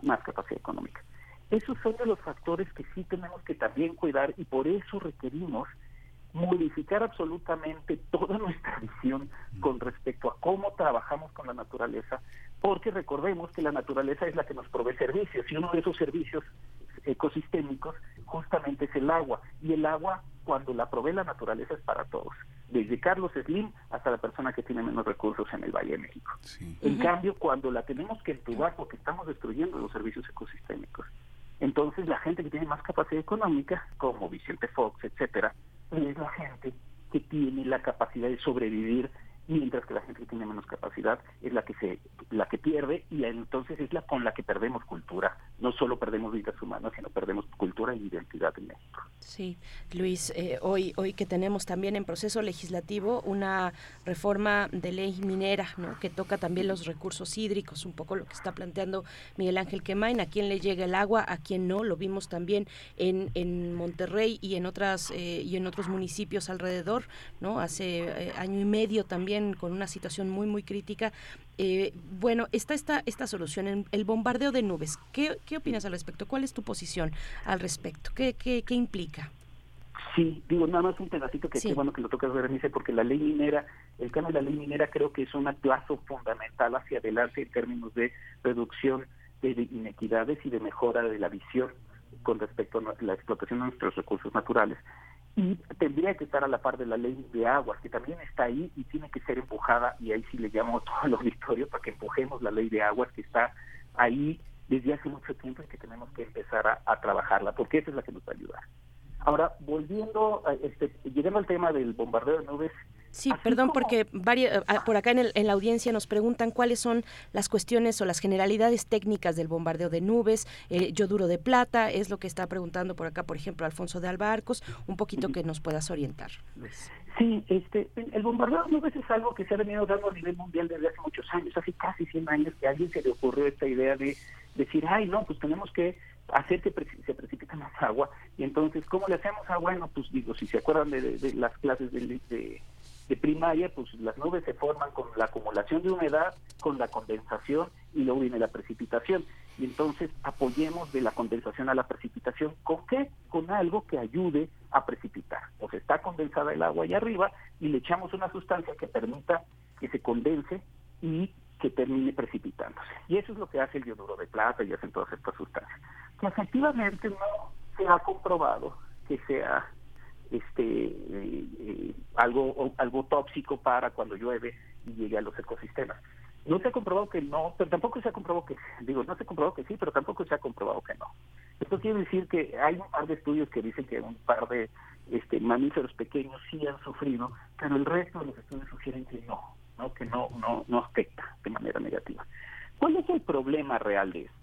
S6: más capacidad económica. Esos son de los factores que sí tenemos que también cuidar y por eso requerimos modificar absolutamente toda nuestra visión con respecto a cómo trabajamos con la naturaleza, porque recordemos que la naturaleza es la que nos provee servicios y uno de esos servicios ecosistémicos justamente es el agua y el agua cuando la provee la naturaleza es para todos desde Carlos Slim hasta la persona que tiene menos recursos en el Valle de México. En cambio, cuando la tenemos que entubar porque estamos destruyendo los servicios ecosistémicos, entonces la gente que tiene más capacidad económica, como Vicente Fox, etcétera, es la gente
S19: que tiene la capacidad de sobrevivir mientras que la gente que tiene menos capacidad es la que se la que pierde y entonces es la con la que perdemos cultura. No solo perdemos vidas humanas sino perdemos cultura y identidad en México.
S4: Sí Luis eh, hoy hoy que tenemos también en proceso legislativo una reforma de ley minera ¿no? que toca también los recursos hídricos un poco lo que está planteando Miguel Ángel Quemain a quién le llega el agua a quién no lo vimos también en, en Monterrey y en otras eh, y en otros municipios alrededor no hace eh, año y medio también con una situación muy, muy crítica. Eh, bueno, está esta, esta solución, el bombardeo de nubes. ¿Qué, ¿Qué opinas al respecto? ¿Cuál es tu posición al respecto? ¿Qué, qué, qué implica?
S19: Sí, digo, nada más un pedacito que es bueno que lo tocas, Berenice, porque la ley minera, el cambio de la ley minera creo que es un plazo fundamental hacia adelante en términos de reducción de inequidades y de mejora de la visión con respecto a la explotación de nuestros recursos naturales y tendría que estar a la par de la ley de aguas, que también está ahí y tiene que ser empujada, y ahí sí le llamo a todo el auditorio para que empujemos la ley de aguas que está ahí desde hace mucho tiempo y que tenemos que empezar a, trabajarla, porque esa es la que nos va a ayudar. Ahora, volviendo, a este, llegando al tema del bombardeo de nubes,
S4: Sí, perdón, porque varios, ah, por acá en, el, en, la audiencia nos preguntan cuáles son las cuestiones o las generalidades técnicas del bombardeo de nubes, eh, yoduro de plata, es lo que está preguntando por acá, por ejemplo, Alfonso de Albarcos, un poquito que nos puedas orientar.
S19: Sí, este, el bombardeo de nubes es algo que se ha venido dando a nivel mundial desde hace muchos años, hace casi 100 años que a alguien se le ocurrió esta idea de decir, ay, no, pues tenemos que hacer que se precipite más agua, y entonces, ¿cómo le hacemos agua? Bueno, pues digo, si se acuerdan de, las clases de, de de primaria, pues las nubes se forman con la acumulación de humedad, con la condensación y luego viene la precipitación. Y entonces apoyemos de la condensación a la precipitación. ¿Con qué? Con algo que ayude a precipitar. O sea, está condensada el agua allá arriba y le echamos una sustancia que permita que se condense y que termine precipitándose. Y eso es lo que hace el yoduro de plata y hacen todas estas sustancias. Que efectivamente no se ha comprobado que sea este eh, eh, algo algo tóxico para cuando llueve y llegue a los ecosistemas. No se ha comprobado que no, pero tampoco se ha comprobado que, digo, no se ha comprobado que sí, pero tampoco se ha comprobado que no. Esto quiere decir que hay un par de estudios que dicen que un par de este, mamíferos pequeños sí han sufrido, pero el resto de los estudios sugieren que no, ¿no? que no, no, no afecta de manera negativa. ¿Cuál es el problema real de esto?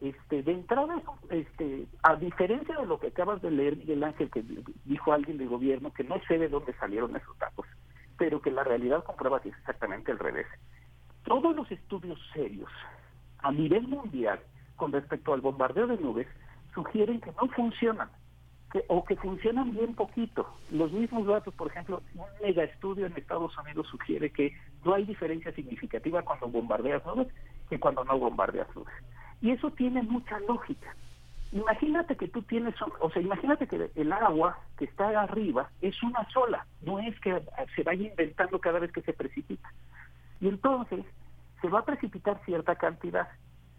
S19: Este de entrada este a diferencia de lo que acabas de leer Miguel Ángel que dijo alguien del gobierno que no sé de dónde salieron esos datos pero que la realidad comprueba que es exactamente al revés todos los estudios serios a nivel mundial con respecto al bombardeo de nubes sugieren que no funcionan que, o que funcionan bien poquito. Los mismos datos, por ejemplo, un mega estudio en Estados Unidos sugiere que no hay diferencia significativa cuando bombardeas nubes que cuando no bombardeas nubes. Y eso tiene mucha lógica. Imagínate que tú tienes, o sea, imagínate que el agua que está arriba es una sola, no es que se vaya inventando cada vez que se precipita. Y entonces se va a precipitar cierta cantidad.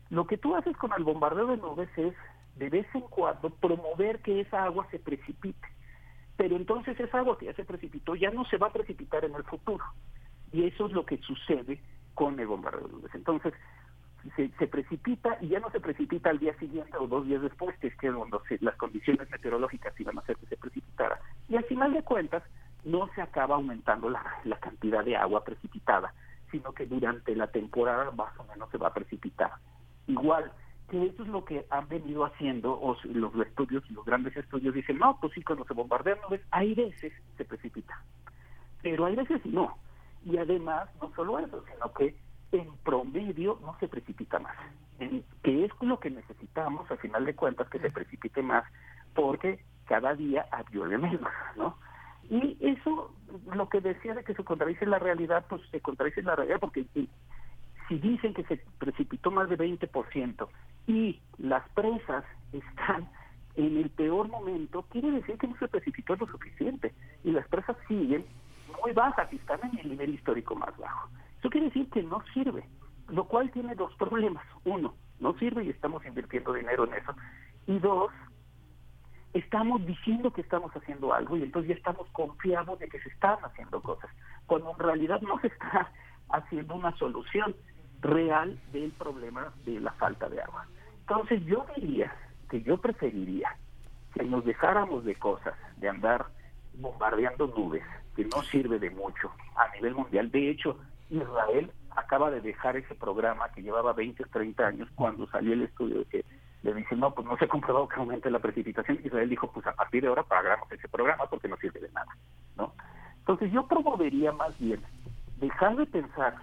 S19: Lo que tú haces con el bombardeo de nubes es, de vez en cuando, promover que esa agua se precipite. Pero entonces esa agua que ya se precipitó ya no se va a precipitar en el futuro. Y eso es lo que sucede con el bombardeo de nubes. Entonces, se, precipita y ya no se precipita al día siguiente o dos días después, que es que cuando las condiciones meteorológicas iban a hacer que se precipitara. Y al final de cuentas, no se acaba aumentando la, la cantidad de agua precipitada, sino que durante la temporada más o menos se va a precipitar. Igual, que eso es lo que han venido haciendo o los estudios, los grandes estudios dicen, no, pues sí, cuando se bombardean nubes, hay veces se precipita, pero hay veces no. Y además, no solo eso, sino que en promedio no se precipita más, que es lo que necesitamos, al final de cuentas, que se precipite más, porque cada día llueve menos, ¿no? Y eso, lo que decía de que se contradice la realidad, pues se contradice la realidad, porque si dicen que se precipitó más de 20% y las presas están en el peor momento, quiere decir que no se precipitó lo suficiente y las presas siguen muy bajas y están en el nivel histórico más bajo. Eso quiere decir que no sirve, lo cual tiene dos problemas. Uno, no sirve y estamos invirtiendo dinero en eso. Y dos, estamos diciendo que estamos haciendo algo y entonces ya estamos confiados de que se están haciendo cosas, cuando en realidad no se está haciendo una solución real del problema de la falta de agua. Entonces yo diría que yo preferiría que nos dejáramos de cosas, de andar bombardeando nubes, que no sirve de mucho a nivel mundial. De hecho, Israel acaba de dejar ese programa que llevaba 20 o 30 años cuando salió el estudio de que le dicen, no, pues no se ha comprobado que aumente la precipitación. Israel dijo, pues a partir de ahora pagamos ese programa porque no sirve de nada, ¿no? Entonces yo promovería más bien dejar de pensar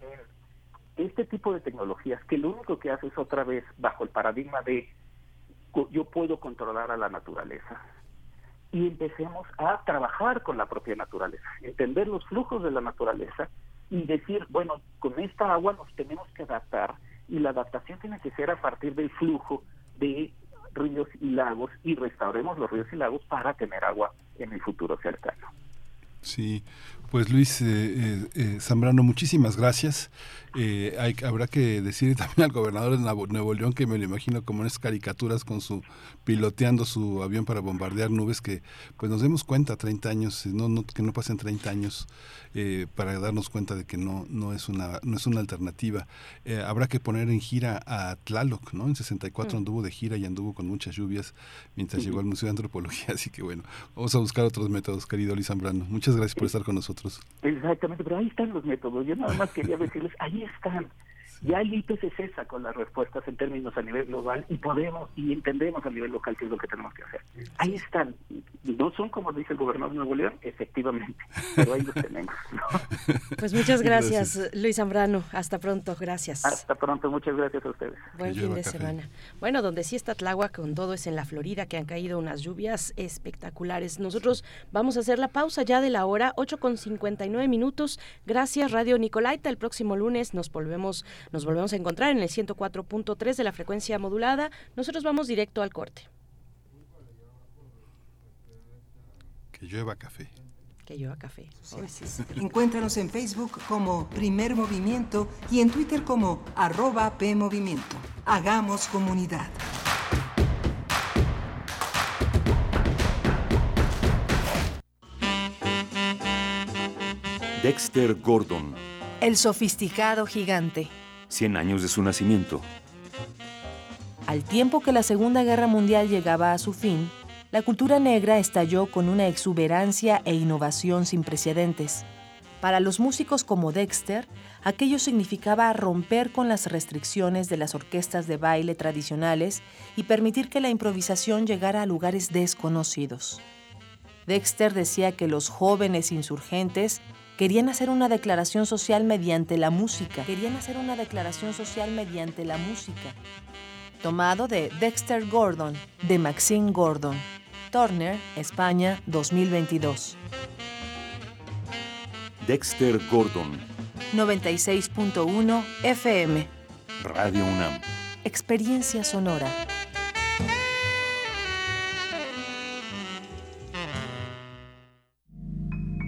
S19: en este tipo de tecnologías que lo único que hace es otra vez bajo el paradigma de yo puedo controlar a la naturaleza y empecemos a trabajar con la propia naturaleza, entender los flujos de la naturaleza y decir, bueno, con esta agua nos tenemos que adaptar y la adaptación tiene que ser a partir del flujo de ríos y lagos y restauremos los ríos y lagos para tener agua en el futuro cercano.
S3: Sí, pues Luis eh, eh, eh, Zambrano, muchísimas gracias. Hay, habrá que decir también al gobernador de Nuevo León que me lo imagino como en esas caricaturas con su piloteando su avión para bombardear nubes que pues nos demos cuenta 30 años, no, no que no pasen 30 años para darnos cuenta de que no no es una no es una alternativa. habrá que poner en gira a Tlaloc, ¿no? En 64 anduvo de gira y anduvo con muchas lluvias mientras llegó al Museo de Antropología, así que bueno, vamos a buscar otros métodos, querido Luis Zambrano. Muchas gracias por estar con nosotros.
S19: Exactamente, pero ahí están los métodos. Yo nada más quería decirles, ahí están. Ya el IPCC cesa con las respuestas en términos a nivel global y podemos y entendemos a nivel local qué es lo que tenemos que hacer. Ahí están. No son como dice el gobernador de Nuevo León, efectivamente, pero ahí los tenemos.
S4: Pues muchas gracias, Luis Zambrano. Hasta pronto, gracias.
S19: Hasta pronto, muchas gracias a ustedes.
S4: Buen fin de semana. Bueno, donde sí está Tláhuac con todo es en la Florida, que han caído unas lluvias espectaculares. Nosotros vamos a hacer la pausa ya de la hora, 8 con 59 minutos. Gracias, Radio Nicolaita. El próximo lunes nos volvemos nos volvemos a encontrar en el 104.3 de la frecuencia modulada. Nosotros vamos directo al corte.
S3: Que llueva café.
S4: Que llueva café.
S20: Encuéntranos en Facebook como Primer Movimiento y en Twitter como arroba PMovimiento. Hagamos comunidad.
S8: Dexter Gordon.
S1: El sofisticado gigante.
S8: 100 años de su nacimiento.
S1: Al tiempo que la Segunda Guerra Mundial llegaba a su fin, la cultura negra estalló con una exuberancia e innovación sin precedentes. Para los músicos como Dexter, aquello significaba romper con las restricciones de las orquestas de baile tradicionales y permitir que la improvisación llegara a lugares desconocidos. Dexter decía que los jóvenes insurgentes Querían hacer una declaración social mediante la música. Querían hacer una declaración social mediante la música. Tomado de Dexter Gordon, de Maxine Gordon. Turner, España, 2022.
S8: Dexter Gordon.
S1: 96.1 FM.
S8: Radio UNAM.
S1: Experiencia sonora.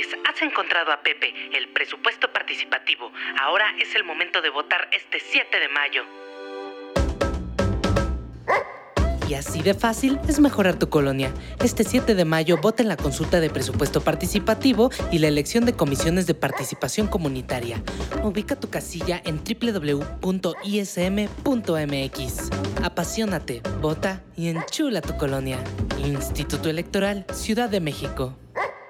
S21: Has encontrado a Pepe, el presupuesto participativo. Ahora es el momento de votar este 7 de mayo.
S22: Y así de fácil es mejorar tu colonia. Este 7 de mayo vota en la consulta de presupuesto participativo y la elección de comisiones de participación comunitaria. Ubica tu casilla en www.ism.mx. Apasionate, vota y enchula tu colonia. Instituto Electoral, Ciudad de México.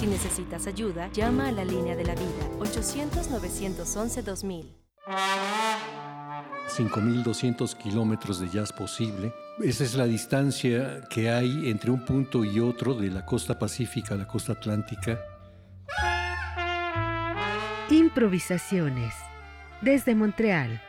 S1: Si necesitas ayuda, llama a la línea de la vida 800-911-2000.
S23: 5.200 kilómetros de jazz posible. Esa es la distancia que hay entre un punto y otro de la costa pacífica a la costa atlántica.
S24: Improvisaciones.
S25: desde Montreal.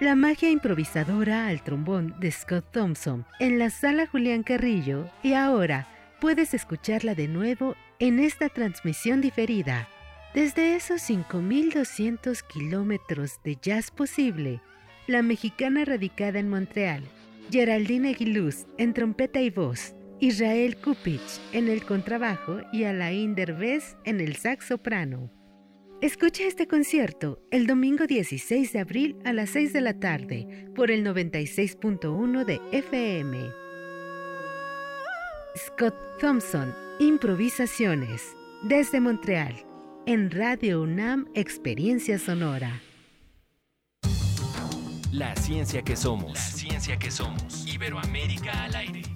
S25: La magia improvisadora al trombón de Scott Thompson en la sala Julián Carrillo y ahora puedes escucharla de nuevo en esta transmisión diferida. Desde esos 5.200 kilómetros de jazz posible, la mexicana radicada en Montreal, Geraldine Aguiluz en trompeta y voz, Israel Kupich en el contrabajo y Alain Derbez en el sax soprano. Escucha este concierto el domingo 16 de abril a las 6 de la tarde por el 96.1 de FM. Scott Thompson, Improvisaciones, desde Montreal, en Radio UNAM Experiencia Sonora.
S26: La ciencia que somos. La ciencia que somos. Iberoamérica al aire.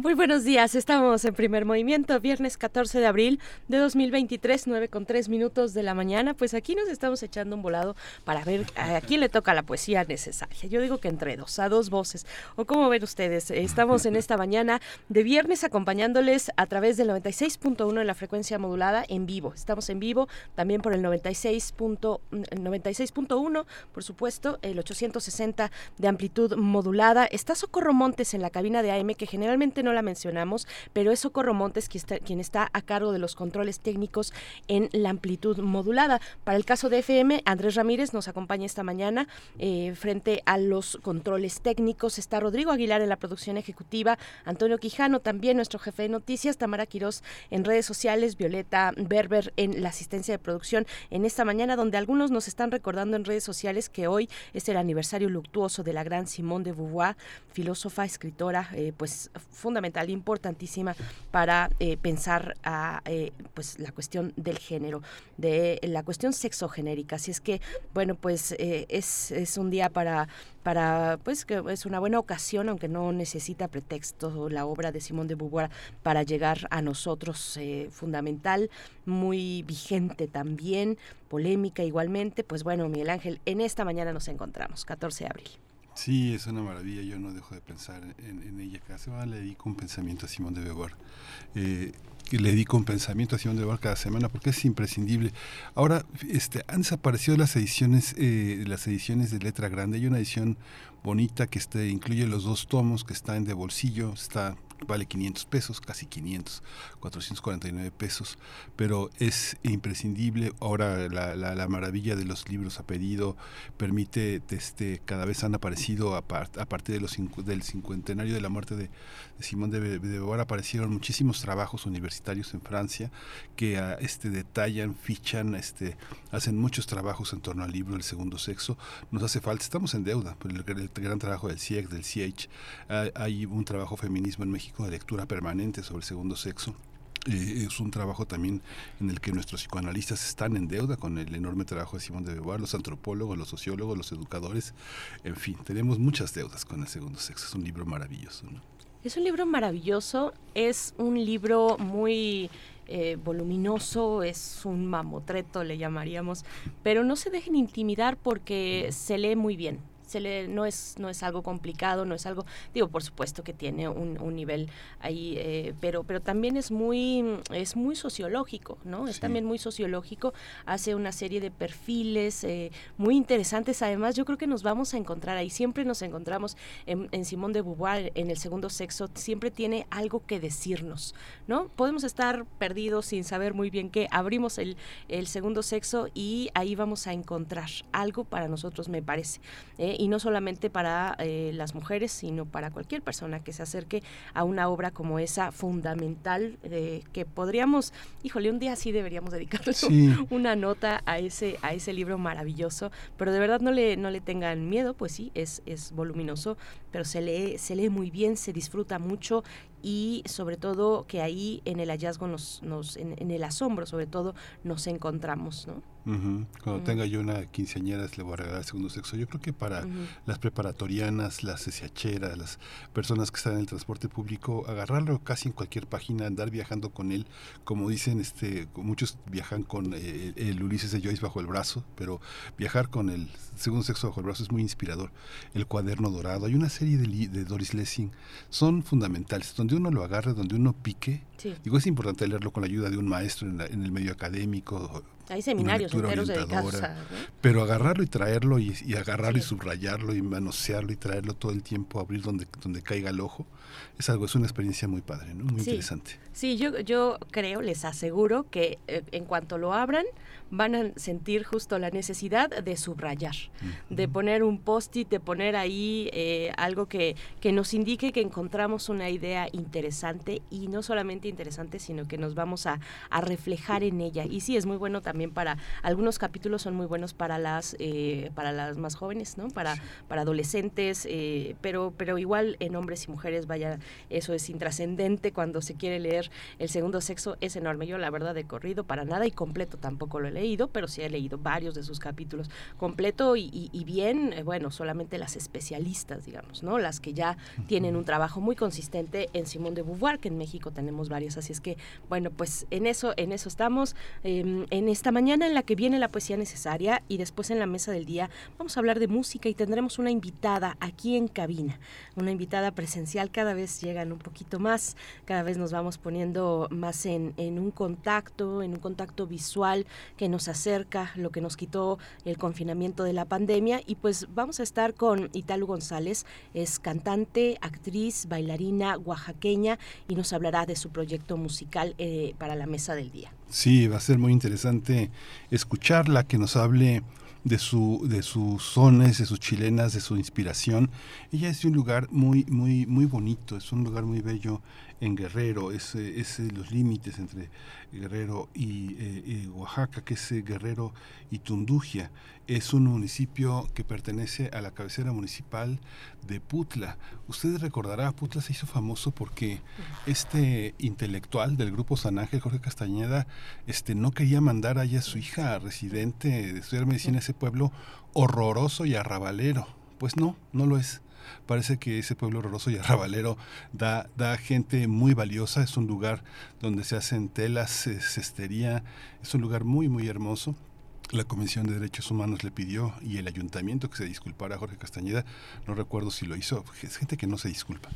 S4: Muy buenos días, estamos en primer movimiento, viernes 14 de abril de 2023, 9 con 3 minutos de la mañana. Pues aquí nos estamos echando un volado para ver a quién le toca la poesía necesaria. Yo digo que entre dos, a dos voces. ¿O cómo ven ustedes? Estamos en esta mañana de viernes acompañándoles a través del 96.1 en la frecuencia modulada en vivo. Estamos en vivo también por el 96.1, 96 por supuesto, el 860 de amplitud modulada. Está Socorro Montes en la cabina de AM que generalmente no la mencionamos, pero es Socorro Montes quien está, quien está a cargo de los controles técnicos en la amplitud modulada. Para el caso de FM, Andrés Ramírez nos acompaña esta mañana eh, frente a los controles técnicos. Está Rodrigo Aguilar en la producción ejecutiva, Antonio Quijano también, nuestro jefe de noticias, Tamara Quirós en redes sociales, Violeta Berber en la asistencia de producción en esta mañana, donde algunos nos están recordando en redes sociales que hoy es el aniversario luctuoso de la gran Simone de Beauvoir, filósofa, escritora, eh, pues fundamental fundamental, importantísima para eh, pensar a eh, pues la cuestión del género, de la cuestión sexogenérica. Así es que, bueno, pues eh, es, es un día para para pues que es una buena ocasión aunque no necesita pretexto la obra de Simón de Beauvoir para llegar a nosotros fundamental muy vigente también polémica igualmente pues bueno Miguel Ángel en esta mañana nos encontramos 14 de abril
S3: Sí, es una maravilla, yo no dejo de pensar en, ella. Cada semana le dedico un pensamiento a Simón de Beauvoir. Eh, le dedico un pensamiento a Simón de Beauvoir cada semana porque es imprescindible. Ahora, este, han desaparecido las ediciones, eh, las ediciones de letra grande. Hay una edición bonita que este, incluye los dos tomos, que está en de bolsillo, está vale 500 pesos, casi 500, 449 pesos, pero es imprescindible. Ahora la, la, maravilla de los libros a pedido permite, este, cada vez han aparecido a, a partir de los del cincuentenario de la muerte de, Simón de, Beauvoir, aparecieron muchísimos trabajos universitarios en Francia que ah, este, detallan, fichan, este, hacen muchos trabajos en torno al libro del segundo sexo. Nos hace falta, estamos en deuda por el, gran trabajo del CIEC, del CH. hay un trabajo feminismo en México de lectura permanente sobre el segundo sexo. Eh, es un trabajo también en el que nuestros psicoanalistas están en deuda con el enorme trabajo de Simón de Beauvoir, los antropólogos, los sociólogos, los educadores, en fin, tenemos muchas deudas con el segundo sexo. Es un libro maravilloso.
S4: Es un libro maravilloso, es un libro muy eh, voluminoso, es un mamotreto, le llamaríamos, pero no se dejen intimidar porque se lee muy bien se le, no, es, no es algo complicado, no es algo, digo, por supuesto que tiene un, un nivel ahí, eh, pero, pero también es muy, es muy sociológico, ¿no? Es también muy sociológico, hace una serie de perfiles eh, muy interesantes, además yo creo que nos vamos a encontrar ahí, siempre nos encontramos en, en Simón de Beauvoir, en el segundo sexo, siempre tiene algo que decirnos, ¿no? Podemos estar perdidos sin saber muy bien qué, abrimos el, el segundo sexo y ahí vamos a encontrar algo para nosotros, me parece. ¿eh? Y no solamente para eh, las mujeres, sino para cualquier persona que se acerque a una obra como esa fundamental eh, que podríamos, híjole, un día sí deberíamos dedicarle una nota a ese a ese libro maravilloso, pero de verdad no le no le tengan miedo, pues sí, es es voluminoso, pero se lee se lee muy bien, se disfruta mucho y sobre todo que ahí en el hallazgo nos, nos en, el asombro sobre todo nos encontramos, ¿no?
S3: Cuando tenga yo una quinceañera le voy a regalar el segundo sexo. Yo creo que para las preparatorianas, las SHeras, las personas que están en el transporte público, agarrarlo casi en cualquier página, andar viajando con él, como dicen, este, muchos viajan con eh, el Ulises de Joyce bajo el brazo, pero viajar con el segundo sexo bajo el brazo es muy inspirador. El cuaderno dorado, hay una serie de, de Doris Lessing, son fundamentales, donde uno lo agarre, donde uno pique. Digo, es importante leerlo con la ayuda de un maestro en, en el medio académico,
S4: hay seminarios enteros dedicados a...
S3: Pero agarrarlo y traerlo y, agarrarlo y subrayarlo y manosearlo y traerlo todo el tiempo, abrir donde, donde caiga el ojo, es algo, es una experiencia muy padre, ¿no? Muy interesante.
S4: Sí, yo, yo creo, les aseguro que eh, en cuanto lo abran, van a sentir justo la necesidad de subrayar, de poner un post-it, de poner ahí eh, algo que, que nos indique que encontramos una idea interesante y no solamente interesante, sino que nos vamos a, a reflejar en ella. Y sí, es muy bueno también para, algunos capítulos son muy buenos para las, eh, para las más jóvenes, ¿no? Para, para adolescentes, eh, pero, pero igual en hombres y mujeres, vaya, eso es intrascendente cuando se quiere leer el segundo sexo, es enorme. Yo la verdad he corrido para nada y completo tampoco lo he leído, pero sí he leído varios de sus capítulos completo y, bien, eh, bueno, solamente las especialistas, digamos, ¿no? Las que ya tienen un trabajo muy consistente en Simón de Beauvoir, que en México tenemos varios, así es que, bueno, pues en eso, en eso estamos. Em, en esta mañana en la que viene la poesía necesaria y después en la mesa del día vamos a hablar de música y tendremos una invitada aquí en cabina, una invitada presencial, cada vez llegan un poquito más, cada vez nos vamos poniendo más en, en un contacto, en un contacto visual que nos acerca, lo que nos quitó el confinamiento de la pandemia. Y pues vamos a estar con Italo González, es cantante, actriz, bailarina oaxaqueña y nos hablará de su proyecto musical eh, para la mesa del día.
S3: Sí, va a ser muy interesante escucharla, que nos hable de su de sus sones, de sus chilenas, de su inspiración. Ella es de un lugar muy muy muy bonito, es un lugar muy bello en Guerrero, es, es los límites entre Guerrero y, eh, Oaxaca, que es eh, Guerrero y Tundugia. Es un municipio que pertenece a la cabecera municipal de Putla. Ustedes recordarán, Putla se hizo famoso porque este intelectual del grupo San Ángel, Jorge Castañeda, este, no quería mandar allá a su hija residente de estudiar medicina a ese pueblo horroroso y arrabalero. Pues no, no lo es parece que ese pueblo horroroso y arrabalero da, da gente muy valiosa, es un lugar donde se hacen telas, cestería, es un lugar muy, muy hermoso la Comisión de Derechos Humanos le pidió y el ayuntamiento que se disculpara a Jorge Castañeda, no recuerdo si lo hizo, es gente que no se disculpa,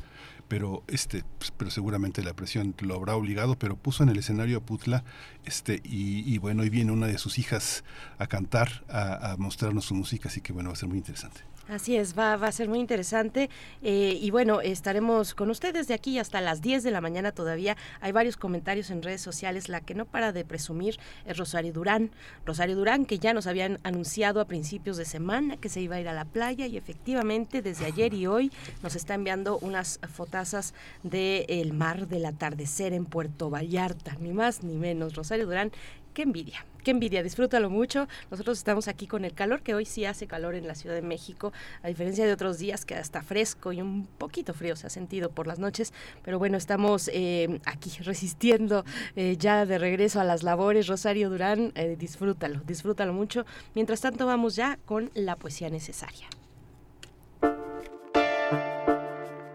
S3: pero este pues, pero seguramente la presión lo habrá obligado, pero puso en el escenario a Putla este y, bueno, hoy viene una de sus hijas a cantar, a mostrarnos su música, así que bueno, va a ser muy interesante.
S4: Así es, va, va a ser muy interesante. Eh, y bueno, estaremos con ustedes de aquí hasta las 10 de la mañana todavía. Hay varios comentarios en redes sociales. La que no para de presumir es Rosario Durán. Rosario Durán, que ya nos habían anunciado a principios de semana que se iba a ir a la playa y efectivamente desde ayer y hoy nos está enviando unas fotazas del mar del atardecer en Puerto Vallarta. Ni más ni menos. Rosario Durán qué envidia, qué envidia, disfrútalo mucho. Nosotros estamos aquí con el calor, que hoy sí hace calor en la Ciudad de México, a diferencia de otros días que hasta fresco y un poquito frío se ha sentido por las noches, pero bueno, estamos eh, aquí resistiendo eh, ya de regreso a las labores. Rosario Durán, eh, disfrútalo, disfrútalo mucho. Mientras tanto, vamos ya con la poesía necesaria.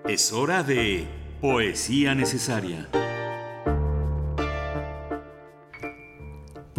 S18: Es hora de poesía necesaria.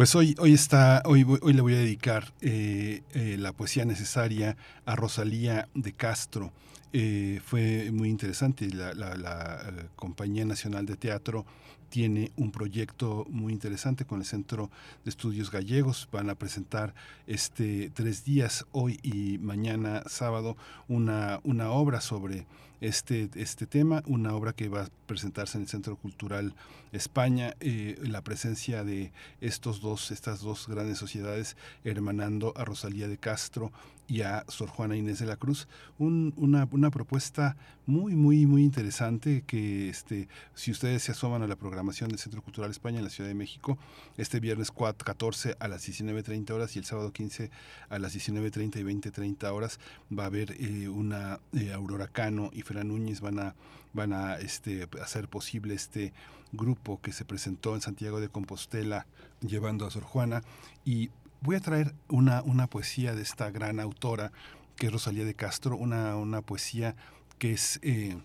S3: Pues hoy, hoy está, hoy, hoy le voy a dedicar eh, eh, la poesía necesaria a Rosalía de Castro. Eh, fue muy interesante. La, Compañía Nacional de Teatro tiene un proyecto muy interesante con el Centro de Estudios Gallegos. Van a presentar este tres días, hoy y mañana sábado, una, una obra sobre este, este tema, una obra que va a presentarse en el Centro Cultural España, eh, la presencia de estos dos, estas dos grandes sociedades hermanando a Rosalía de Castro y a Sor Juana Inés de la Cruz, una, propuesta muy, muy, muy interesante que este, si ustedes se asoman a la programación del Centro Cultural España en la Ciudad de México, este viernes 4, 14 a las 19.30 horas y el sábado 15 a las 19.30 y 20.30 horas va a haber eh, una eh, Aurora Cano y Fran Núñez van a, van a este, hacer posible este grupo que se presentó en Santiago de Compostela llevando a Sor Juana. Y voy a traer una, una poesía de esta gran autora que es Rosalía de Castro, una, una poesía que es... Eh,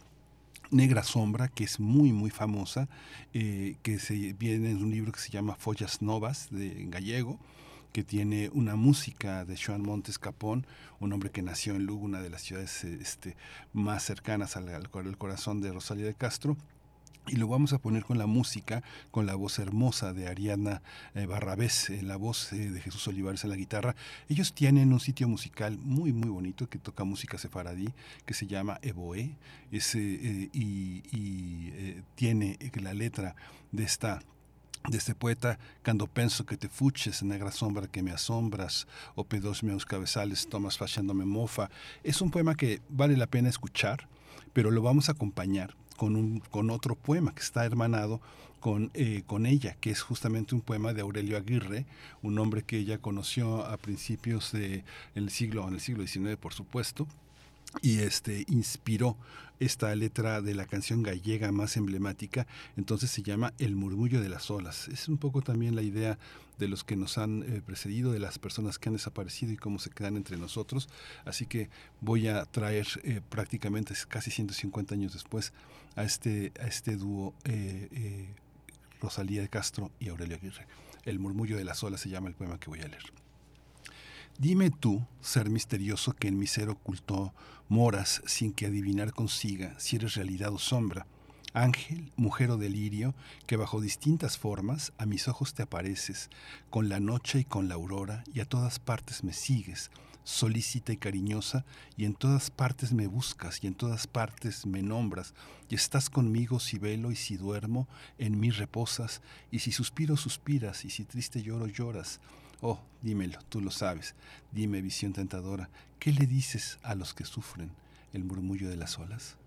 S3: Negra Sombra, que es muy, muy famosa, eh, que se viene en un libro que se llama Follas Novas, de, en gallego, que tiene una música de Joan Montes Capón, un hombre que nació en Lugo, una de las ciudades este, más cercanas al, al corazón de Rosalía de Castro y lo vamos a poner con la música, con la voz hermosa de Ariana eh, Barrabés, eh, la voz eh, de Jesús Olivares en la guitarra. Ellos tienen un sitio musical muy, muy bonito que toca música sefaradí, que se llama Eboé, y, y tiene la letra de esta de este poeta, cuando penso que te fuches, negra sombra que me asombras, o pedos meus cabezales tomas fachándome mofa. Es un poema que vale la pena escuchar, pero lo vamos a acompañar con, un, con otro poema que está hermanado con, eh, con ella, que es justamente un poema de Aurelio Aguirre, un hombre que ella conoció a principios del siglo, en el siglo XIX, por supuesto, y este inspiró esta letra de la canción gallega más emblemática, entonces se llama El murmullo de las olas. Es un poco también la idea de los que nos han eh, precedido, de las personas que han desaparecido y cómo se quedan entre nosotros. Así que voy a traer eh, prácticamente casi 150 años después a este, a este dúo eh, Rosalía de Castro y Aurelio Aguirre. El murmullo de las olas se llama el poema que voy a leer. Dime tú, ser misterioso que en mi ser ocultó moras sin que adivinar consiga si eres realidad o sombra, ángel, mujer o delirio, que bajo distintas formas a mis ojos te apareces, con la noche y con la aurora, y a todas partes me sigues, solícita y cariñosa, y en todas partes me buscas, y en todas partes me nombras, y estás conmigo si velo y si duermo, en mí reposas, y si suspiro suspiras, y si triste lloro lloras, Oh, dímelo, tú lo sabes. Dime, visión tentadora, ¿qué le dices a los que sufren el murmullo de las olas?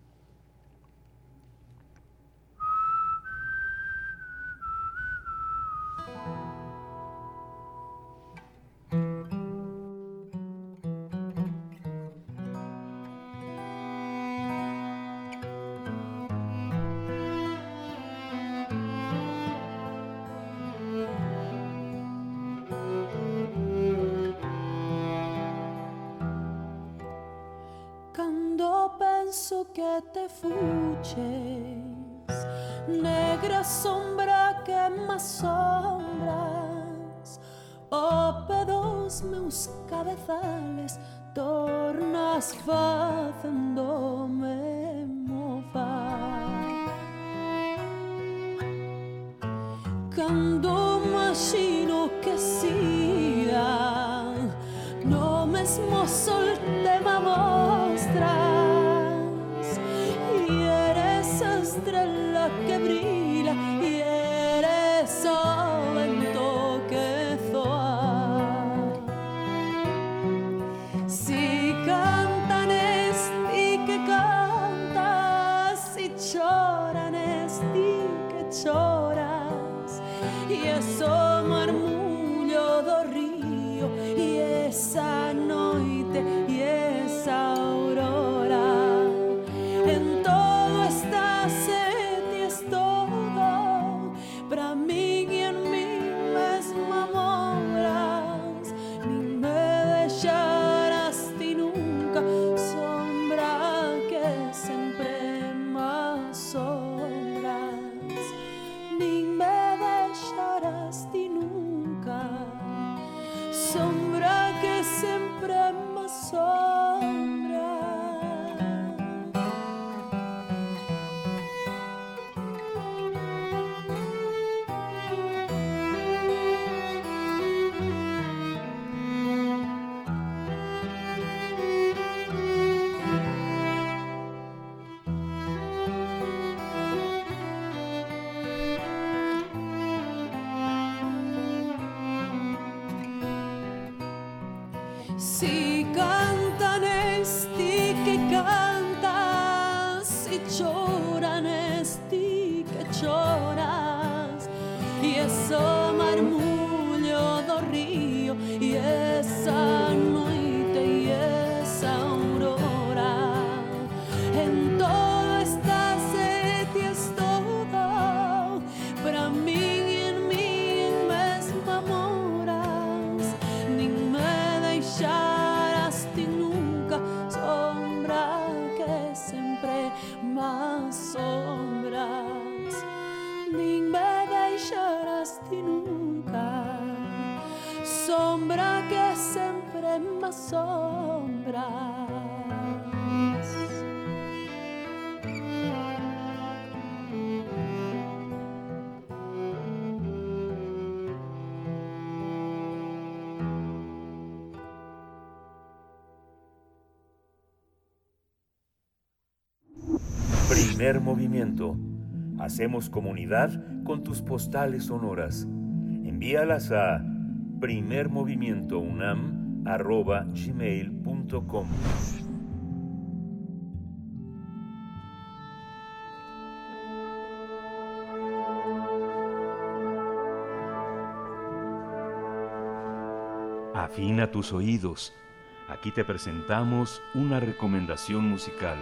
S27: Estrella que
S18: Hacemos comunidad con tus postales sonoras. Envíalas a primermovimientounam.gmail.com Afina tus oídos. Aquí te presentamos una recomendación musical.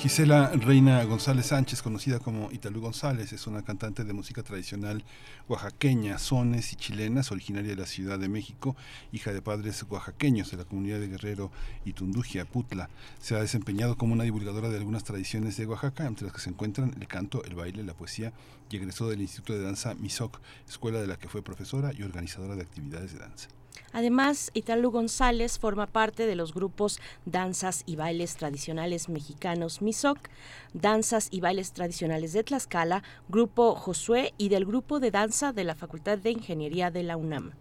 S3: Gisela Reina González Sánchez, conocida como Italú González, es una cantante de música tradicional oaxaqueña, sones y chilenas, originaria de la Ciudad de México, hija de padres oaxaqueños de la comunidad de Guerrero y Tundugia, Putla. Se ha desempeñado como una divulgadora de algunas tradiciones de Oaxaca, entre las que se encuentran el canto, el baile, la poesía, y egresó del Instituto de Danza MISOC, escuela de la que fue profesora y organizadora de actividades de danza.
S4: Además, Italu González forma parte de los grupos Danzas y Bailes Tradicionales Mexicanos MISOC, Danzas y Bailes Tradicionales de Tlaxcala, Grupo Josué y del Grupo de Danza de la Facultad de Ingeniería de la UNAM.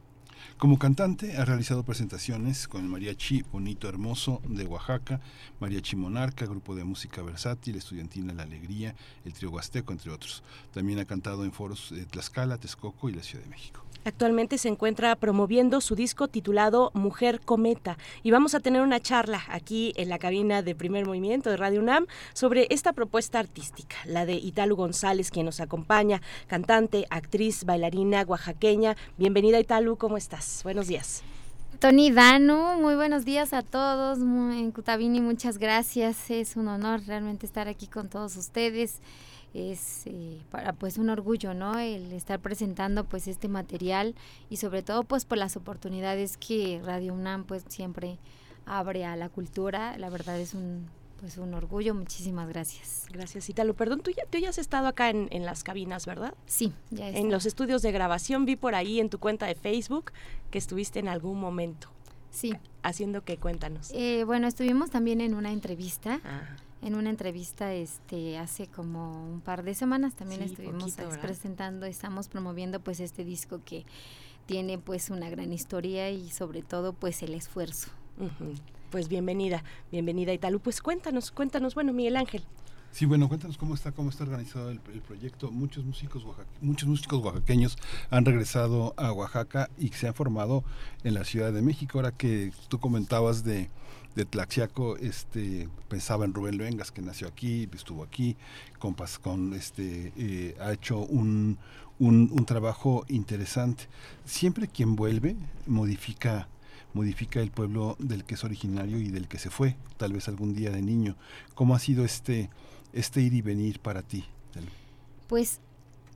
S3: Como cantante ha realizado presentaciones con el Mariachi Bonito Hermoso de Oaxaca, Mariachi Monarca, Grupo de Música Versátil, Estudiantina La Alegría, el Trío Huasteco, entre otros. También ha cantado en foros de Tlaxcala, Texcoco y la Ciudad de México.
S4: Actualmente se encuentra promoviendo su disco titulado Mujer Cometa y vamos a tener una charla aquí en la cabina de Primer Movimiento de Radio UNAM sobre esta propuesta artística, la de Italu González, quien nos acompaña, cantante, actriz, bailarina oaxaqueña. Bienvenida Italu, ¿cómo estás? Buenos días.
S28: Tony Danu, muy buenos días a todos en Cutabini, muchas gracias. Es un honor realmente estar aquí con todos ustedes. Es eh, para pues un orgullo, ¿no? El estar presentando pues este material y sobre todo pues por las oportunidades que Radio UNAM pues siempre abre a la cultura. La verdad es un pues un orgullo. Muchísimas gracias.
S4: Gracias, Italu. Perdón, tú ya, tú ya has estado acá en, en las cabinas, ¿verdad?
S28: Sí, ya he
S4: En los estudios de grabación vi por ahí en tu cuenta de Facebook que estuviste en algún momento.
S28: Sí.
S4: Haciendo que cuéntanos.
S28: Eh, bueno, estuvimos también en una entrevista.
S4: Ah.
S28: En una entrevista este hace como un par de semanas también
S4: Sí,
S28: estuvimos presentando, estamos promoviendo pues este disco que tiene pues una gran historia y sobre todo pues el esfuerzo.
S4: Pues bienvenida, bienvenida Italu. Pues cuéntanos, cuéntanos, bueno, Miguel Ángel.
S3: Sí, bueno, cuéntanos cómo está, cómo está organizado el, el proyecto. Muchos músicos, oaxaque- muchos músicos oaxaqueños han regresado a Oaxaca y se han formado en la Ciudad de México. Ahora que tú comentabas de, de Tlaxiaco, este, pensaba en Rubén Luengas, que nació aquí, estuvo aquí, con, con este, eh, ha hecho un, un, un trabajo interesante. Siempre quien vuelve modifica modifica el pueblo del que es originario y del que se fue, tal vez algún día de niño. ¿Cómo ha sido este, este ir y venir para ti?
S28: Pues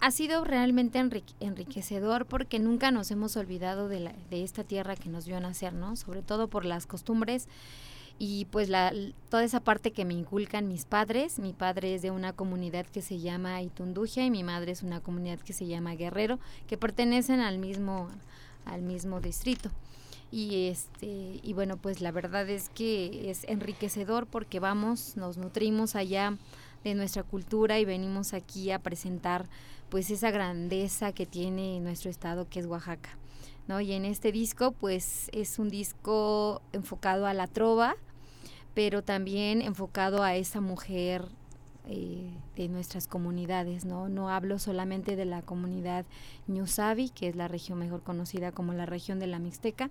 S28: ha sido realmente enrique- enriquecedor porque nunca nos hemos olvidado de, la- de esta tierra que nos vio nacer, ¿no? Sobre todo por las costumbres y pues la, toda esa parte que me inculcan mis padres. Mi padre es de una comunidad que se llama Itunduja y mi madre es una comunidad que se llama Guerrero, que pertenecen al mismo, al mismo distrito. Y este y bueno, pues la verdad es que es enriquecedor porque vamos, nos nutrimos allá de nuestra cultura y venimos aquí a presentar pues esa grandeza que tiene nuestro estado que es Oaxaca. ¿no? Y en este disco pues es un disco enfocado a la trova, pero también enfocado a esa mujer eh, de nuestras comunidades, ¿no? No hablo solamente de la comunidad Ñusabi, que es la región mejor conocida como la región de la Mixteca,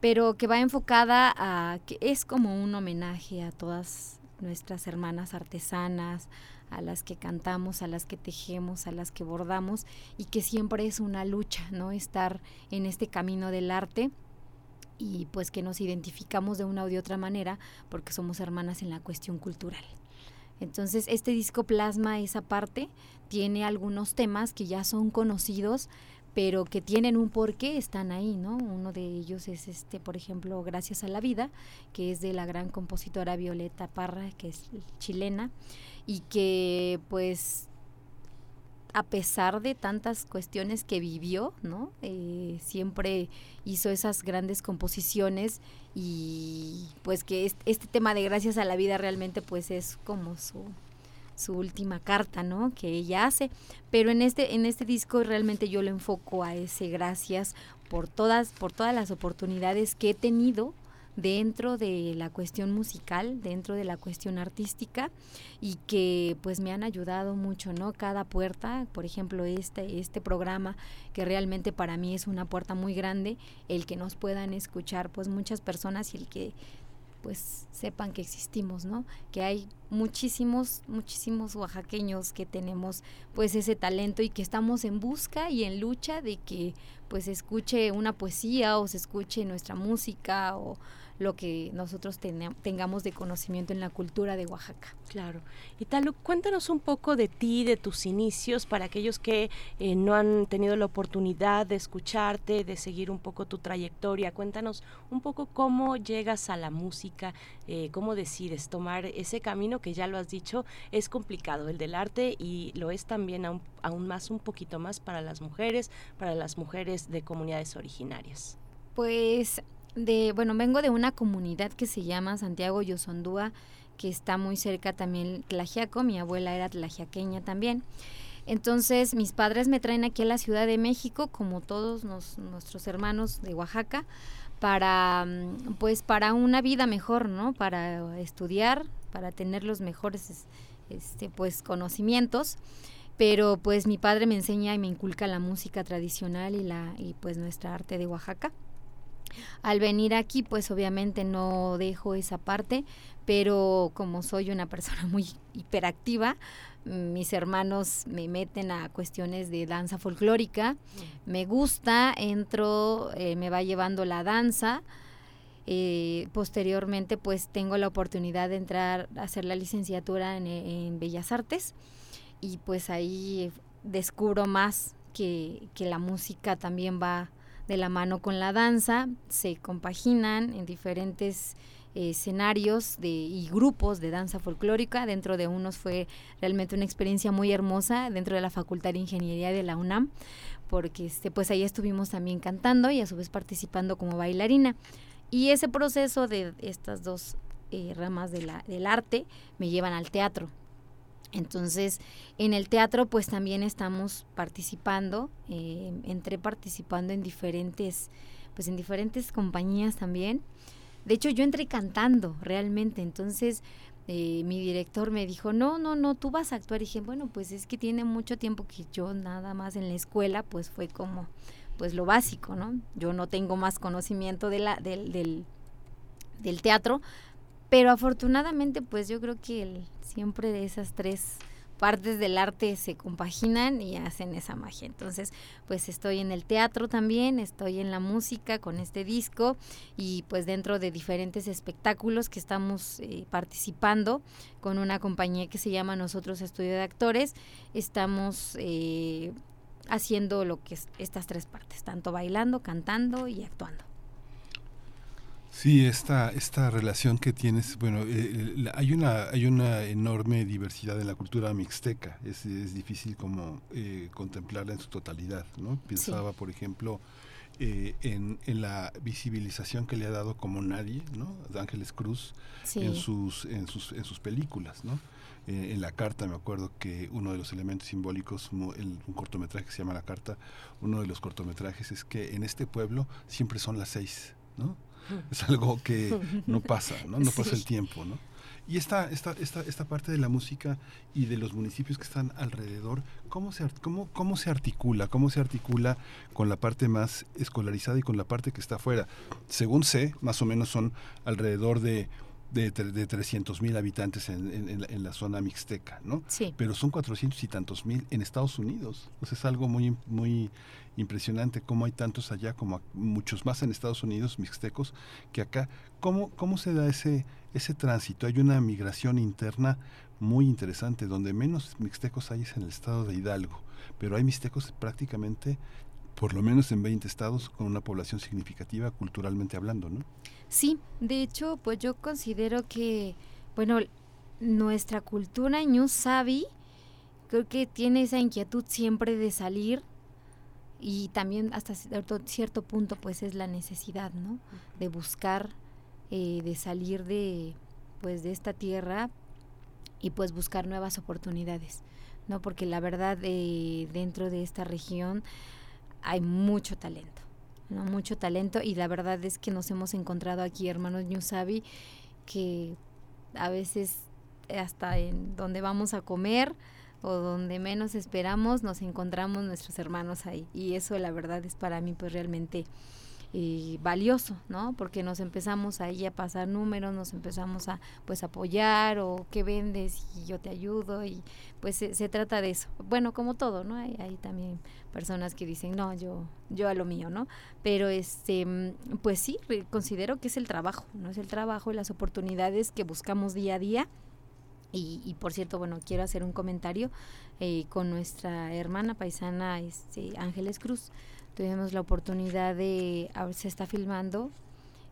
S28: pero que va enfocada a que es como un homenaje a todas nuestras hermanas artesanas, a las que cantamos, a las que tejemos, a las que bordamos y que siempre es una lucha, ¿no? Estar en este camino del arte y pues que nos identificamos de una u de otra manera porque somos hermanas en la cuestión cultural. Entonces, este disco plasma esa parte, tiene algunos temas que ya son conocidos, pero que tienen un porqué, están ahí, ¿no? Uno de ellos es este, por ejemplo, Gracias a la vida, que es de la gran compositora Violeta Parra, que es chilena, y que pues a pesar de tantas cuestiones que vivió, ¿no? Eh, siempre hizo esas grandes composiciones y pues que este, tema de gracias a la vida realmente pues es como su, su última carta, ¿no? Que ella hace. Pero en este, en este disco realmente yo lo enfoco a ese gracias por todas, por todas las oportunidades que he tenido dentro de la cuestión musical, dentro de la cuestión artística y que pues me han ayudado mucho, ¿no? Cada puerta, por ejemplo, este este programa que realmente para mí es una puerta muy grande, el que nos puedan escuchar pues muchas personas y el que pues sepan que existimos, ¿no? Que hay muchísimos, muchísimos oaxaqueños que tenemos pues ese talento y que estamos en busca y en lucha de que pues se escuche una poesía o se escuche nuestra música o lo que nosotros tengamos de conocimiento en la cultura de Oaxaca.
S4: Claro. Y Talu, cuéntanos un poco de ti, de tus inicios, para aquellos que eh, no han tenido la oportunidad de escucharte, de seguir un poco tu trayectoria. Cuéntanos un poco cómo llegas a la música, eh, cómo decides tomar ese camino que ya lo has dicho, es complicado, el del arte, y lo es también aún, aún más, un poquito más para las mujeres, para las mujeres de comunidades originarias.
S28: Pues de, bueno, vengo de una comunidad que se llama Santiago Yosondúa, que está muy cerca también Tlajiaco, mi abuela era tlajiaqueña también. Entonces mis padres me traen aquí a la Ciudad de México, como todos nuestros hermanos de Oaxaca, para mm, pues para una vida mejor, ¿no? Para estudiar, para tener los mejores este, pues conocimientos. Pero pues mi padre me enseña y me inculca la música tradicional y la y pues nuestra arte de Oaxaca. Al venir aquí, pues obviamente no dejo esa parte, pero como soy una persona muy hiperactiva, mis hermanos me meten a cuestiones de danza folclórica, me gusta, entro, eh, me va llevando la danza. Eh, posteriormente, pues tengo la oportunidad de entrar a hacer la licenciatura en, en Bellas Artes y pues ahí descubro más que, que la música también va de la mano con la danza, se compaginan en diferentes eh, escenarios de, y grupos de danza folclórica. Dentro de unos fue realmente una experiencia muy hermosa dentro de la Facultad de Ingeniería de la UNAM, porque este, pues ahí estuvimos también cantando y a su vez participando como bailarina. Y ese proceso de estas dos eh, ramas del arte me llevan al teatro. Entonces, en el teatro pues también estamos participando, eh, entré participando en diferentes, pues en diferentes compañías también. De hecho, yo entré cantando realmente, entonces eh, mi director me dijo, no, no, no, tú vas a actuar. Y dije, bueno, pues es que tiene mucho tiempo que yo nada más en la escuela, pues fue como, pues lo básico, ¿no? Yo no tengo más conocimiento de la, del, del, del teatro, pero afortunadamente, pues yo creo que siempre de esas tres partes del arte se compaginan y hacen esa magia. Entonces, pues estoy en el teatro también, estoy en la música con este disco y pues dentro de diferentes espectáculos que estamos eh, participando con una compañía que se llama Nosotros Estudio de Actores, estamos eh, haciendo lo que es estas tres partes, tanto bailando, cantando y actuando.
S3: Sí, esta, esta relación que tienes, bueno, eh, hay, una, hay una enorme diversidad en la cultura mixteca, es, es difícil como eh, contemplarla en su totalidad, ¿no? Pensaba, por ejemplo, eh, en, en, la visibilización que le ha dado como nadie, ¿no? Ángeles Cruz en, sus, en, sus, en sus películas, ¿no? en la carta me acuerdo que uno de los elementos simbólicos, un cortometraje que se llama La Carta, uno de los cortometrajes es que en este pueblo siempre son las seis, ¿no? Es algo que no pasa, ¿no? No pasa el tiempo, ¿no? Y esta, esta, esta, esta parte de la música y de los municipios que están alrededor, ¿cómo se, cómo, ¿cómo se articula? ¿Cómo se articula con la parte más escolarizada y con la parte que está afuera? Según sé, más o menos son alrededor de de, de 300 mil habitantes en, la, zona mixteca, ¿no?
S28: Sí.
S3: Pero son 400 y tantos mil en Estados Unidos. Pues es algo muy, muy impresionante cómo hay tantos allá, como muchos más en Estados Unidos, mixtecos, que acá. ¿Cómo, cómo se da ese, ese tránsito? Hay una migración interna muy interesante. Donde menos mixtecos hay es en el estado de Hidalgo, pero hay mixtecos prácticamente por lo menos en 20 estados con una población significativa culturalmente hablando, ¿no?
S28: Sí, de hecho, pues yo considero que, bueno, nuestra cultura Ñu Sabi creo que tiene esa inquietud siempre de salir y también hasta cierto, punto pues es la necesidad, ¿no? De buscar, eh, de salir de, pues de esta tierra y pues buscar nuevas oportunidades, ¿no? Porque la verdad eh, dentro de esta región hay mucho talento mucho talento y la verdad es que nos hemos encontrado aquí, hermanos Sabi que a veces hasta en donde vamos a comer o donde menos esperamos nos encontramos nuestros hermanos ahí. Y eso la verdad es para mí pues realmente y valioso, ¿no? Porque nos empezamos ahí a pasar números, nos empezamos a pues apoyar o qué vendes y yo te ayudo y pues se, trata de eso. Bueno, como todo, ¿no? Hay, hay, también personas que dicen, no, yo, yo a lo mío, ¿no? Pero este, pues sí, considero que es el trabajo, ¿no? Es el trabajo y las oportunidades que buscamos día a día. Y, y, por cierto, bueno, quiero hacer un comentario eh, con nuestra hermana paisana este, Ángeles Cruz tuvimos la oportunidad de, ahora se está filmando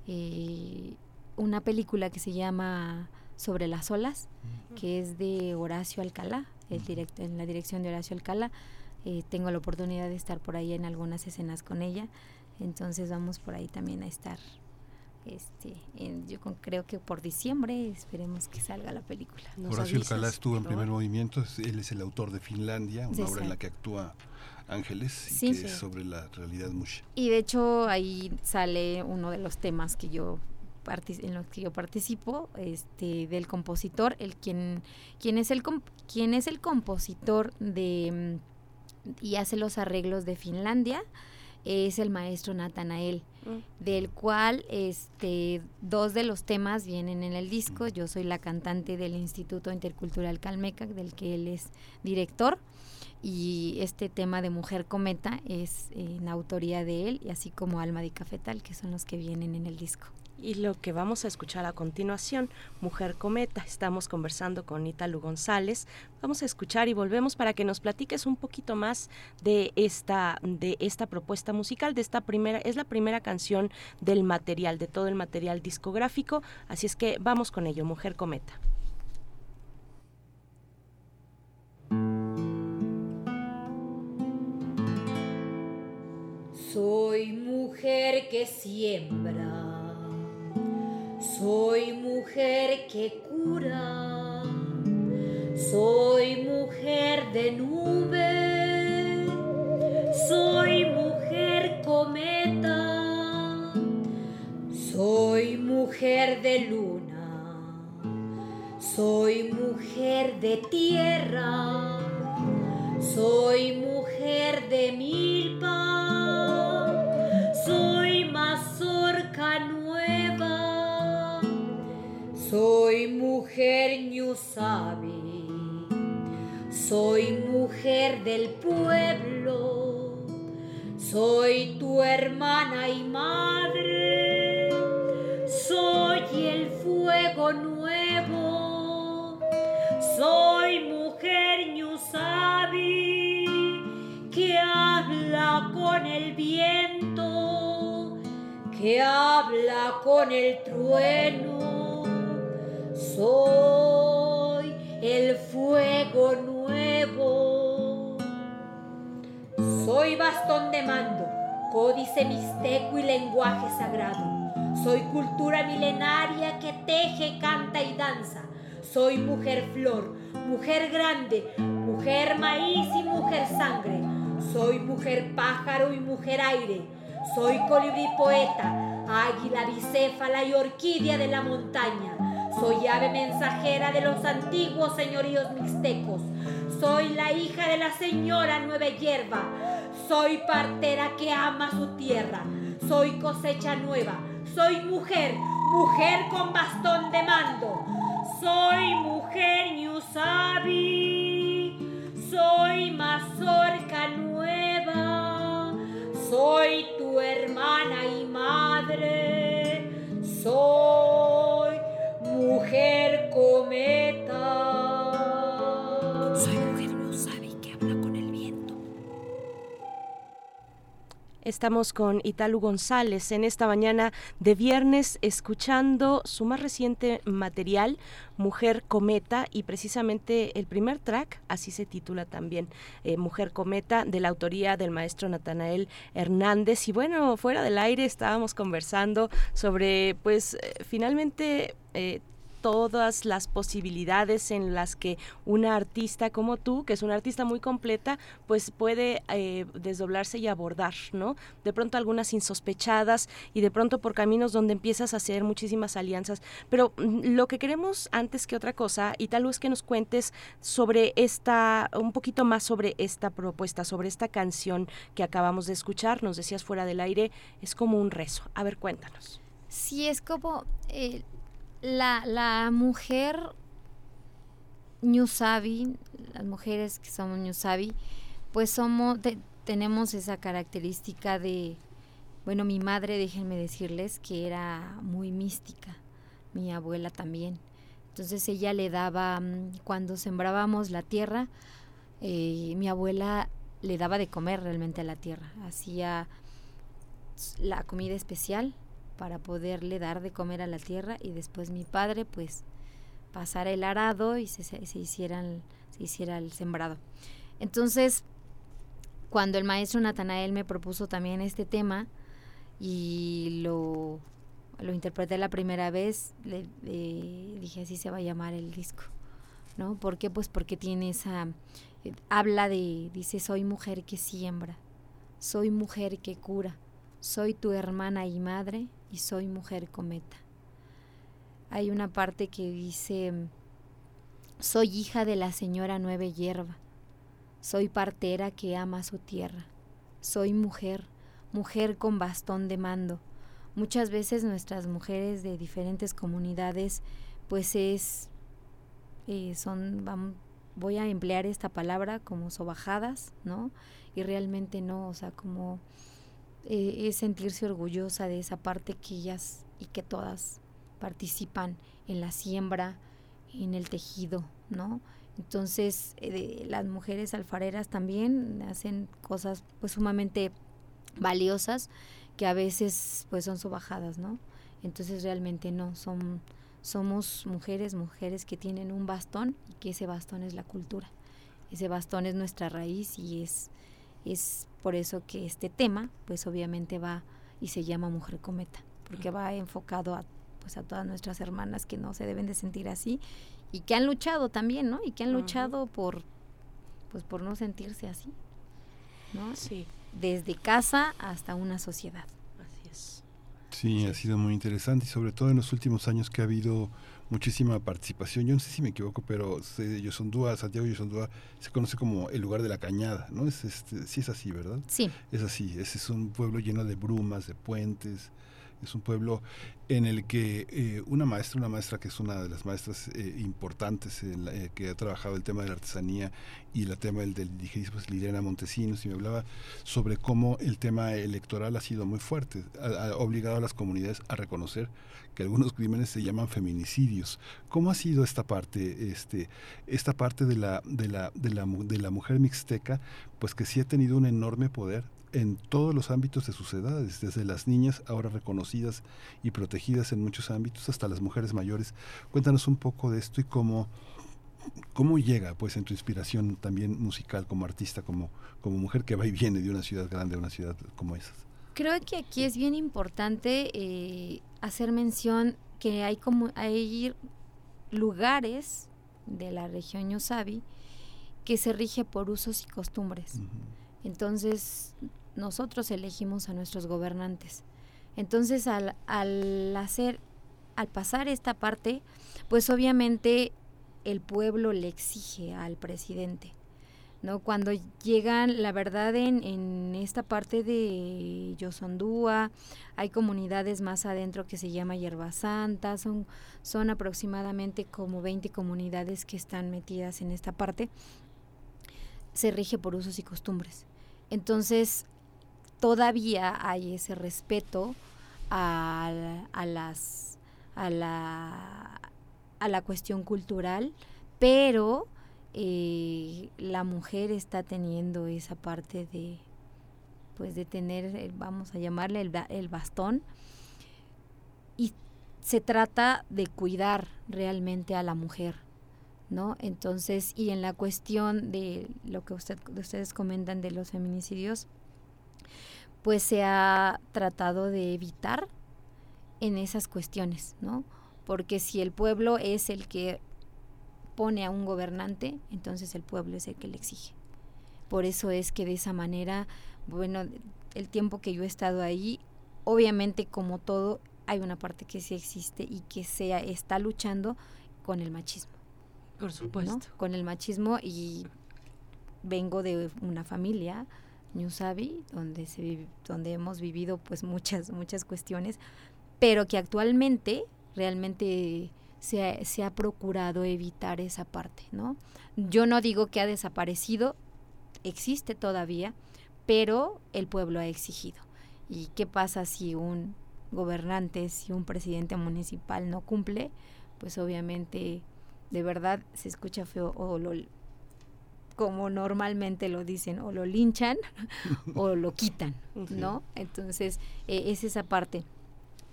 S28: eh, una película que se llama Sobre las olas, que es de Horacio Alcalá, el directo, en la dirección de Horacio Alcalá. Eh, tengo la oportunidad de estar por ahí en algunas escenas con ella, entonces vamos por ahí también a estar. Este, yo creo que por diciembre esperemos que salga la película.
S3: Horacio Alcalá estuvo en primer movimiento, él es el autor de Finlandia, una obra en la que actúa Ángeles y que es sobre la realidad musha.
S28: Y de hecho ahí sale uno de los temas que yo en los que yo participo, este del compositor, el quien quien es el quien es el compositor de mm, y hace los arreglos de Finlandia es el maestro Natanael, mm. del cual este dos de los temas vienen en el disco. Yo soy la cantante del Instituto Intercultural Calmeca, del que él es director y este tema de Mujer Cometa es en autoría de él, y así como Alma de Cafetal, que son los que vienen en el disco.
S4: Y lo que vamos a escuchar a continuación, Mujer Cometa, estamos conversando con Italu González. Vamos a escuchar y volvemos para que nos platiques un poquito más de esta de esta propuesta musical, de esta primera es la primera canción del material, de todo el material discográfico, así es que vamos con ello, Mujer Cometa.
S29: Soy mujer que siembra, soy mujer que cura, soy mujer de nube, soy mujer cometa, soy mujer de luna, soy mujer de tierra, soy mujer de milpa soy mazorca nueva, soy mujer ñusabi, soy mujer del pueblo, soy tu hermana y madre, soy el fuego nuevo, soy mujer ñusabi que habla con el viento que habla con el trueno. Soy el fuego nuevo. Soy bastón de mando, códice mixteco y lenguaje sagrado. Soy cultura milenaria que teje, canta y danza. Soy mujer flor, mujer grande, mujer maíz y mujer sangre. Soy mujer pájaro y mujer aire soy colibrí poeta, águila bicéfala y orquídea de la montaña. Soy ave mensajera de los antiguos señoríos mixtecos. Soy la hija de la señora Nueva Hierba. Soy partera que ama su tierra. Soy cosecha nueva. Soy mujer, mujer con bastón de mando. Soy mujer Ñusabi. Soy mazorca nueva. Soy tu hermana y madre. Soy mujer cometa.
S4: Estamos con Italu González en esta mañana de viernes escuchando su más reciente material, Mujer Cometa, y precisamente el primer track, así se titula también, eh, Mujer Cometa, de la autoría del maestro Natanael Hernández. Y bueno, fuera del aire estábamos conversando sobre, pues, eh, finalmente... Eh, todas las posibilidades en las que una artista como tú, que es una artista muy completa, pues puede eh, desdoblarse y abordar, ¿no? De pronto algunas insospechadas y de pronto por caminos donde empiezas a hacer muchísimas alianzas. Pero mm, lo que queremos antes que otra cosa, y tal vez que nos cuentes sobre esta, un poquito más sobre esta propuesta, sobre esta canción que acabamos de escuchar, nos decías fuera del aire, es como un rezo. A ver, cuéntanos.
S28: Sí, es como eh, la, la mujer Ñusabi, las mujeres que somos Ñusabi, pues somos, te- tenemos esa característica de, bueno, mi madre, déjenme decirles, que era muy mística, mi abuela también. Entonces ella le daba, mm, cuando sembrábamos la tierra, eh, mi abuela le daba de comer realmente a la tierra, hacía la comida especial para poderle dar de comer a la tierra y después mi padre pues pasara el arado y se, hicieran, se hiciera el sembrado. Entonces, cuando el maestro Natanael me propuso también este tema y lo, lo interpreté la primera vez, le, le dije así se va a llamar el disco. ¿No? ¿Por qué? Pues porque tiene esa... eh, habla de, dice, soy mujer que siembra, soy mujer que cura, soy tu hermana y madre y soy mujer cometa. Hay una parte que dice, soy hija de la señora Nueve Hierba, soy partera que ama su tierra, soy mujer, mujer con bastón de mando. Muchas veces nuestras mujeres de diferentes comunidades, pues es, eh, son, voy a emplear esta palabra como sobajadas, ¿no? Y realmente no, o sea, como eh, es sentirse orgullosa de esa parte que ellas y que todas participan en la siembra, en el tejido, ¿no? Entonces, eh, las mujeres alfareras también hacen cosas pues sumamente valiosas que a veces pues son sobajadas, ¿no? Entonces realmente no, son somos mujeres, mujeres que tienen un bastón y que ese bastón es la cultura. Ese bastón es nuestra raíz y es es por eso que este tema pues obviamente va y se llama Mujer Cometa, porque va enfocado a pues a todas nuestras hermanas que no se deben de sentir así y que han luchado también, ¿no? Y que han luchado por pues por no sentirse así. ¿No?
S4: Sí.
S28: Desde casa hasta una sociedad.
S4: Así es.
S3: Sí, ha sido muy interesante y sobre todo en los últimos años que ha habido muchísima participación. Yo no sé si me equivoco, pero se- Yosondúa, Santiago Yosondúa se conoce como el lugar de la cañada, ¿no? Es este, sí es así, ¿verdad?
S28: Sí.
S3: Es así, ese es un pueblo lleno de brumas, de puentes, es un pueblo en el que eh, una maestra, una maestra que es una de las maestras eh, importantes eh, que ha trabajado el tema de la artesanía y el tema del, del Liliana Montesinos y me hablaba sobre cómo el tema electoral ha sido muy fuerte, ha, obligado a las comunidades a reconocer que algunos crímenes se llaman feminicidios. ¿Cómo ha sido esta parte, este, esta parte de la, de la, de la, de la mujer mixteca, pues que sí ha tenido un enorme poder en todos los ámbitos de sus edades, desde las niñas ahora reconocidas y protegidas en muchos ámbitos hasta las mujeres mayores. Cuéntanos un poco de esto y cómo, cómo llega pues en tu inspiración también musical como artista, como, como mujer que va y viene de una ciudad grande a una ciudad como esa.
S28: Creo que aquí es bien importante eh, hacer mención que hay como hay lugares de la región Ñusabi que se rige por usos y costumbres. Entonces, nosotros elegimos a nuestros gobernantes. Entonces, al, al hacer, al pasar esta parte, pues obviamente el pueblo le exige al presidente. ¿no? Cuando llegan, la verdad, en, en esta parte de Yosondúa, hay comunidades más adentro que se llama Hierba Santa, son, son aproximadamente como 20 comunidades que están metidas en esta parte, se rige por usos y costumbres. Entonces, todavía hay ese respeto a, a las a la, a la cuestión cultural, pero eh, la mujer está teniendo esa parte de pues de tener vamos a llamarle el, el bastón y se trata de cuidar realmente a la mujer ¿no? Entonces, y en la cuestión de lo que usted, ustedes comentan de los feminicidios, pues se ha tratado de evitar en esas cuestiones, ¿no? Porque si el pueblo es el que pone a un gobernante, entonces el pueblo es el que le exige. Por eso es que de esa manera, bueno, el tiempo que yo he estado ahí, obviamente como todo, hay una parte que sí existe y que se está luchando con el machismo.
S4: Por supuesto.
S28: Con el machismo y vengo de una familia, Ñusabi, donde se donde hemos vivido pues muchas muchas cuestiones, pero que actualmente realmente se ha, se ha procurado evitar esa parte, ¿no? Yo no digo que ha desaparecido, existe todavía, pero el pueblo ha exigido. ¿Y qué pasa si un gobernante, si un presidente municipal no cumple? Pues obviamente de verdad se escucha feo o lo como normalmente lo dicen, o lo linchan o lo quitan, ¿no? Entonces, eh, es esa parte.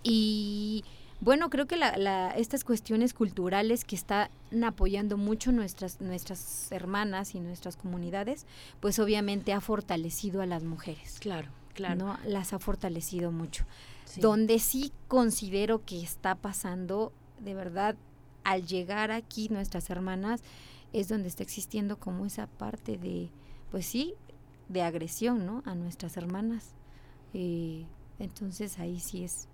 S28: Y bueno, creo que la, estas cuestiones culturales que están apoyando mucho nuestras, nuestras hermanas y nuestras comunidades, pues obviamente ha fortalecido a las mujeres.
S4: Claro, claro.
S28: ¿no? Las ha fortalecido mucho. Donde sí considero que está pasando, de verdad, al llegar aquí nuestras hermanas es donde está existiendo como esa parte de, pues sí, de agresión, ¿no? A nuestras hermanas. Eh, entonces ahí sí es,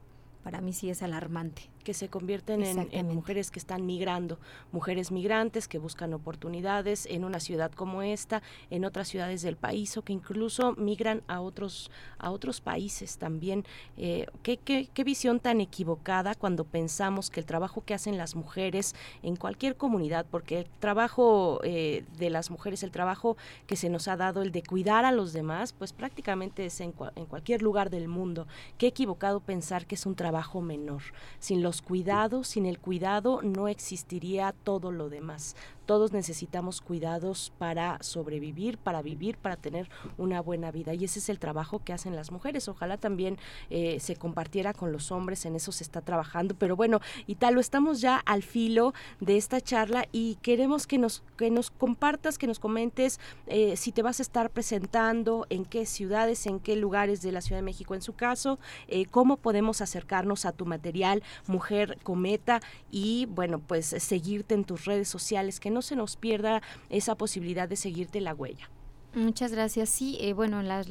S28: para mí sí es alarmante
S4: que se convierten en, mujeres que están migrando, mujeres migrantes que buscan oportunidades en una ciudad como esta, en otras ciudades del país o que incluso migran a otros, a otros países también. Eh, ¿qué, qué, visión tan equivocada cuando pensamos que el trabajo que hacen las mujeres en cualquier comunidad, porque el trabajo eh, de las mujeres, el trabajo que se nos ha dado, el de cuidar a los demás, pues prácticamente es en, en cualquier lugar del mundo. Qué equivocado pensar que es un trabajo menor. Sin los cuidados, sin el cuidado no existiría todo lo demás todos necesitamos cuidados para sobrevivir, para vivir, para tener una buena vida. Y ese es el trabajo que hacen las mujeres. Ojalá también eh, se compartiera con los hombres, en eso se está trabajando. Pero bueno, y tal, lo estamos ya al filo de esta charla y queremos que nos, que nos compartas, que nos comentes eh, si te vas a estar presentando, en qué ciudades, en qué lugares de la Ciudad de México en su caso, eh, cómo podemos acercarnos a tu material, Mujer Cometa, y bueno, pues seguirte en tus redes sociales, no se nos pierda esa posibilidad de seguirte la huella.
S28: Muchas gracias. Sí, eh, bueno, las,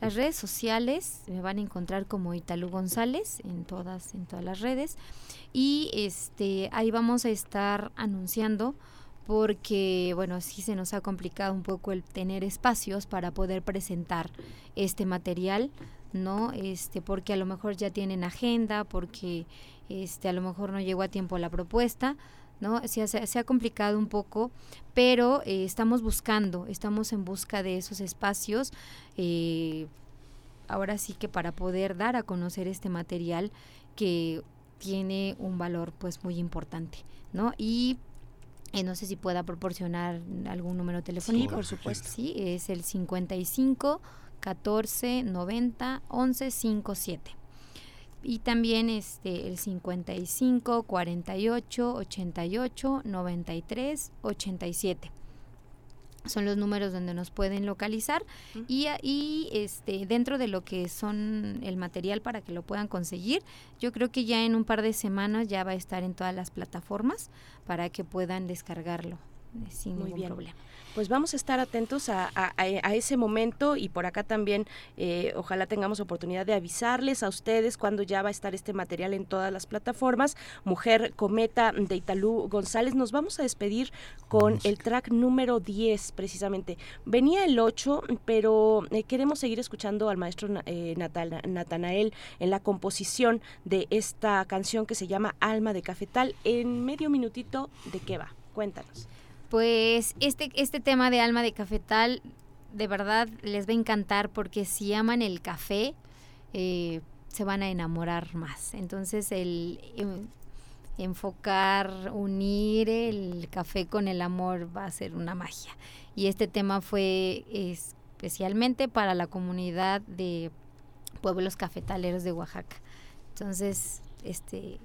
S28: redes sociales me van a encontrar como Italú González en todas, en todas las redes. Y este ahí vamos a estar anunciando porque bueno, sí se nos ha complicado un poco el tener espacios para poder presentar este material, ¿no? Este, porque a lo mejor ya tienen agenda, porque este a lo mejor no llegó a tiempo la propuesta, ¿no? Se, se, ha complicado un poco, pero eh, estamos buscando, estamos en busca de esos espacios. Eh, ahora sí que para poder dar a conocer este material que tiene un valor pues muy importante, ¿no? Y eh, no sé si pueda proporcionar algún número telefónico.
S4: Sí, por supuesto.
S28: Sí, es el 55 14 90 11 57 y también este el 55 48 88 93 87 son los números donde nos pueden localizar y, y este dentro de lo que son el material para que lo puedan conseguir yo creo que ya en un par de semanas ya va a estar en todas las plataformas para que puedan descargarlo sin
S4: Muy
S28: ningún
S4: bien.
S28: problema.
S4: Pues vamos a estar atentos a, a- a ese momento y por acá también eh, ojalá tengamos oportunidad de avisarles a ustedes cuando ya va a estar este material en todas las plataformas. Mujer Cometa de Italú González, nos vamos a despedir con el track número 10 precisamente. Venía el 8, pero eh, queremos seguir escuchando al maestro eh, Natal- Natanael en la composición de esta canción que se llama Alma de Cafetal. En medio minutito, ¿de qué va? Cuéntanos.
S28: Pues este, este tema de alma de cafetal, de verdad les va a encantar porque si aman el café, eh, se van a enamorar más. Entonces el em, enfocar, unir el café con el amor va a ser una magia. Y este tema fue especialmente para la comunidad de pueblos cafetaleros de Oaxaca. Entonces, este,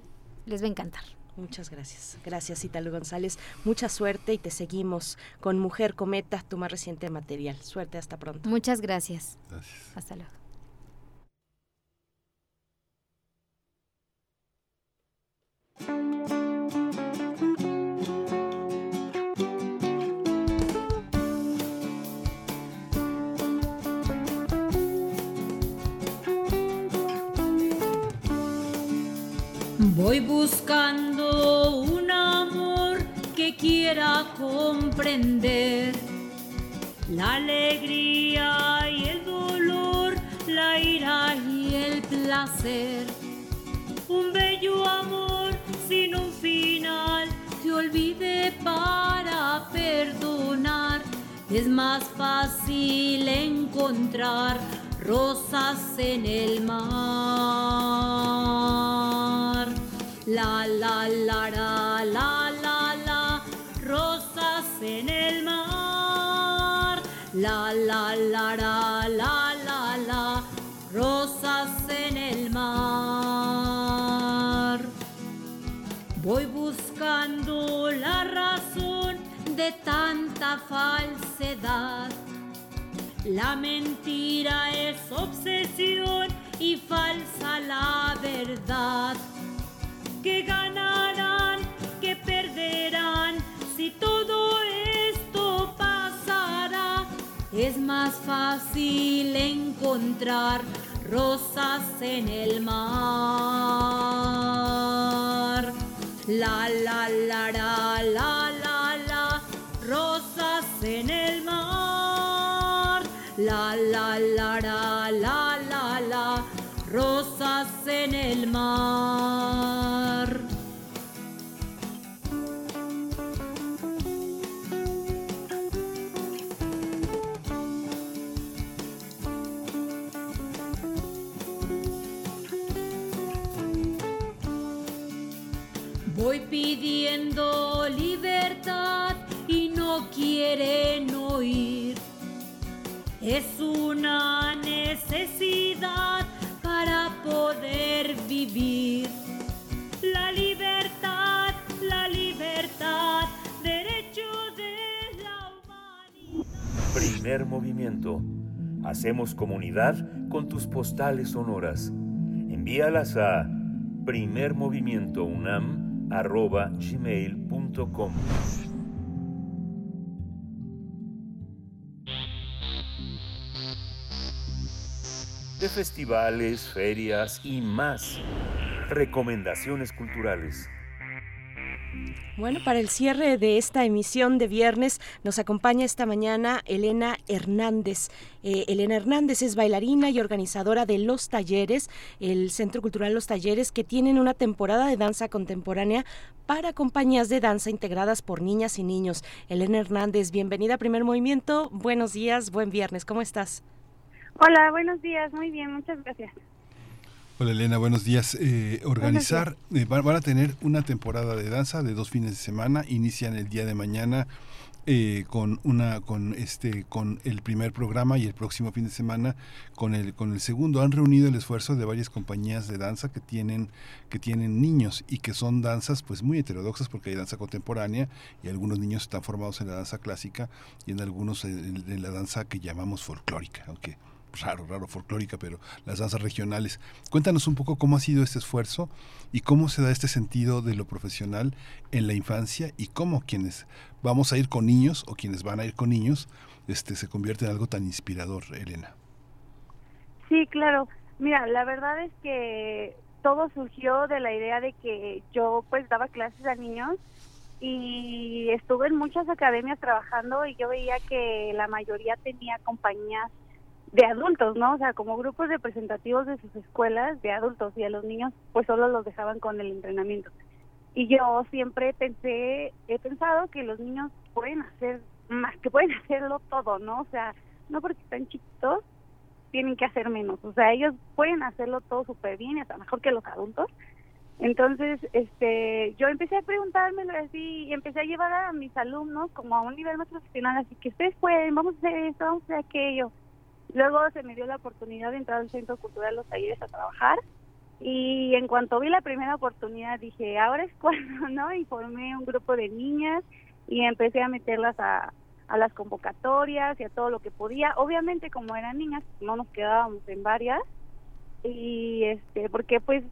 S28: les va a encantar.
S4: Muchas gracias. Gracias, Italo González. Mucha suerte y te seguimos con Mujer Cometa, tu más reciente material. Suerte, hasta pronto.
S28: Muchas gracias.
S3: Gracias.
S28: Hasta luego.
S29: Voy buscando la alegría y el dolor, la ira y el placer. Un bello amor sin un final que olvide para perdonar. Es más fácil encontrar rosas en el mar. La la la la la falsedad. La mentira es obsesión y falsa la verdad. Que ganarán, que perderán, si todo esto pasará. Es más fácil encontrar rosas en el mar. La la la la la la en el mar. La la la la la la la rosas en el mar. Quieren oír. Es una necesidad para poder vivir. La libertad, la libertad, derecho de la
S18: Primer movimiento. Hacemos comunidad con tus postales sonoras. Envíalas a primermovimientounam.gmail.com De festivales, ferias y más. Recomendaciones culturales.
S4: Bueno, para el cierre de esta emisión de viernes nos acompaña esta mañana Elena Hernández. Eh, Elena Hernández es bailarina y organizadora de Los Talleres, el Centro Cultural Los Talleres, que tienen una temporada de danza contemporánea para compañías de danza integradas por niñas y niños. Elena Hernández, bienvenida a Primer Movimiento. Buenos días, buen viernes, ¿cómo estás?
S30: Hola, buenos días, muy bien, muchas gracias.
S3: Hola Elena, buenos días. Eh, organizar, eh, van, a tener una temporada de danza de dos fines de semana, inician el día de mañana eh, con una, con este, con el primer programa y el próximo fin de semana con el, con el segundo. Han reunido el esfuerzo de varias compañías de danza que tienen, que tienen niños y que son danzas pues muy heterodoxas porque hay danza contemporánea y algunos niños están formados en la danza clásica y en algunos en, en la danza que llamamos folclórica, aunque raro, raro, folclórica, pero las danzas regionales. Cuéntanos un poco cómo ha sido este esfuerzo y cómo se da este sentido de lo profesional en la infancia y cómo quienes vamos a ir con niños o quienes van a ir con niños este, se convierte en algo tan inspirador, Elena.
S30: Sí, claro. Mira, la verdad es que todo surgió de la idea de que yo pues daba clases a niños y estuve en muchas academias trabajando y yo veía que la mayoría tenía compañías de adultos, ¿no? O sea, como grupos representativos de sus escuelas de adultos y a los niños pues solo los dejaban con el entrenamiento. Y yo siempre pensé, he pensado que los niños pueden hacer más, que pueden hacerlo todo, ¿no? O sea, no porque están chiquitos tienen que hacer menos, o sea, ellos pueden hacerlo todo súper bien hasta mejor que los adultos. Entonces, este, yo empecé a preguntármelo así y empecé a llevar a mis alumnos como a un nivel más profesional, así que ustedes pueden, vamos a hacer esto, vamos a hacer aquello. Luego se me dio la oportunidad de entrar al Centro Cultural Los Talleres a trabajar y en cuanto vi la primera oportunidad dije, ahora es cuando, ¿no? Y formé un grupo de niñas y empecé a meterlas a, a las convocatorias y a todo lo que podía. Obviamente como eran niñas no nos quedábamos en varias y este porque pues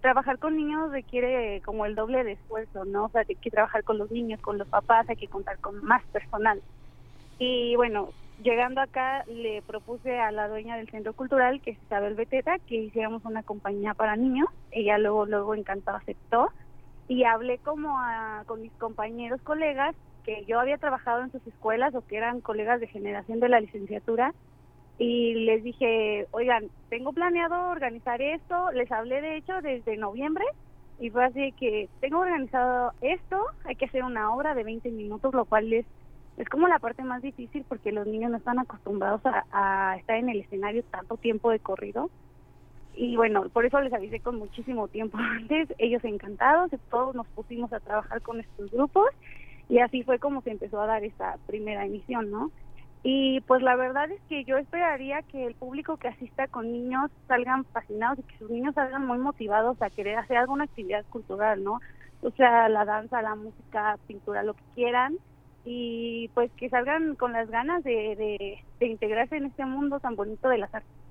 S30: trabajar con niños requiere como el doble de esfuerzo, ¿no? O sea, hay que trabajar con los niños, con los papás, hay que contar con más personal. Y bueno, llegando acá le propuse a la dueña del centro cultural, que es Isabel Beteta, que hiciéramos una compañía para niños. Ella luego, luego encantado aceptó. Y hablé como a, con mis compañeros, colegas, que yo había trabajado en sus escuelas o que eran colegas de generación de la licenciatura y les dije, oigan, tengo planeado organizar esto, les hablé de hecho desde noviembre y fue así que tengo organizado esto, hay que hacer una obra de 20 minutos, lo cual es, es como la parte más difícil porque los niños no están acostumbrados a, estar en el escenario tanto tiempo de corrido. Y bueno, por eso les avisé con muchísimo tiempo antes, ellos encantados, todos nos pusimos a trabajar con estos grupos y así fue como se empezó a dar esta primera emisión, ¿no? Y pues la verdad es que yo esperaría que el público que asista con niños salgan fascinados y que sus niños salgan muy motivados a querer hacer alguna actividad cultural, ¿no? O sea, la danza, la música, pintura, lo que quieran. Y pues que salgan con las ganas de, de, integrarse en este mundo tan bonito de las artes.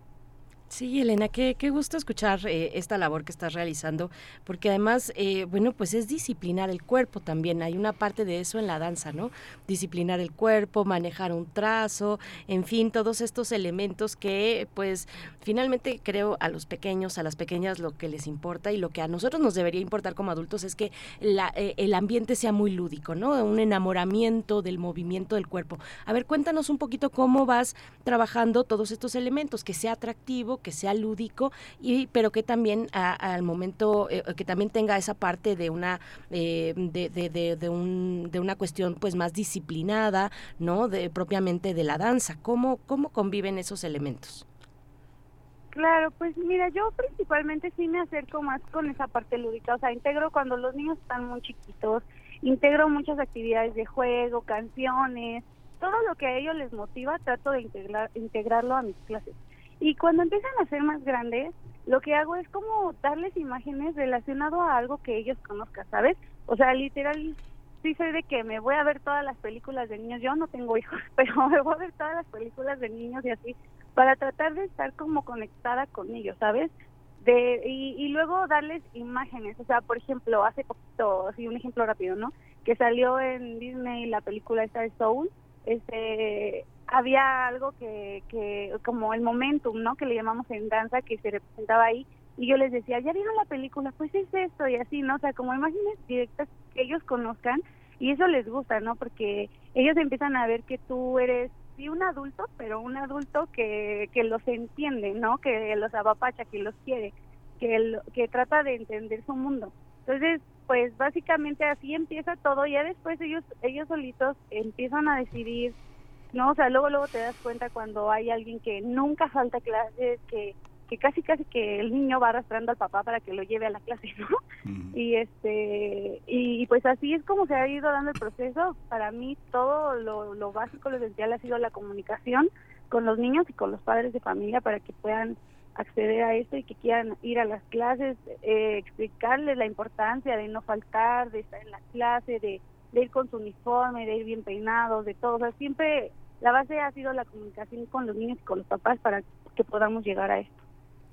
S4: Sí, Elena, qué, qué gusto escuchar eh, esta labor que estás realizando, porque además, eh, bueno, pues es disciplinar el cuerpo también. Hay una parte de eso en la danza, ¿no? Disciplinar el cuerpo, manejar un trazo, en fin, todos estos elementos que, pues, finalmente creo a los pequeños, a las pequeñas lo que les importa y lo que a nosotros nos debería importar como adultos es que eh, el ambiente sea muy lúdico, ¿no? Un enamoramiento del movimiento del cuerpo. A ver, cuéntanos un poquito cómo vas trabajando todos estos elementos, que sea atractivo, que sea lúdico, y, pero que también al momento, eh, que también tenga esa parte de una, eh, de, de, un, de una cuestión pues más disciplinada, ¿no? De, propiamente de la danza. ¿Cómo, ¿Cómo conviven esos elementos?
S30: Claro, pues mira, yo principalmente sí me acerco más con esa parte lúdica, o sea, integro cuando los niños están muy chiquitos, integro muchas actividades de juego, canciones, todo lo que a ellos les motiva, trato de integrar, integrarlo a mis clases. Y cuando empiezan a ser más grandes, lo que hago es como darles imágenes relacionado a algo que ellos conozcan, ¿sabes? O sea, literal, sí soy de que me voy a ver todas las películas de niños. Yo no tengo hijos, pero me voy a ver todas las películas de niños y así, para tratar de estar como conectada con ellos, ¿sabes? De, y, y luego darles imágenes. O sea, por ejemplo, hace poquito, así un ejemplo rápido, ¿no? Que salió en Disney la película Star Soul. Este, había algo que, que, como el momentum, ¿no? Que le llamamos en danza, que se representaba ahí. Y yo les decía, ¿ya vieron la película? Pues es esto y así, ¿no? O sea, como imágenes directas que ellos conozcan y eso les gusta, ¿no? Porque ellos empiezan a ver que tú eres, sí, un adulto, pero un adulto que, que los entiende, ¿no? Que los abapacha, que los quiere, que, que trata de entender su mundo. Entonces, pues básicamente así empieza todo. Ya después ellos, ellos solitos empiezan a decidir ¿no? O sea, luego luego te das cuenta cuando hay alguien que nunca falta clases, que, que casi casi que el niño va arrastrando al papá para que lo lleve a la clase, ¿no? Y este y, pues así es como se ha ido dando el proceso. Para mí todo lo, lo básico, lo esencial ha sido la comunicación con los niños y con los padres de familia para que puedan acceder a esto y que quieran ir a las clases, eh, explicarles la importancia de no faltar, de estar en la clase, de, ir con su uniforme, de ir bien peinados, de todo. O sea, siempre la base ha sido la comunicación con los niños y con los papás para que podamos llegar a esto.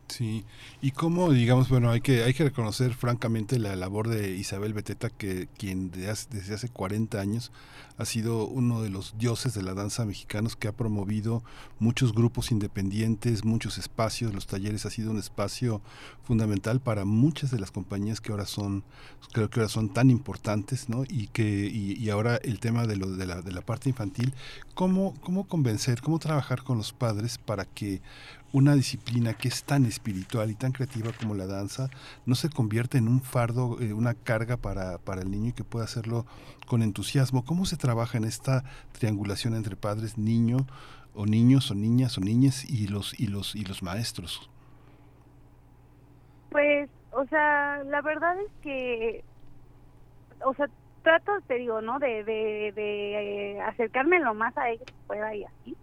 S3: Sí, y cómo, digamos, bueno, hay que, hay que reconocer francamente la labor de Isabel Beteta, que quien desde hace 40 años ha sido uno de los dioses de la danza mexicanos que ha promovido muchos grupos independientes, muchos espacios, los talleres ha sido un espacio fundamental para muchas de las compañías que ahora son, creo que ahora son tan importantes, ¿no? Y que, y, y ahora el tema de lo de la, de la parte infantil, ¿cómo, cómo convencer, cómo trabajar con los padres para que una disciplina que es tan espiritual y tan creativa como la danza no se convierte en un fardo, eh, una carga para, para el niño y que pueda hacerlo con entusiasmo. ¿Cómo se trabaja en esta triangulación entre padres, niño o niños o niñas o niñas y los y los y los maestros?
S30: Pues, o sea, la verdad es que, o sea, trato, te digo, ¿no? De, de, de eh, acercarme lo más a ellos que pueda y así.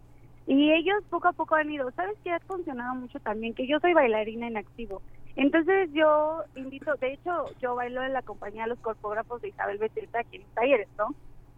S30: Y ellos poco a poco han ido, ¿sabes qué ha funcionado mucho también? Que yo soy bailarina en activo. Entonces yo invito, de hecho yo bailo en la compañía de los corpógrafos de Isabel Beteta aquí en talleres, ¿no?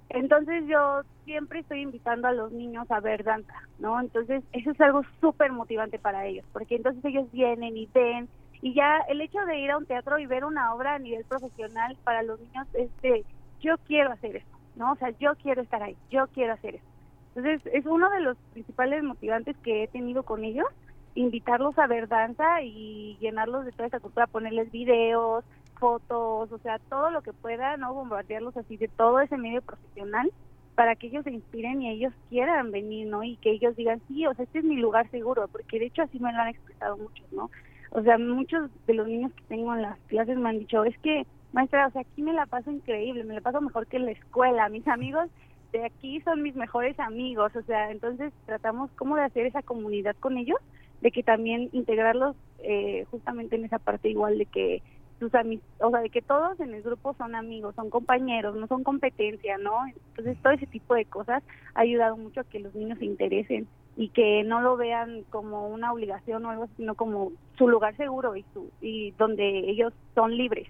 S30: Entonces yo siempre estoy invitando a los niños a ver danza, ¿no? Entonces eso es algo súper motivante para ellos, porque entonces ellos vienen y ven, y ya el hecho de ir a un teatro y ver una obra a nivel profesional para los niños es de, yo quiero hacer esto, ¿no? O sea, yo quiero estar ahí, yo quiero hacer esto. Entonces, es uno de los principales motivantes que he tenido con ellos, invitarlos a ver danza y llenarlos de toda esa cultura, ponerles videos, fotos, o sea, todo lo que pueda, no bombardearlos así de todo ese medio profesional para que ellos se inspiren y ellos quieran venir, ¿no? Y que ellos digan, sí, o sea, este es mi lugar seguro, porque de hecho así me lo han expresado muchos, ¿no? O sea, muchos de los niños que tengo en las clases me han dicho, es que, maestra, o sea, aquí me la paso increíble, me la paso mejor que en la escuela, mis amigos de aquí son mis mejores amigos, o sea, entonces tratamos como de hacer esa comunidad con ellos, de que también integrarlos eh, justamente en esa parte igual de que sus o sea, de que todos en el grupo son amigos, son compañeros, no son competencia, ¿no? Entonces todo ese tipo de cosas ha ayudado mucho a que los niños se interesen y que no lo vean como una obligación o algo, sino como su lugar seguro y su y donde ellos son libres.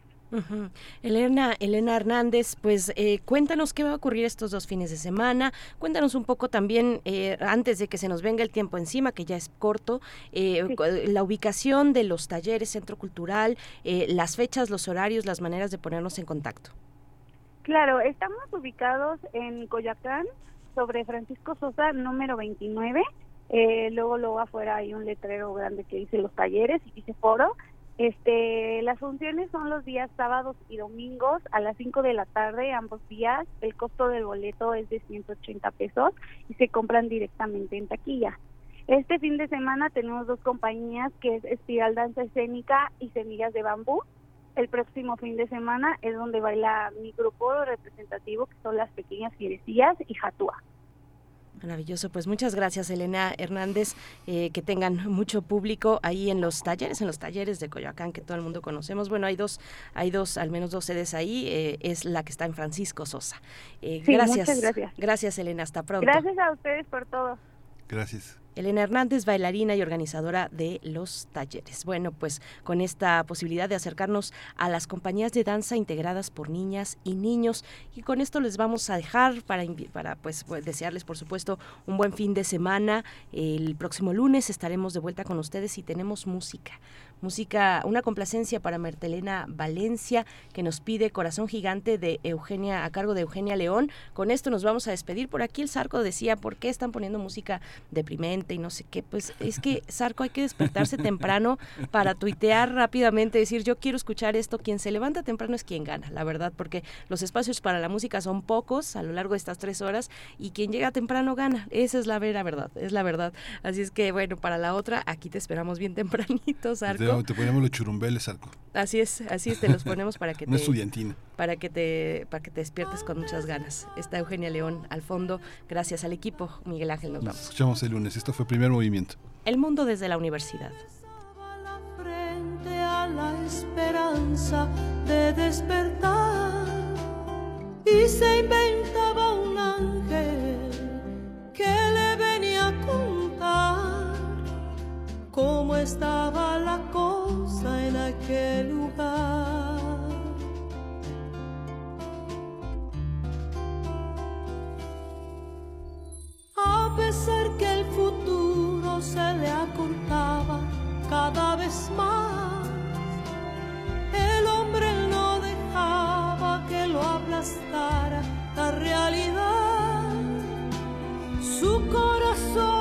S4: Elena, Elena Hernández, pues eh, cuéntanos qué va a ocurrir estos dos fines de semana. Cuéntanos un poco también, eh, antes de que se nos venga el tiempo encima, que ya es corto, eh, la ubicación de los talleres, centro cultural, eh, las fechas, los horarios, las maneras de ponernos en contacto.
S30: Claro, estamos ubicados en Coyacán, sobre Francisco Sosa, número 29. Eh, luego, luego afuera hay un letrero grande que dice los talleres y dice foro. Este, las funciones son los días sábados y domingos a las 5 de la tarde, ambos días. El costo del boleto es de 180 pesos y se compran directamente en taquilla. Este fin de semana tenemos dos compañías que es Espiral Danza Escénica y Semillas de Bambú. El próximo fin de semana es donde baila mi grupo representativo, que son las pequeñas fierecillas y Jatúa.
S4: Maravilloso, pues muchas gracias Elena Hernández, eh, que tengan mucho público ahí en los talleres, en los talleres de Coyoacán que todo el mundo conocemos. Bueno, hay dos, hay dos, al menos dos sedes ahí, eh, es la que está en Francisco Sosa. Eh,
S30: Sí,
S4: gracias,
S30: muchas gracias.
S4: gracias Elena, hasta pronto.
S30: Gracias a ustedes por todo.
S3: Gracias.
S4: Elena Hernández, bailarina y organizadora de los talleres. Bueno, pues con esta posibilidad de acercarnos a las compañías de danza integradas por niñas y niños y con esto les vamos a dejar para, para pues, pues, desearles por supuesto un buen fin de semana. El próximo lunes estaremos de vuelta con ustedes y tenemos música. Música, una complacencia para Mertelena Valencia que nos pide Corazón Gigante de Eugenia, a cargo de Eugenia León. Con esto nos vamos a despedir. Por aquí el Zarco decía, ¿por qué están poniendo música deprimente y no sé qué? Pues es que, Zarco, hay que despertarse temprano para tuitear rápidamente, decir, yo quiero escuchar esto. Quien se levanta temprano es quien gana, la verdad, porque los espacios para la música son pocos a lo largo de estas tres horas y quien llega temprano gana. Esa es la vera verdad, es la verdad. Así es que, bueno, para la otra, aquí te esperamos bien tempranito, Zarco.
S3: Te, te ponemos los churumbeles, Arco.
S4: Así es, así es, te los ponemos para que
S3: Una
S4: te
S3: estudiantina.
S4: para que te para que te despiertes con muchas ganas. Está Eugenia León al fondo, gracias al equipo. Miguel Ángel, nos
S3: Nos
S4: vamos.
S3: escuchamos el lunes. Esto fue Primer Movimiento.
S4: El mundo desde la universidad.
S27: frente a la esperanza de despertar y se inventaba un ángel que le venía a contar cómo estaba la cosa en aquel lugar. A pesar que el futuro se le acortaba cada vez más, el hombre no dejaba que lo aplastara la realidad. Su corazón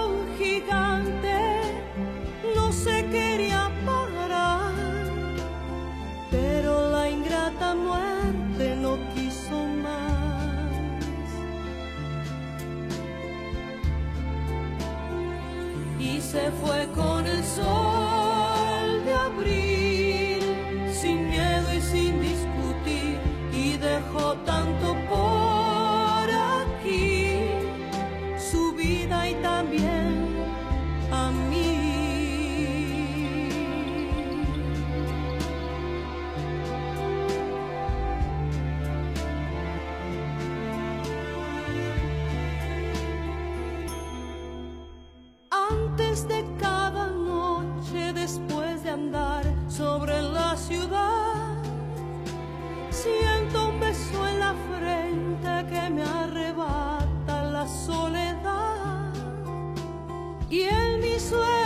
S27: se fue con el sol soledad. Y en mis sueños